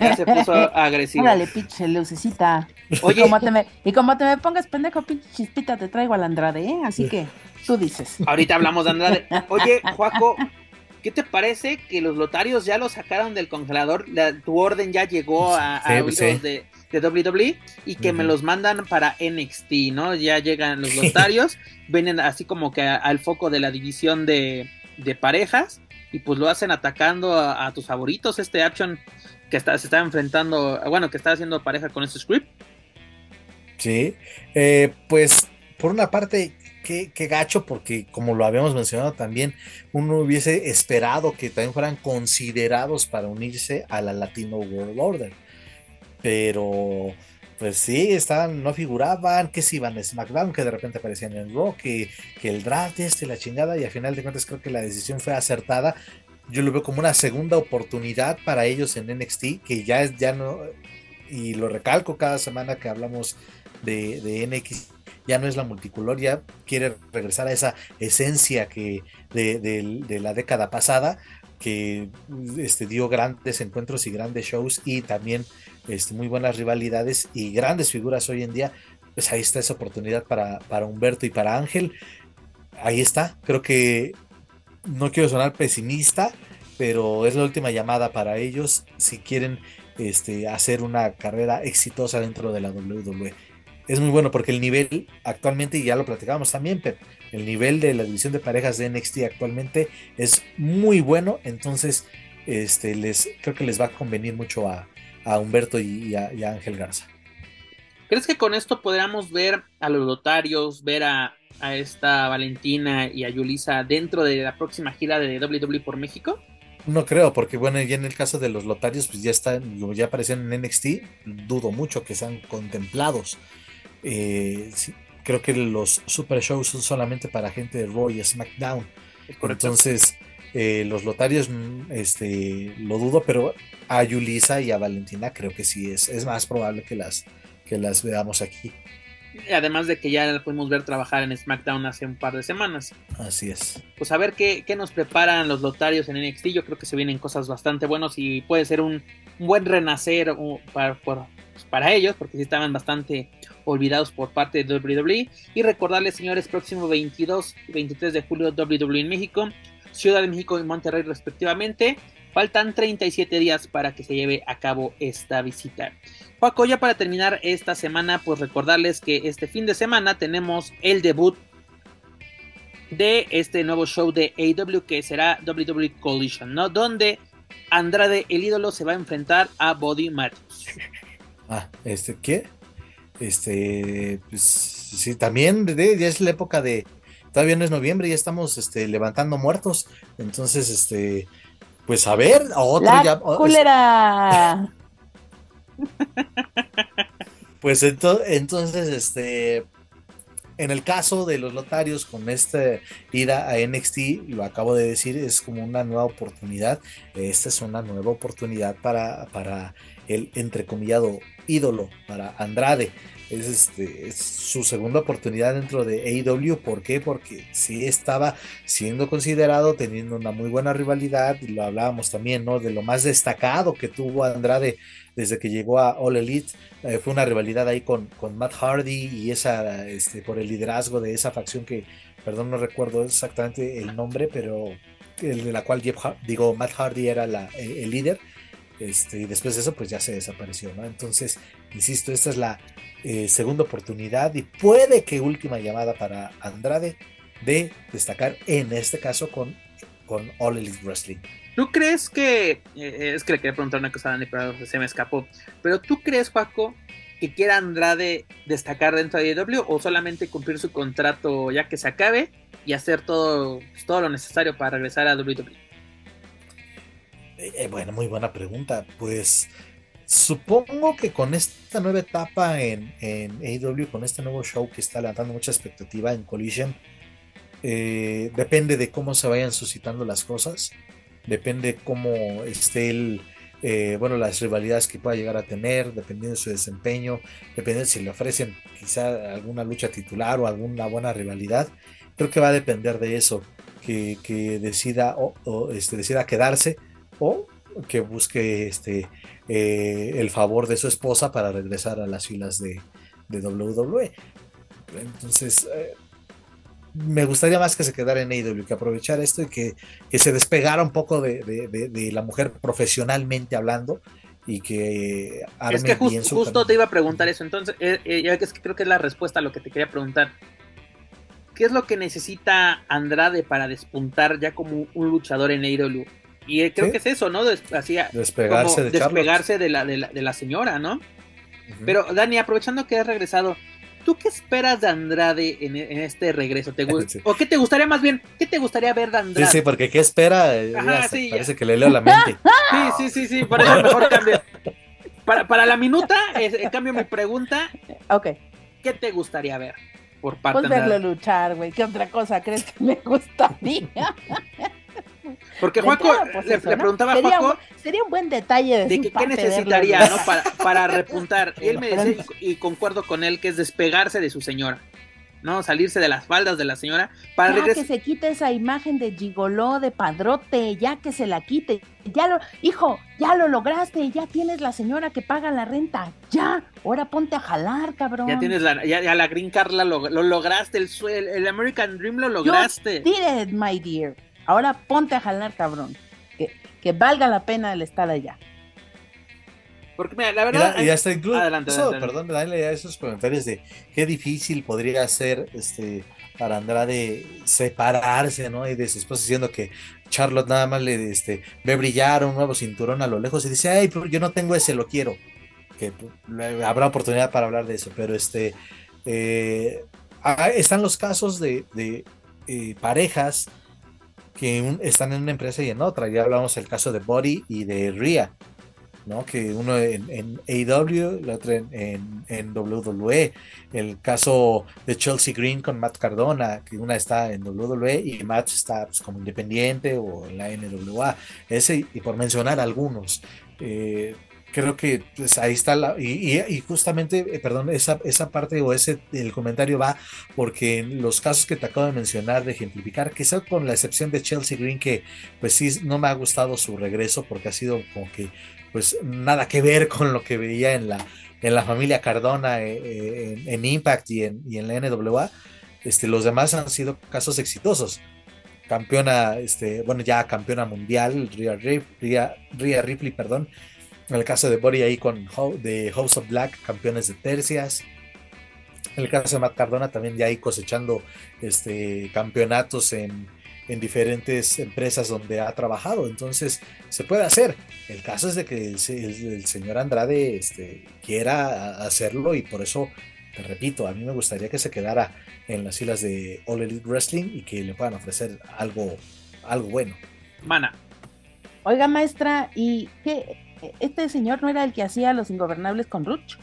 Ya se puso agresivo. Órale, pinche lucecita. Oye. Y como te me, y como te me pongas pendejo, pinche chispita, te traigo al Andrade, ¿eh? Así que tú dices. Ahorita hablamos de Andrade. Oye, Juaco, ¿qué te parece que los lotarios ya lo sacaron del congelador? tu orden ya llegó a, a de, de WWE y que me los mandan para NXT, ¿no? Ya llegan los lotarios, vienen así como que al foco de la división de, parejas y pues lo hacen atacando a, tus favoritos, este Action que está, se está enfrentando, bueno, que está haciendo pareja con este script. Sí, eh, pues por una parte, qué, qué, gacho, porque como lo habíamos mencionado también, uno hubiese esperado que también fueran considerados para unirse a la Latino World Order pero pues sí, estaban, no figuraban, que si iban a SmackDown, que de repente aparecían en Raw, que, que el draft este, la chingada, y al final de cuentas creo que la decisión fue acertada. Yo lo veo como una segunda oportunidad para ellos en NXT, que ya es, ya no, y lo recalco cada semana que hablamos de, de NXT, ya no es la multicolor, ya quiere regresar a esa esencia que de, de la década pasada, que este, dio grandes encuentros y grandes shows y también este, muy buenas rivalidades y grandes figuras hoy en día, pues ahí está esa oportunidad para, para Humberto y para Ángel. Ahí está, creo que no quiero sonar pesimista, pero es la última llamada para ellos si quieren este, hacer una carrera exitosa dentro de la WWE. Es muy bueno porque el nivel actualmente, y ya lo platicábamos también, pero el nivel de la división de parejas de NXT actualmente es muy bueno, entonces este, les, creo que les va a convenir mucho a, a Humberto y, a, Ángel Garza. ¿Crees que con esto podríamos ver a los lotarios, ver a, esta Valentina y a Yulisa dentro de la próxima gira de WWE por México? No creo, porque bueno, ya en el caso de los lotarios, pues ya están, ya aparecieron en NXT, dudo mucho que sean contemplados. Eh, creo que los super shows son solamente para gente de Raw y SmackDown. Entonces, eh, los lotarios, mm, este, lo dudo, pero a Yulisa y a Valentina creo que sí es, es más probable que las, que las veamos aquí. Además de que ya la pudimos ver trabajar en SmackDown hace un par de semanas. Así es. Pues a ver qué, nos preparan los lotarios en NXT. Yo creo que se vienen cosas bastante buenas y puede ser un, buen renacer para, pues para ellos, porque sí estaban bastante olvidados por parte de WWE. Y recordarles, señores, próximo 22 y 23 de julio WWE en México, Ciudad de México y Monterrey respectivamente. Faltan 37 días para que se lleve a cabo esta visita. Paco, ya para terminar esta semana, pues recordarles que este fin de semana tenemos el debut de este nuevo show de AW que será WWE Collision, ¿no? Donde Andrade, el ídolo, se va a enfrentar a Body Matthews. Ah, este, ¿qué? Este, pues sí, también ya es la época de, todavía no es noviembre, ya estamos este, levantando muertos, entonces, este, pues a ver, a otro ya. Culera. pues entonces, este. En el caso de los lotarios, con esta ida a NXT, lo acabo de decir, es como una nueva oportunidad. Esta es una nueva oportunidad para, para el entrecomillado ídolo, para Andrade es, este, es su segunda oportunidad dentro de AEW. ¿Por qué? Porque sí estaba siendo considerado, teniendo una muy buena rivalidad, y lo hablábamos también, ¿no? De lo más destacado que tuvo Andrade desde que llegó a All Elite. Eh, fue una rivalidad ahí con, con Matt Hardy y esa, este, por el liderazgo de esa facción que, perdón, no recuerdo exactamente el nombre, pero el de la cual digo, Matt Hardy era la, eh, el líder. Este, y después de eso, pues ya se desapareció, ¿no? Entonces, insisto, esta es la eh, segunda oportunidad y puede que última llamada para Andrade de destacar en este caso con, con All Elite Wrestling. ¿Tú crees que, eh, es que le quería preguntar una cosa a Dani, pero se me escapó, pero tú crees, Paco, que quiera Andrade destacar dentro de AEW o solamente cumplir su contrato ya que se acabe y hacer todo, pues, todo lo necesario para regresar a WWE? Eh, bueno, muy buena pregunta. Pues Supongo que con esta nueva etapa en, en AEW, con este nuevo show que está levantando mucha expectativa en Collision, eh, depende de cómo se vayan suscitando las cosas, depende cómo esté el, eh, bueno, las rivalidades que pueda llegar a tener, dependiendo de su desempeño, dependiendo si le ofrecen quizá alguna lucha titular o alguna buena rivalidad. Creo que va a depender de eso que, decida o, este, decida quedarse o que busque este eh, el favor de su esposa para regresar a las filas de, de WWE. Entonces, eh, me gustaría más que se quedara en AEW, que aprovechar esto y que, se despegara un poco de, la mujer profesionalmente hablando y que es que justo te iba a preguntar eso entonces eh, eh, ya que es que creo que es la respuesta a lo que te quería preguntar ¿qué es lo que necesita Andrade para despuntar ya como un luchador en AEW? Y eh, creo que es eso ¿no? despegarse, de, despegarse de, la, de, la, señora ¿no? pero Dani aprovechando que has regresado ¿Tú qué esperas de Andrade en, este regreso? ¿Te ¿O qué te gustaría más bien? ¿Qué te gustaría ver de Andrade? Sí, sí, porque ¿qué espera? parece que le leo la mente. Sí, sí, sí, sí, por eso mejor cambio. Para, para la minuta, eh, cambio mi pregunta. Ok. ¿Qué te gustaría ver por parte pues verlo luchar, güey. ¿Qué otra cosa crees que me gustaría? Porque Juaco, le, preguntaba a Juaco. sería un buen detalle de, que, qué necesitaría, ¿no? Para, para repuntar. Y él me decía, y, concuerdo con él, que es despegarse de su señora. ¿no? Salirse de las faldas de la señora para ya que se quite esa imagen de gigoló, de padrote, ya que se la quite. Ya lo, hijo, ya lo lograste, ya tienes la señora que paga la renta. Ya, ahora ponte a jalar, cabrón. Ya tienes la, ya, la Green Card lo, lograste, el, el, American Dream lo lograste. You my dear. Ahora ponte a jalar, cabrón. Que, que valga la pena el estar allá. Porque mira, la verdad. y hasta incluso. Adelante, Perdón, darle a esos comentarios de qué difícil podría ser este para Andrade separarse, ¿no? Y de su esposa diciendo que Charlotte nada más le este, ve brillar un nuevo cinturón a lo lejos y dice, ay, pero yo no tengo ese, lo quiero. Que pues, habrá oportunidad para hablar de eso, pero este. Eh, ah, están los casos de, de eh, parejas que están en una empresa y en otra. Ya hablamos del caso de Body y de Ria, ¿no? Que uno en, en AEW, el otro en, en, WWE. El caso de Chelsea Green con Matt Cardona, que una está en WWE y Matt está pues, como independiente o en la NWA. Ese, y por mencionar algunos. Eh, creo que pues, ahí está la, y, justamente, eh, perdón, esa, esa parte o ese el comentario va porque en los casos que te acabo de mencionar, de ejemplificar, quizás con la excepción de Chelsea Green, que pues sí, no me ha gustado su regreso porque ha sido como que pues nada que ver con lo que veía en la, en la familia Cardona, eh, eh, en, Impact y en, y en la NWA. Este, los demás han sido casos exitosos campeona, este, bueno, ya campeona mundial, Rhea, Rhea Ripley, perdón, en el caso de Bori ahí con de House of Black, campeones de tercias. En el caso de Matt Cardona también ya ahí cosechando este, campeonatos en, diferentes empresas donde ha trabajado. Entonces se puede hacer. El caso es de que el, señor Andrade este, quiera hacerlo y por eso, te repito, a mí me gustaría que se quedara en las filas de All Elite Wrestling y que le puedan ofrecer algo, algo bueno. Mana. Oiga, maestra, ¿y qué, este señor no era el que hacía los ingobernables con Ruch.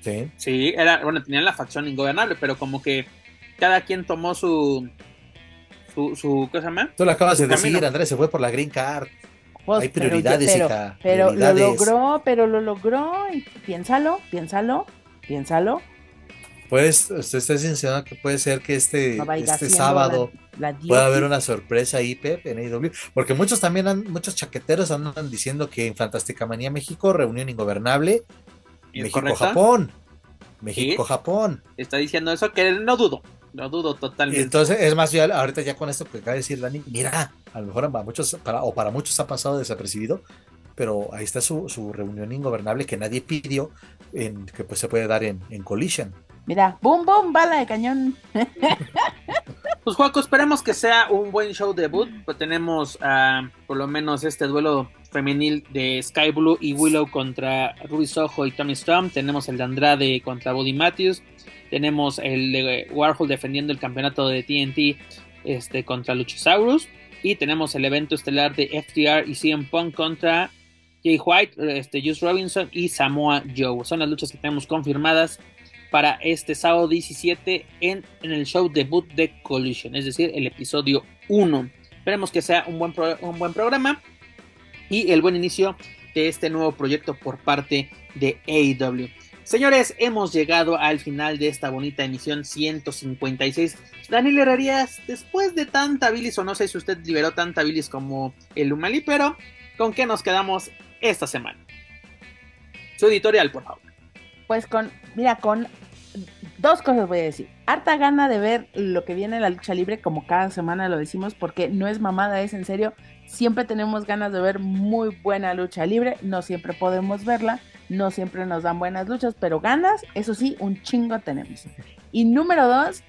Sí. Sí, era, bueno, tenían la facción ingobernable, pero como que cada quien tomó su. su, su ¿Qué se llama? Tú lo acabas de decir, Andrés, se fue por la Green Card. Pues, Hay prioridades, hija. Pero lo logró, pero lo logró. Y piénsalo, piénsalo, piénsalo. Pues usted está diciendo que puede ser que este, este sábado pueda haber una sorpresa ahí, Pep, en AEW. Porque muchos también, han, muchos chaqueteros andan diciendo que en Fantástica Manía México, reunión ingobernable, México-Japón. México-Japón. Está diciendo eso que no dudo. No dudo totalmente. entonces, es más, yo ahorita ya con esto que acaba de decir Dani, mira, a lo mejor para muchos, para, o para muchos ha pasado desapercibido, pero ahí está su, su reunión ingobernable que nadie pidió, en, que pues se puede dar en, en Collision. Mira, boom, boom, bala de cañón. Pues Juaco, esperemos que sea un buen show debut. Pues tenemos uh, por lo menos este duelo femenil de Sky Blue y Willow contra Ruby Soho y Tommy Storm. Tenemos el de Andrade contra Buddy Matthews. Tenemos el de Warhol defendiendo el campeonato de TNT este, contra Luchasaurus. Y tenemos el evento estelar de FTR y CM Punk contra Jay White, este, Juice Robinson y Samoa Joe. Son las luchas que tenemos confirmadas para este sábado 17 en, el show debut de Collision, es decir, el episodio 1. Esperemos que sea un buen, un buen programa y el buen inicio de este nuevo proyecto por parte de AEW. Señores, hemos llegado al final de esta bonita emisión 156. Daniel Herrerías, después de tanta bilis, o no sé si usted liberó tanta bilis como el Humali, pero ¿con qué nos quedamos esta semana? Su editorial, por favor. Pues con, mira, con dos cosas voy a decir. Harta gana de ver lo que viene en la lucha libre, como cada semana lo decimos, porque no es mamada, es en serio. Siempre tenemos ganas de ver muy buena lucha libre, no siempre podemos verla no siempre nos dan buenas luchas, pero ganas, eso sí, un chingo tenemos. Y número dos,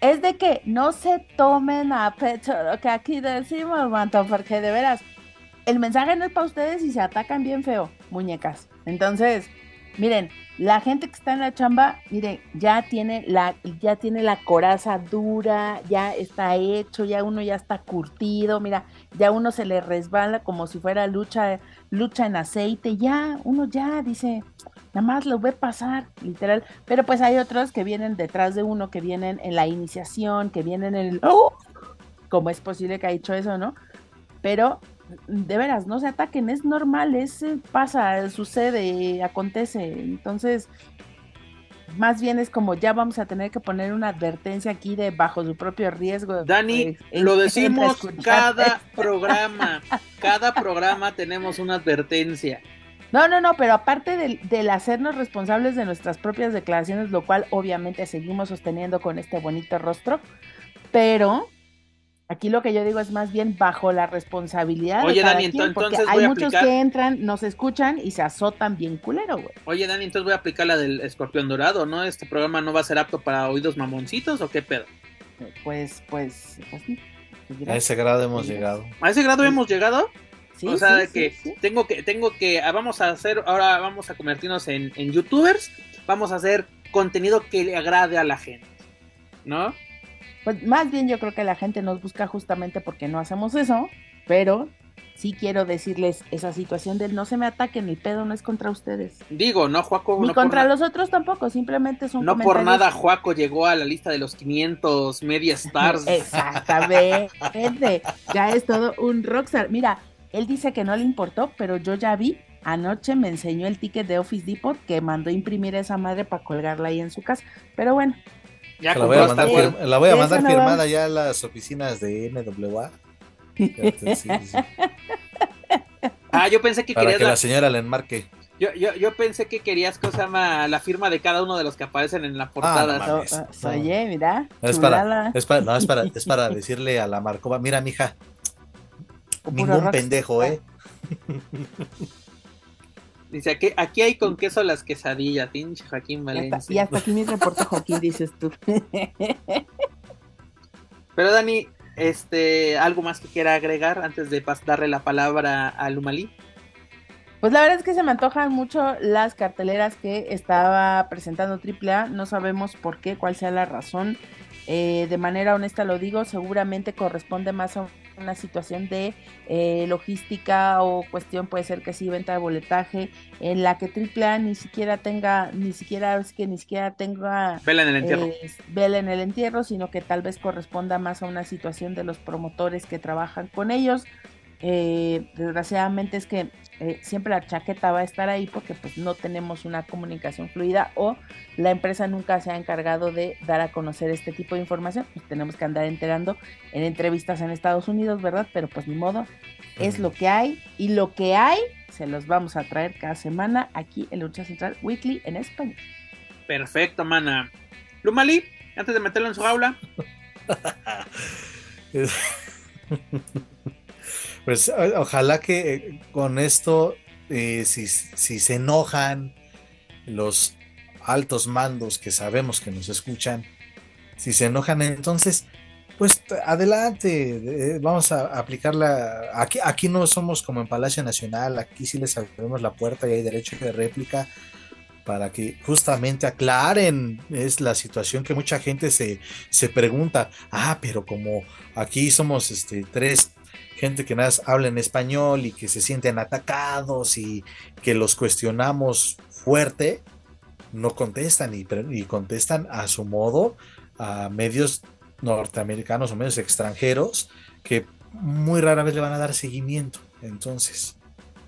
es de que no se tomen a pecho lo que aquí decimos, manto, porque de veras, el mensaje no es para ustedes y se atacan bien feo, muñecas. Entonces, miren, la gente que está en la chamba, miren, ya tiene la, ya tiene la coraza dura, ya está hecho, ya uno ya está curtido, mira, ya uno se le resbala como si fuera lucha lucha en aceite, ya, uno ya dice, nada más lo ve pasar, literal. Pero pues hay otros que vienen detrás de uno, que vienen en la iniciación, que vienen en el... ¡Oh! ¿Cómo es posible que ha hecho eso, no? Pero de veras, no se ataquen, es normal, es pasa, sucede, acontece. Entonces, más bien es como ya vamos a tener que poner una advertencia aquí de bajo su propio riesgo. Dani, pues, lo decimos cada programa, cada programa tenemos una advertencia. No, no, no, pero aparte del, del, hacernos responsables de nuestras propias declaraciones, lo cual obviamente seguimos sosteniendo con este bonito rostro, pero Aquí lo que yo digo es más bien bajo la responsabilidad. Oye, Dani, entonces porque hay muchos que entran, nos escuchan y se azotan bien culero, güey. Oye, Dani, entonces voy a aplicar la del escorpión dorado, ¿no? ¿Este programa no va a ser apto para oídos mamoncitos o qué pedo? Pues, pues, pues A ese grado hemos llegado. ¿A ese grado hemos llegado? Sí, o sea, que tengo que, tengo que, ah, vamos a hacer, ahora vamos a convertirnos en, en youtubers, vamos a hacer contenido que le agrade a la gente, ¿no? Pues más bien yo creo que la gente nos busca justamente porque no hacemos eso, pero sí quiero decirles esa situación del no se me ataquen, el pedo no es contra ustedes. Digo, no, Juaco. Ni contra los otros tampoco, simplemente son No por nada Juaco llegó a la lista de los 500 media stars. Exactamente, ya es todo un rockstar. Mira, él dice que no le importó, pero yo ya vi, anoche me enseñó el ticket de Office Depot que mandó imprimir esa madre para colgarla ahí en su casa. Pero bueno, la, voy a mandar, la voy a mandar firmada ya a las oficinas de NWA. Ah, yo pensé que Para querías. que la, señora le enmarque. Yo, yo, yo pensé que querías cosa la firma de cada uno de los que aparecen en la portada. Ah, oye, mira. Es para, es para, no, es para, es para decirle a la Marcova, mira, mija, ningún pendejo, ¿eh? Dice, aquí, aquí hay con queso las quesadillas, pinche Joaquín Valencia. Y hasta, aquí mi reporte, Joaquín, dices tú. Pero Dani, este, ¿algo más que quiera agregar antes de darle la palabra a Lumalí? Pues la verdad es que se me antojan mucho las carteleras que estaba presentando AAA. No sabemos por qué, cuál sea la razón. Eh, de manera honesta lo digo, seguramente corresponde más a una situación de eh, logística o cuestión puede ser que sí venta de boletaje en la que AAA ni siquiera tenga ni siquiera es que ni siquiera tenga vela en el entierro. eh, vela en el entierro sino que tal vez corresponda más a una situación de los promotores que trabajan con ellos. Eh, desgraciadamente es que eh, siempre la chaqueta va a estar ahí porque pues no tenemos una comunicación fluida o la empresa nunca se ha encargado de dar a conocer este tipo de información, pues tenemos que andar enterando en entrevistas en Estados Unidos, ¿verdad? Pero pues ni modo, es lo que hay y lo que hay se los vamos a traer cada semana aquí en Lucha Central Weekly en español. Perfecto, mana. Lumali, antes de meterlo en su aula. Pues ojalá que eh, con esto, eh, si, se enojan los altos mandos que sabemos que nos escuchan, si se enojan, entonces, pues adelante, vamos a aplicarla. Aquí, aquí no somos como en Palacio Nacional, aquí sí les abrimos la puerta y hay derecho de réplica para que justamente aclaren es la situación que mucha gente se, se pregunta, ah, pero como aquí somos este, tres gente que nada habla en español y que se sienten atacados y que los cuestionamos fuerte, no contestan y, y contestan a su modo a medios norteamericanos o medios extranjeros que muy rara vez le van a dar seguimiento. Entonces,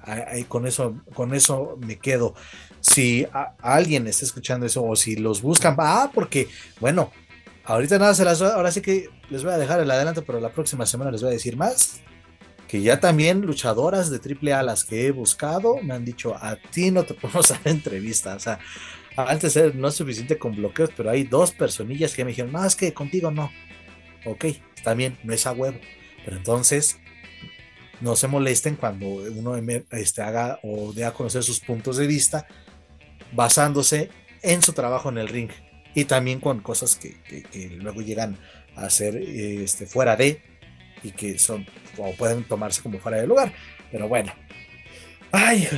ahí con eso, con eso me quedo. Si alguien está escuchando eso o si los buscan, ah, porque, bueno, ahorita nada se las, ahora sí que les voy a dejar el adelanto, pero la próxima semana les voy a decir más. Que ya también luchadoras de AAA las que he buscado me han dicho, a ti no te podemos hacer entrevista. O sea, antes no es suficiente con bloqueos, pero hay dos personillas que me dijeron, no, es que contigo no. Ok, está bien, no es a huevo. Pero entonces, no se molesten cuando uno este, haga o dé a conocer sus puntos de vista basándose en su trabajo en el ring y también con cosas que, luego llegan a ser este, fuera de y que son o pueden tomarse como fuera de lugar. Pero bueno, ay,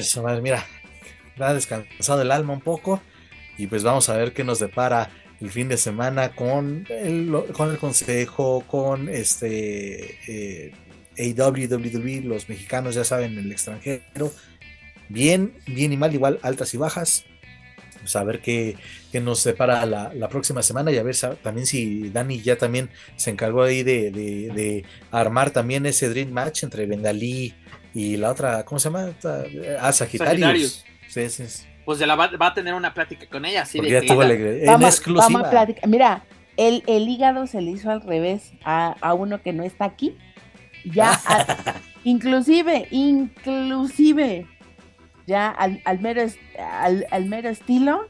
mira, me ha descansado el alma un poco y pues vamos a ver qué nos depara el fin de semana con el, con el consejo, con este eh, AWWW, los mexicanos ya saben, en el extranjero. Bien, bien y mal, igual altas y bajas. Pues a ver qué, nos separa la, próxima semana y a ver también si Dani ya también se encargó ahí de, armar también ese Dream Match entre Bengalí y la otra, ¿cómo se llama? Ah, Sagitarius. Sí, sí, Pues ya la va, a tener una plática con ella, así de que en exclusiva. Mira, el, el, hígado se le hizo al revés a, a uno que no está aquí ya, inclusive, inclusive, ya al, mero, al, mero estilo,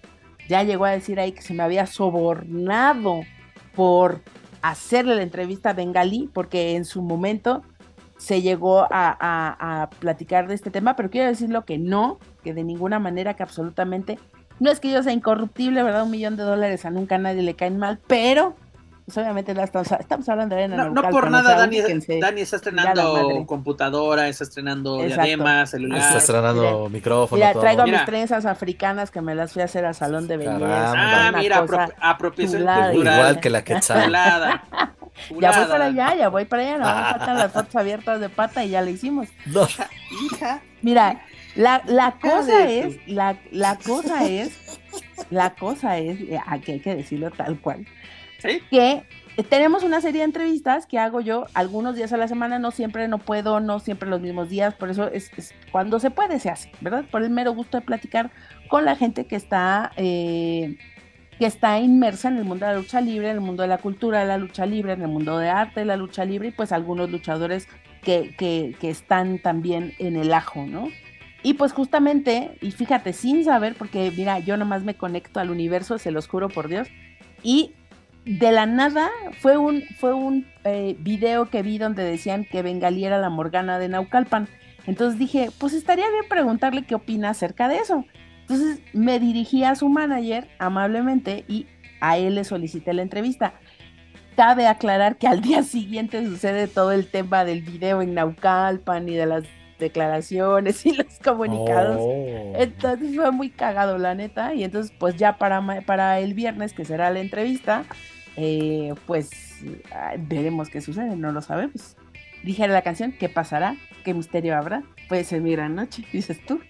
ya llegó a decir ahí que se me había sobornado por hacerle la entrevista a Bengali, porque en su momento se llegó a, platicar de este tema, pero quiero decirlo que no, que de ninguna manera, que absolutamente, no es que yo sea incorruptible, ¿verdad? Un millón de dólares a nunca a nadie le caen mal, pero pues, obviamente estamos, hablando de No, no por nada, Dani, Dani, está estrenando computadora, está estrenando diademas, celular. Está estrenando micrófono. Mira, traigo mis trenzas africanas que me las fui a hacer al salón de belleza. Ah, mira, apropiación cultural. Igual que la que Ya voy para allá, ya voy para allá. No me faltan las fotos abiertas de pata y ya lo hicimos. Hija. Mira, la, la cosa es, la, la cosa es, la cosa es, aquí hay que decirlo tal cual que tenemos una serie de entrevistas que hago yo algunos días a la semana, no siempre, no puedo, no siempre los mismos días, por eso es, cuando se puede se hace, ¿verdad? Por el mero gusto de platicar con la gente que está, eh, que está inmersa en el mundo de la lucha libre, en el mundo de la cultura de la lucha libre, en el mundo de arte de la lucha libre y pues algunos luchadores que, que, que están también en el ajo, ¿no? Y pues justamente, y fíjate, sin saber, porque mira, yo nomás me conecto al universo, se los juro por Dios, y de la nada fue un, fue un eh, video que vi donde decían que Bengalí era la Morgana de Naucalpan. Entonces dije, pues estaría bien preguntarle qué opina acerca de eso. Entonces me dirigí a su manager amablemente y a él le solicité la entrevista. Cabe aclarar que al día siguiente sucede todo el tema del video en Naucalpan y de las declaraciones y los comunicados. Oh. Entonces fue muy cagado, la neta. Y entonces, pues ya para, para el viernes, que será la entrevista, eh, pues veremos qué sucede, no lo sabemos. Dije la canción, ¿qué pasará? ¿Qué misterio habrá? Puede ser mi gran noche, dices tú.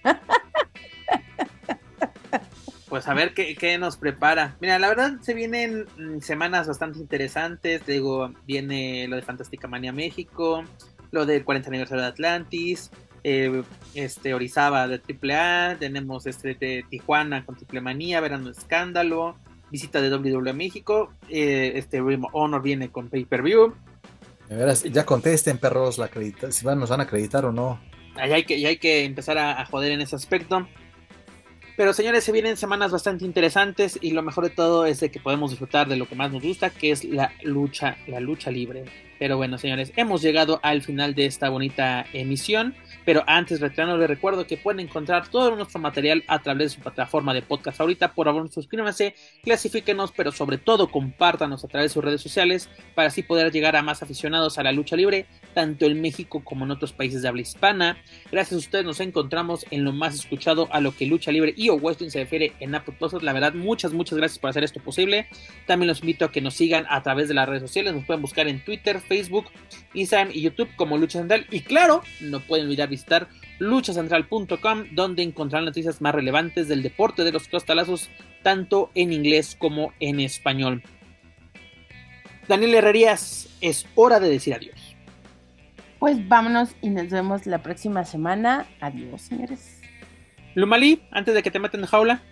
pues a ver qué, nos prepara. Mira, la verdad se vienen mm, semanas bastante interesantes. Digo, viene lo de Fantástica Manía México, lo del 40 aniversario de Atlantis, eh, este Orizaba de AAA, tenemos este de Tijuana con Triple Manía, Verano Escándalo, visita de WWE México, eh, este Ring Honor viene con Pay Per View. ya contesten, perros, la acredita si van, nos van a acreditar o no. Ahí hay que, hay que empezar a, joder en ese aspecto. Pero señores, se vienen semanas bastante interesantes y lo mejor de todo es de que podemos disfrutar de lo que más nos gusta, que es la lucha, la lucha libre. Pero bueno, señores, hemos llegado al final de esta bonita emisión. Pero antes, retirando, les recuerdo que pueden encontrar todo nuestro material a través de su plataforma de podcast ahorita. Por favor, suscríbanse, clasifíquenos, pero sobre todo compártanos a través de sus redes sociales para así poder llegar a más aficionados a la lucha libre, tanto en México como en otros países de habla hispana. Gracias a ustedes nos encontramos en lo más escuchado a lo que lucha libre y o se refiere en Apple. La verdad, muchas, muchas gracias por hacer esto posible. También los invito a que nos sigan a través de las redes sociales. Nos pueden buscar en Twitter, Facebook, Instagram y YouTube como Lucha Central. Y claro, no pueden olvidar visitar luchacentral.com, donde encontrarán noticias más relevantes del deporte de los costalazos, tanto en inglés como en español. Daniel Herrerías, es hora de decir adiós. Pues vámonos y nos vemos la próxima semana. Adiós, señores. Lumalí, antes de que te metan en jaula.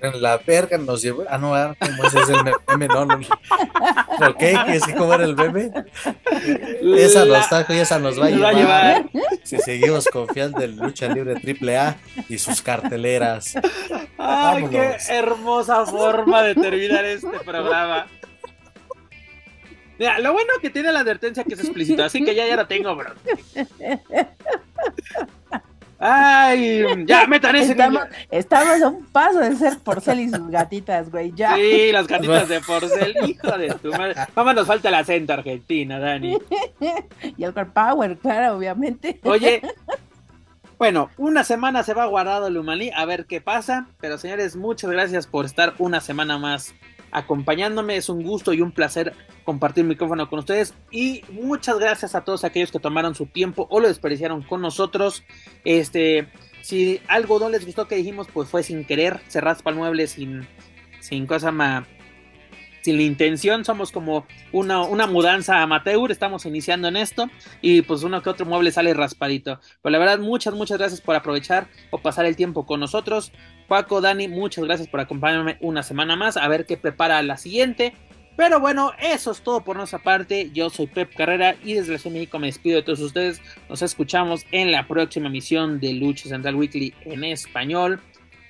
En la verga nos llevó. Ah, no, ah, ¿cómo es el meme? No, no. ¿Por qué? ¿Cómo era el meme? Esa nos trajo y esa nos va a, llevar. a llevar. Si seguimos confiando en lucha libre triple A y sus carteleras. Ay, qué hermosa forma de terminar este programa. Mira, lo bueno que tiene la advertencia que es explícita, así que ya, ya la tengo, bro. Ay, ya metan ese estamos, estamos a un paso de ser porcel y sus gatitas, güey, ya. Sí, las gatitas de porcel, hijo de tu madre. Mamá, nos falta el acento argentina, Dani. y el core power, claro, obviamente. Oye, bueno, una semana se va guardado el humaní, a ver qué pasa. Pero señores, muchas gracias por estar una semana más acompañándome. Es un gusto y un placer compartir el micrófono con ustedes. Y muchas gracias a todos aquellos que tomaron su tiempo o lo desperdiciaron con nosotros. Este, si algo no les gustó que dijimos, pues fue sin querer. Se raspa el mueble sin, sin cosa más sin la intención, somos como una, una, mudanza amateur, estamos iniciando en esto y pues uno que otro mueble sale raspadito. Pero la verdad, muchas, muchas gracias por aprovechar o pasar el tiempo con nosotros. Paco, Dani, muchas gracias por acompañarme una semana más, a ver qué prepara la siguiente. Pero bueno, eso es todo por nuestra parte. Yo soy Pep Carrera y desde la Ciudad de México me despido de todos ustedes. Nos escuchamos en la próxima emisión de Lucha Central Weekly en español.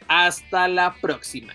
Hasta la próxima.